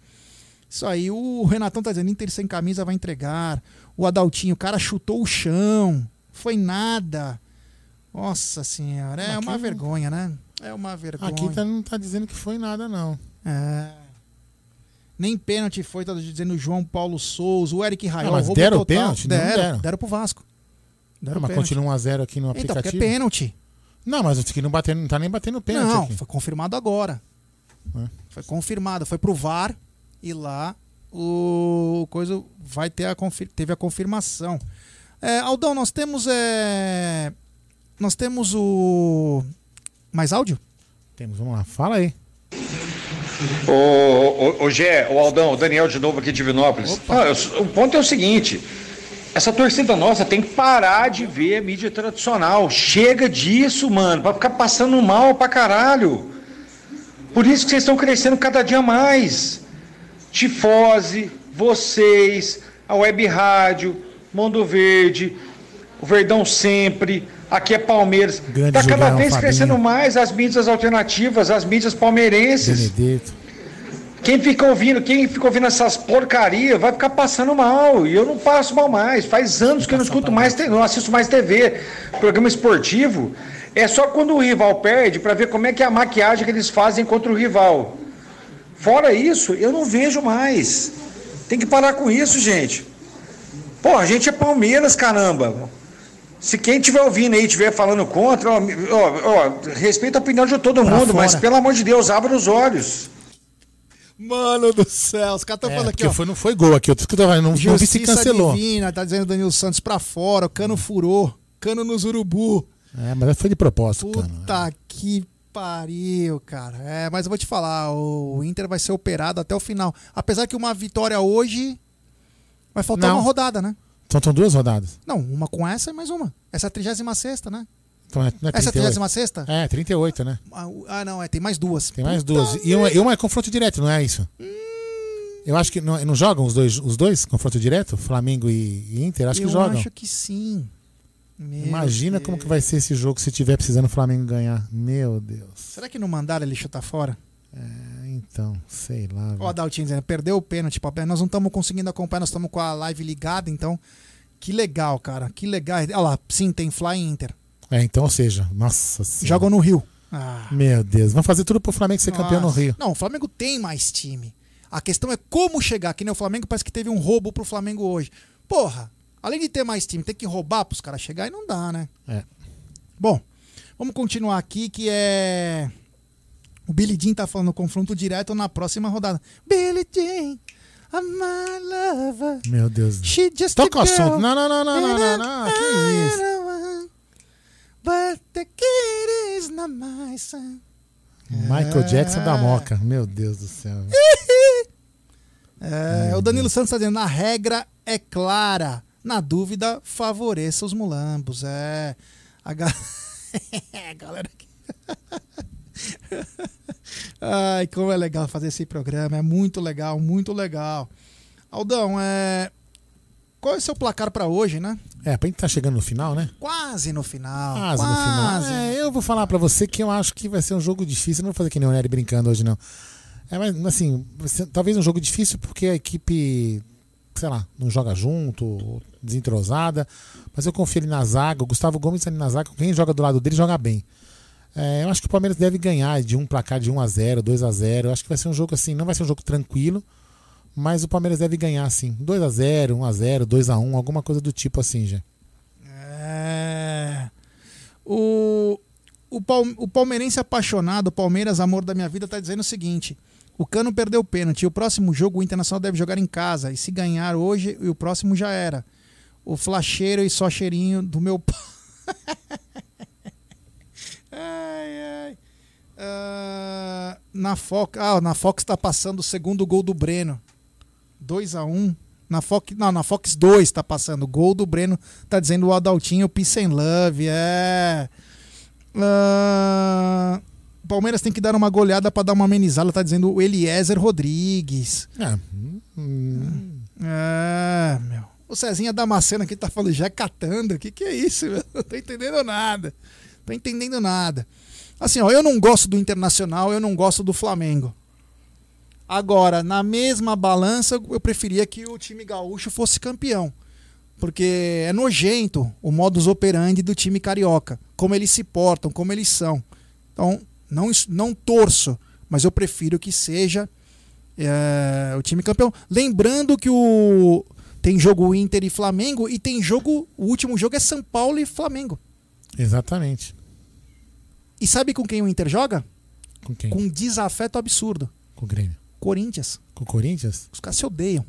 Isso aí, o Renatão tá dizendo: Inter sem camisa vai entregar. O Adaltinho, o cara chutou o chão. Foi nada. Nossa senhora, é Aqui uma não- vergonha, né? É uma vergonha. Aqui tá, não tá dizendo que foi nada, não. É. Nem pênalti foi, tá dizendo o João Paulo Souza, o Eric Raiol. Ah, mas deram total. pênalti? Não Deram, deram. deram pro Vasco. Deram Ah, mas pênalti. continua 1x0 aqui no Então, porque é aplicativo. pênalti. Não, mas aqui não, batendo, não tá nem batendo pênalti Não, aqui. foi confirmado agora. É. Foi confirmado. Foi pro VAR e lá o coisa vai ter a confir- teve a confirmação. É, Aldão, nós temos é, nós temos o mais áudio? Temos, vamos lá. Fala aí. Ô, ô, ô Gé, o Aldão, o Daniel de novo aqui de Divinópolis. Ah, eu- o ponto é o seguinte: essa torcida nossa tem que parar de ver a mídia tradicional. Chega disso, mano, pra ficar passando mal pra caralho. Por isso que vocês estão crescendo cada dia mais. Tifose, vocês, a Web Rádio, Mundo Verde, o Verdão Sempre, aqui é Palmeiras. Grande tá cada Julião, vez Fabinho. crescendo mais as mídias alternativas, as mídias palmeirenses. Benedito. Quem fica ouvindo, quem fica ouvindo essas porcaria vai ficar passando mal. E eu não passo mal mais. Faz anos que eu não escuto mais, não assisto mais TV. Programa esportivo. É só quando o rival perde para ver como é que é a maquiagem que eles fazem contra o rival. Fora isso, eu não vejo mais. Tem que parar com isso, gente. Pô, a gente é Palmeiras, caramba. Se quem estiver ouvindo aí estiver falando contra, ó, ó, ó, respeita a opinião de todo Pra mundo, mas fora. pelo amor de Deus, abra os olhos. Mano do céu, os caras estão É, falando aqui, ó. foi, não foi gol aqui. Eu tô escutando, não, não vi se Justiça cancelou. divina, tá dizendo o Danilo Santos pra fora, o cano furou, cano nos urubu. É, mas foi de propósito, cara. Puta que pariu, cara. É, mas eu vou te falar, o Inter vai ser operado até o final. Apesar que uma vitória hoje vai faltar Não. uma rodada, né? São duas rodadas. Não, uma com essa e mais uma. Essa é a 36 né? Então, é, não é Essa é a 38? 36 É, 38, né? Ah, Ah, não, é, tem mais duas. Tem mais duas. E uma, e uma é confronto direto, não é isso? Eu acho que não, não jogam os dois, os dois confronto direto? Flamengo e, e Inter? Acho eu que jogam. acho que sim. Meu Imagina Deus. como que vai ser esse jogo se tiver precisando o Flamengo ganhar. Meu Deus. Será que não mandaram ele chutar fora? É, então, sei lá. Ó, velho. Adaltinho dizendo, perdeu o pênalti, papai. Nós não estamos conseguindo acompanhar, nós estamos com a live ligada, então. Que legal, cara. Que legal. Olha lá, sim, tem Fly Inter. É, então, ou seja, nossa senhora. Jogam no Rio. Ah. Meu Deus, vamos fazer tudo pro Flamengo ser campeão no Nossa. Rio. Não, o Flamengo tem mais time. A questão é como chegar. Que nem o Flamengo parece que teve um roubo pro Flamengo hoje. Porra, além de ter mais time, tem que roubar pros caras chegar e não dá, né? É. Bom, vamos continuar aqui que é. O Billy Jean tá falando confronto direto na próxima rodada. Billy Jean, I'm my lover. Meu Deus. She just Toca o assunto. Não, não, não, não, não, não, não. Que isso? But the kid is not my son. Michael É. Jackson da Moca. Meu Deus do céu. É, o Danilo Santos está dizendo, a regra é clara. Na dúvida, favoreça os mulambos. É. A ga- a galera aqui. Ai, como é legal fazer esse programa. É muito legal, muito legal. Aldão, é. Qual é o seu placar para hoje, né? É, pra gente tá chegando no final, né? Quase no final. Quase, no final. É, eu vou falar pra você que eu acho que vai ser um jogo difícil. Eu não vou fazer que nem o Nery brincando hoje, não. É, mas assim, talvez um jogo difícil porque a equipe sei lá, não joga junto, desentrosada. Mas eu confio ali na zaga. O Gustavo Gomes ali na zaga, quem joga do lado dele joga bem. É, eu acho que o Palmeiras deve ganhar de um placar de 1 a 0 2 a 0 Eu acho que vai ser um jogo assim, não vai ser um jogo tranquilo, mas o Palmeiras deve ganhar assim. 2 a 0 1 a 0 2 a 1 alguma coisa do tipo assim, já. É. O, o palmeirense apaixonado, o Palmeiras, amor da minha vida, tá dizendo o seguinte: o Cano perdeu o pênalti. O próximo jogo o Internacional deve jogar em casa. E se ganhar hoje, o próximo já era. O flacheiro e só cheirinho do meu ai, ai. Ah, na Fox, ah, na Fox tá passando o segundo gol do Breno. 2 a 1 um. Na Fox, não, na Fox 2 tá passando. Gol do Breno, tá dizendo o Adaltinho Peace and Love. É. Ah, Palmeiras tem que dar uma goleada para dar uma amenizada, tá dizendo o Eliezer Rodrigues. É. Hum. É, meu. O Cezinha Damasceno aqui tá falando já catando. O que, que é isso, meu? Não tô entendendo nada. Tô entendendo nada. Assim, ó, eu não gosto do Internacional, eu não gosto do Flamengo. Agora, na mesma balança, eu preferia que o time gaúcho fosse campeão. Porque é nojento o modus operandi do time carioca. Como eles se portam, como eles são. Então, não, não torço, mas eu prefiro que seja é, o time campeão. Lembrando que o tem jogo Inter e Flamengo e tem jogo. O último jogo é São Paulo e Flamengo. Exatamente. E sabe com quem o Inter joga? Com quem? Com um desafeto absurdo. Com o Grêmio. Corinthians. Com o Corinthians? Os caras se odeiam.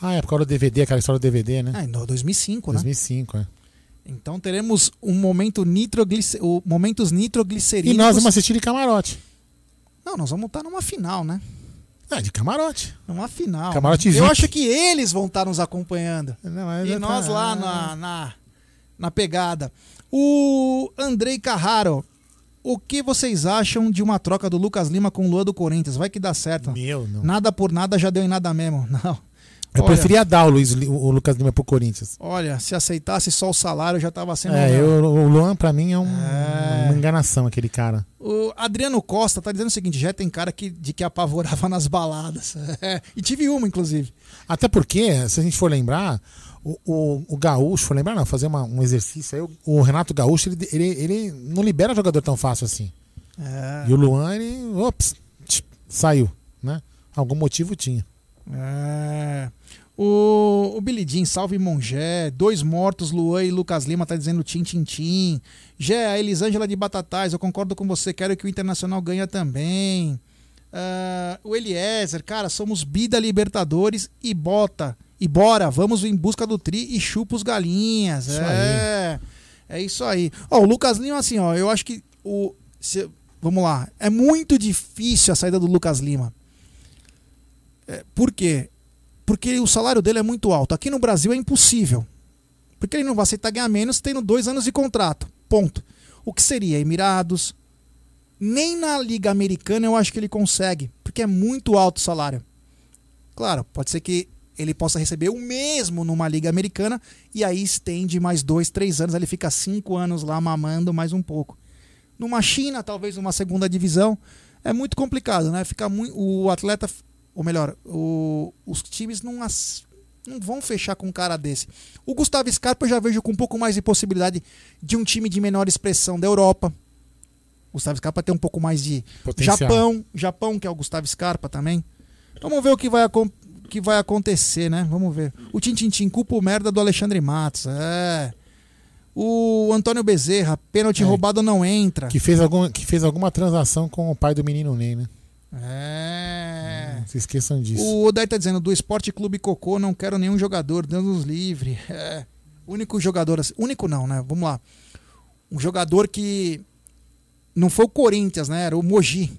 Ah, é por causa do DVD, aquela história do DVD, né? Ah, em 2005, 2005, né? 2005, é. Então teremos um momento nitroglic... momentos nitroglicerínicos. E nós vamos assistir de camarote. Não, nós vamos estar numa final, né? É, de camarote. Numa final. Camarote Eu VIP. acho que eles vão estar nos acompanhando. Não, e nós tá- lá na, na, na pegada. O Andrei Carraro. O que vocês acham de uma troca do Lucas Lima com o Lua do Corinthians? Vai que dá certo. Meu, não. Nada por nada já deu em nada mesmo. Não. Eu Olha, preferia dar o, Luiz, o Lucas Lima pro Corinthians. Olha, se aceitasse só o salário já tava sendo. É, eu, o Luan pra mim é, um- É. uma enganação, aquele cara. O Adriano Costa tá dizendo o seguinte: já tem cara que, de que apavorava nas baladas. É, e tive uma, inclusive. Até porque, se a gente for lembrar, o, o, o Gaúcho, for lembrar, não, fazer uma- um exercício aí, o, o Renato Gaúcho, ele, ele, ele não libera jogador tão fácil assim. É. E o Luan, ele, ops, tch, saiu, né? Algum motivo tinha. É. O, o Billy Jean, salve Mongé. Dois mortos, Luan e Lucas Lima, tá dizendo tim, tim, tim. Gé, a Elisângela de Batatais, eu concordo com você, quero que o Internacional ganhe também. Ah, o Eliezer, cara, somos bida Libertadores e bota. E bora, vamos em busca do tri e chupa os galinhas. Isso é. É isso aí. Ó, o Lucas Lima, assim, ó, eu acho que o. se- vamos lá. É muito difícil a saída do Lucas Lima. É, por quê? Porque o salário dele é muito alto. Aqui no Brasil é impossível. Porque ele não vai aceitar ganhar menos tendo dois anos de contrato. Ponto. O que seria? Emirados. Nem na Liga Americana eu acho que ele consegue. Porque é muito alto o salário. Claro, pode ser que ele possa receber o mesmo numa Liga Americana e aí estende mais dois, três anos. Ele fica cinco anos lá mamando mais um pouco. Numa China, talvez numa segunda divisão, é muito complicado, né? Fica muito, o atleta, ou melhor, o- os times não, as- não vão fechar com um cara desse. O Gustavo Scarpa eu já vejo com um pouco mais de possibilidade de um time de menor expressão da Europa. O Gustavo Scarpa tem um pouco mais de Potencial. Japão, Japão que é o Gustavo Scarpa também. Vamos ver o que vai, acon- que vai acontecer, né? Vamos ver. O Tintintim, culpa o merda do Alexandre Matos. É. O Antônio Bezerra, pênalti É. roubado não entra. Que fez, algum, que fez alguma transação com o pai do menino Ney, né? É. Se esqueçam disso. O Odair tá dizendo, do Esporte Clube Cocô, não quero nenhum jogador, Deus livre. É. Único jogador, assim- único não, né? Vamos lá. Um jogador que não foi o Corinthians, né? Era o Mogi.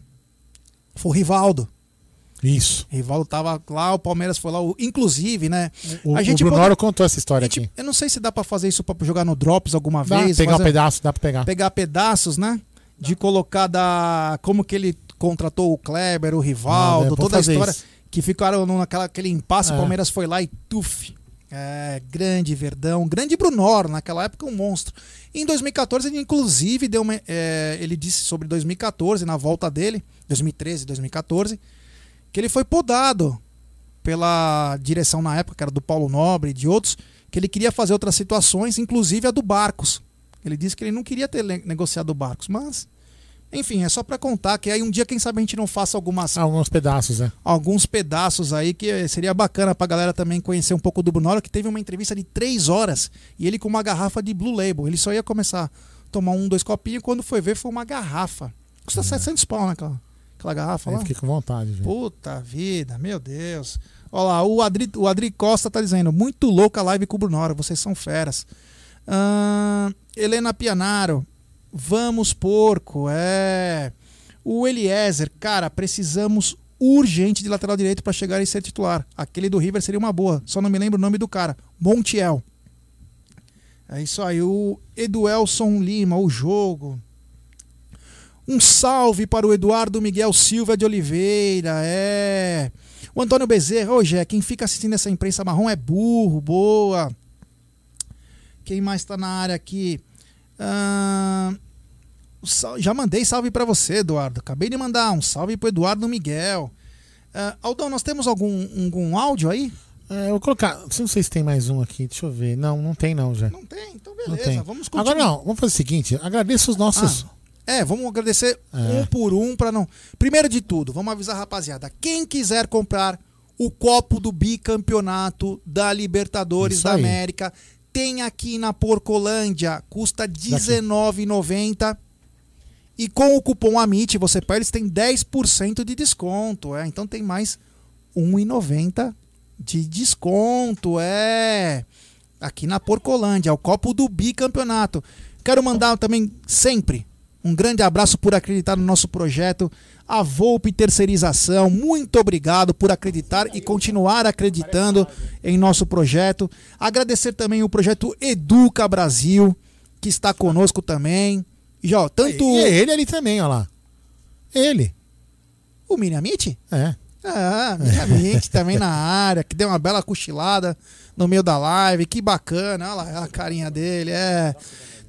Foi o Rivaldo. Isso. Rivaldo tava lá, o Palmeiras foi lá. o- Inclusive, né? O, a o gente Brunoro pode- contou essa história gente- aqui. Eu não sei se dá pra fazer isso pra jogar no Drops alguma Dá, vez. pegar um fazer- pedaço, dá pra pegar. pegar pedaços, né? De colocar da. Como que ele contratou o Kleber, o Rivaldo, Ah, é toda a história. isso. Que ficaram naquela aquele impasse, É. o Palmeiras foi lá e tuf. É, grande Verdão, grande Brunor, naquela época um monstro. Em 2014, ele inclusive deu uma, é, ele disse sobre 2014, na volta dele, 2013, 2014, que ele foi podado pela direção na época, que era do Paulo Nobre e de outros, que ele queria fazer outras situações, inclusive a do Barcos. Ele disse que ele não queria ter negociado o Barcos, mas enfim, é só pra contar que aí um dia quem sabe a gente não faça algumas Alguns pedaços, né? alguns pedaços aí que seria bacana pra galera também conhecer um pouco do Brunoro, que teve uma entrevista de três horas e ele com uma garrafa de Blue Label. Ele só ia começar a tomar um, dois copinhos quando foi ver foi uma garrafa. Custa 700 pau, né, aquela, aquela garrafa lá? fiquei com vontade, gente. Puta vida, meu Deus. Olha lá, o Adri, o Adri Costa tá dizendo, muito louca a live com o Brunoro, vocês são feras. Ahn, Helena Pianaro, vamos porco, é. O Eliezer, cara, precisamos urgente de lateral direito para chegar e ser titular. Aquele do River seria uma boa, só não me lembro o nome do cara. Montiel. É isso aí, o Eduelson Lima, o jogo. Um salve para o Eduardo Miguel Silva de Oliveira, é. O Antônio Bezerra, ô Jé, quem fica assistindo essa imprensa marrom é burro, boa. Quem mais tá na área aqui? Ah, já mandei salve para você, Eduardo. Acabei de mandar um salve pro Eduardo Miguel. Ah, Aldão, nós temos algum, algum áudio aí? É, eu vou colocar. Não sei se tem mais um aqui, deixa eu ver. Não, não tem não, já. Não tem, então Não beleza. tem. Vamos continuar. Agora não, vamos fazer o seguinte: agradeço os nossos. É, vamos agradecer É. um por um para não. Primeiro de tudo, vamos avisar rapaziada. Quem quiser comprar o copo do bicampeonato da Libertadores Isso da aí. América, tem aqui na Porcolândia, custa R$19,90. E com o cupom AMIT, você perde, tem 10% de desconto. É, então tem mais R$1,90 de desconto. É. Aqui na Porcolândia, o copo do bicampeonato. Quero mandar também sempre um grande abraço por acreditar no nosso projeto. A Volpe Terceirização, muito obrigado por acreditar e continuar acreditando em nosso projeto. Agradecer também o projeto Educa Brasil, que está conosco também. E, ó, tanto. E ele ali também, ó lá. Ele. O Miriamite? É. Ah, Miriamite também na área, que deu uma bela cochilada no meio da live. Que bacana, olha lá a carinha dele. É.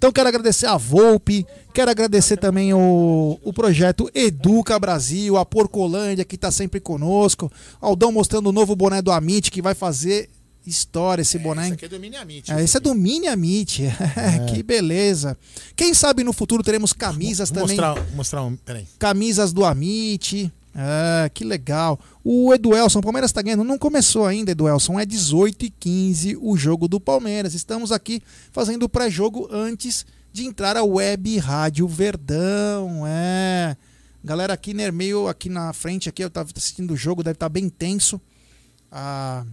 Então quero agradecer a Volpe, quero agradecer também o, o projeto Educa Brasil, a Porcolândia que está sempre conosco. Aldão mostrando o novo boné do Amit que vai fazer história esse boné. hein? é do Mini Amit. É, esse é do Mini Amit. que beleza. Quem sabe no futuro teremos camisas Vou também. mostrar, mostrar um. Peraí. Camisas do Amit. Ah, que legal. O Eduelson, o Palmeiras está ganhando. Não começou ainda, Eduelson. É 18 e 15 o jogo do Palmeiras. Estamos aqui fazendo o pré-jogo antes de entrar a Web Rádio Verdão. É. Galera aqui, né, meio aqui na frente, aqui, eu tava assistindo o jogo, deve estar bem tenso. Ah.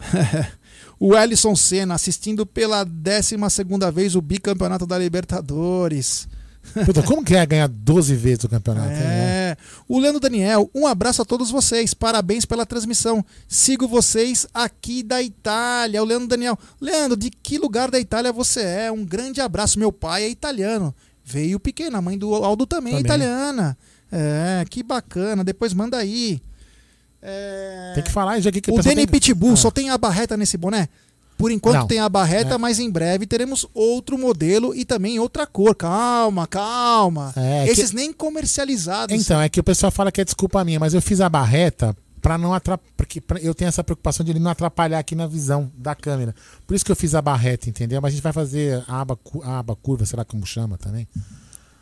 o Ellison Senna assistindo pela 12 segunda vez o bicampeonato da Libertadores. Puta, como que é ganhar 12 vezes o campeonato? né? É. O Leandro Daniel, um abraço a todos vocês. Parabéns pela transmissão. Sigo vocês aqui da Itália. O Leandro Daniel. Leandro, de que lugar da Itália você é? Um grande abraço. Meu pai é italiano. Veio pequeno, a mãe do Aldo também, é Também. italiana. É, que bacana. Depois manda aí. É, Tem que falar isso aqui que O Danny tem Pitbull Ah. só tem a barreta nesse boné? Por enquanto Não. tem a barreta, É. mas em breve teremos outro modelo e também outra cor. Calma, calma. É, que- Esses nem comercializados. Então, é que o pessoal fala que é desculpa minha, mas eu fiz a barreta pra não atrapalhar. Porque eu tenho essa preocupação de ele não atrapalhar aqui na visão da câmera. Por isso que eu fiz a barreta, entendeu? Mas a gente vai fazer a aba, a aba curva, será como chama também?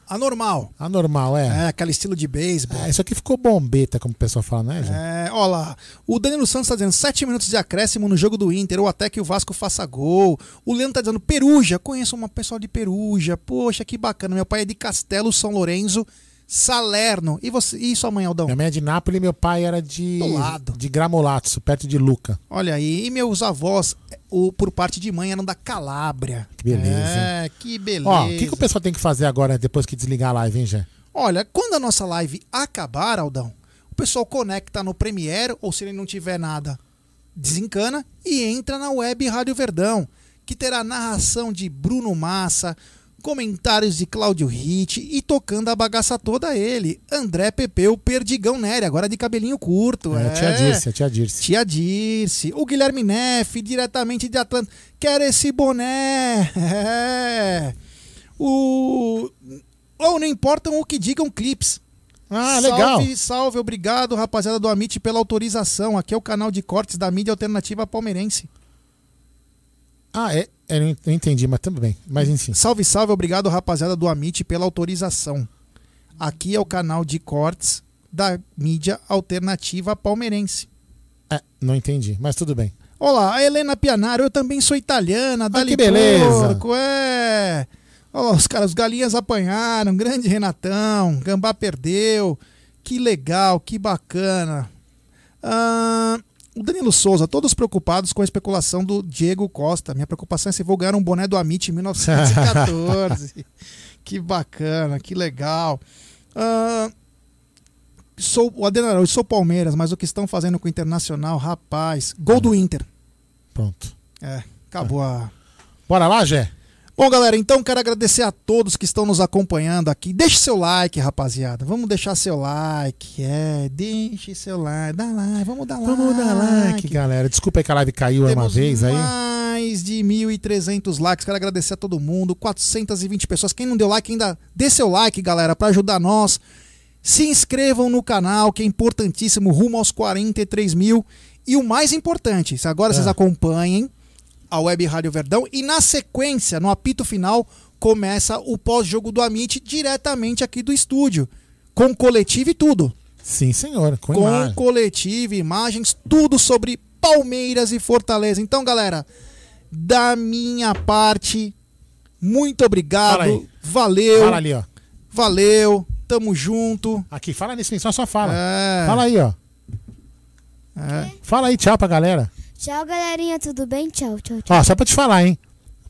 Anormal. Anormal, é. É, aquele estilo de beisebol. É, isso aqui ficou bombeta, como o pessoal fala, né, gente? É, ó lá. O Danilo Santos tá dizendo 7 minutos de acréscimo no jogo do Inter, ou até que o Vasco faça gol. O Leandro tá dizendo Peruja, conheço uma pessoal de Peruja. Poxa, que bacana. Meu pai é de Castelo São Lourenço, Salerno. E você e sua mãe, Aldão? Minha mãe é de Nápoles e meu pai era de. Do lado. De Gramolazzo, perto de Luca. Olha aí, e meus avós, o, por parte de mãe, eram da Calábria. Que beleza. É, que beleza. Ó, o que, que o pessoal tem que fazer agora depois que desligar a live, hein, Jé? Olha, quando a nossa live acabar, Aldão, o pessoal conecta no Premiere, ou se ele não tiver nada, desencana e entra na web Rádio Verdão, que terá narração de Bruno Massa, comentários de Cláudio Ritt e tocando a bagaça toda ele, André Pepeu, Perdigão Nery, agora de cabelinho curto. É, É, a tia Dirce, a tia Dirce. Tia Dirce, o Guilherme Neff, diretamente de Atlanta. Quero esse boné. É. O. Ou não importam o que digam clips. Ah, legal. Salve, salve, obrigado, rapaziada do Amit, pela autorização. Aqui é o canal de cortes da mídia alternativa palmeirense. Ah, é? É eu não entendi, mas tudo bem. Mas enfim. Salve, salve, obrigado, rapaziada do Amit, pela autorização. Aqui é o canal de cortes da mídia alternativa palmeirense. É, não entendi, mas tudo bem. Olá, a Helena Pianaro, eu também sou italiana, dali que beleza. porco, é. Olha lá, os caras, os galinhas apanharam, grande Renatão, Gambá perdeu, que legal, que bacana. Ah, o Danilo Souza, todos preocupados com a especulação do Diego Costa. Minha preocupação é se vou ganhar um boné do Amit em 1914. que bacana, que legal. Ah, sou o Adenaro, eu sou Palmeiras, mas o que estão fazendo com o Internacional, rapaz, gol do Inter. Pronto. É, acabou a. Bora lá, Gé? Bom, galera, então quero agradecer a todos que estão nos acompanhando aqui. Deixe seu like, rapaziada. Vamos deixar seu like. É, deixe seu like. Dá like, vamos dar like. Vamos dar like, galera. Desculpa aí que a live caiu uma Temos vez aí. Mais de 1.300 likes. Quero agradecer a todo mundo. 420 pessoas. Quem não deu like, ainda dê seu like, galera, para ajudar nós. Se inscrevam no canal, que é importantíssimo, rumo aos 43 mil. E o mais importante, agora É. vocês acompanhem a Web Rádio Verdão e na sequência, no apito final, começa o pós-jogo do Amit diretamente aqui do estúdio, com coletivo e tudo. Sim, senhor. Com, Com imagem. coletivo, imagens, tudo sobre Palmeiras e Fortaleza. Então, galera, da minha parte, muito obrigado. Valeu. Fala ali, ó. Valeu. Tamo junto. Aqui, fala nisso, só só fala. É. Fala aí, ó. É. Fala aí, tchau pra galera. Tchau, galerinha, tudo bem? Tchau, tchau, tchau. Ó, só pra te falar, hein?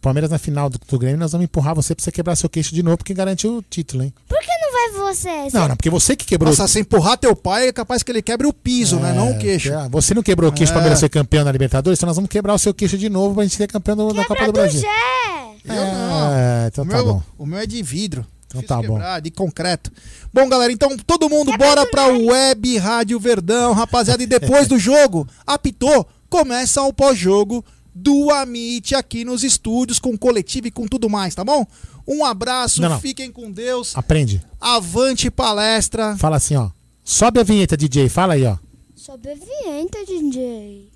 Palmeiras na final do, do Grêmio, nós vamos empurrar você pra você quebrar seu queixo de novo, porque garantiu o título, hein? Por que não vai você? Não, não, porque você que quebrou. Nossa, se empurrar teu pai, é capaz que ele quebre o piso, né? Não o queixo. é, Você não quebrou o queixo É. pra Palmeiras ser campeão na Libertadores, então nós vamos quebrar o seu queixo de novo pra gente ser campeão do- da Copa do Brasil. Eu não. É, então o, tá meu, bom. o meu é de vidro. Então Fiz tá bom. quebrar, De concreto. Bom, galera, então todo mundo, bora pra Web Rádio Verdão, rapaziada. E depois do jogo, apitou, começa o pós-jogo do Amit aqui nos estúdios, com coletivo e com tudo mais, tá bom? Um abraço, Não, não. fiquem com Deus. Aprende. Avante palestra. Fala assim, ó. Sobe a vinheta, DJ. Fala aí, ó. Sobe a vinheta, DJ.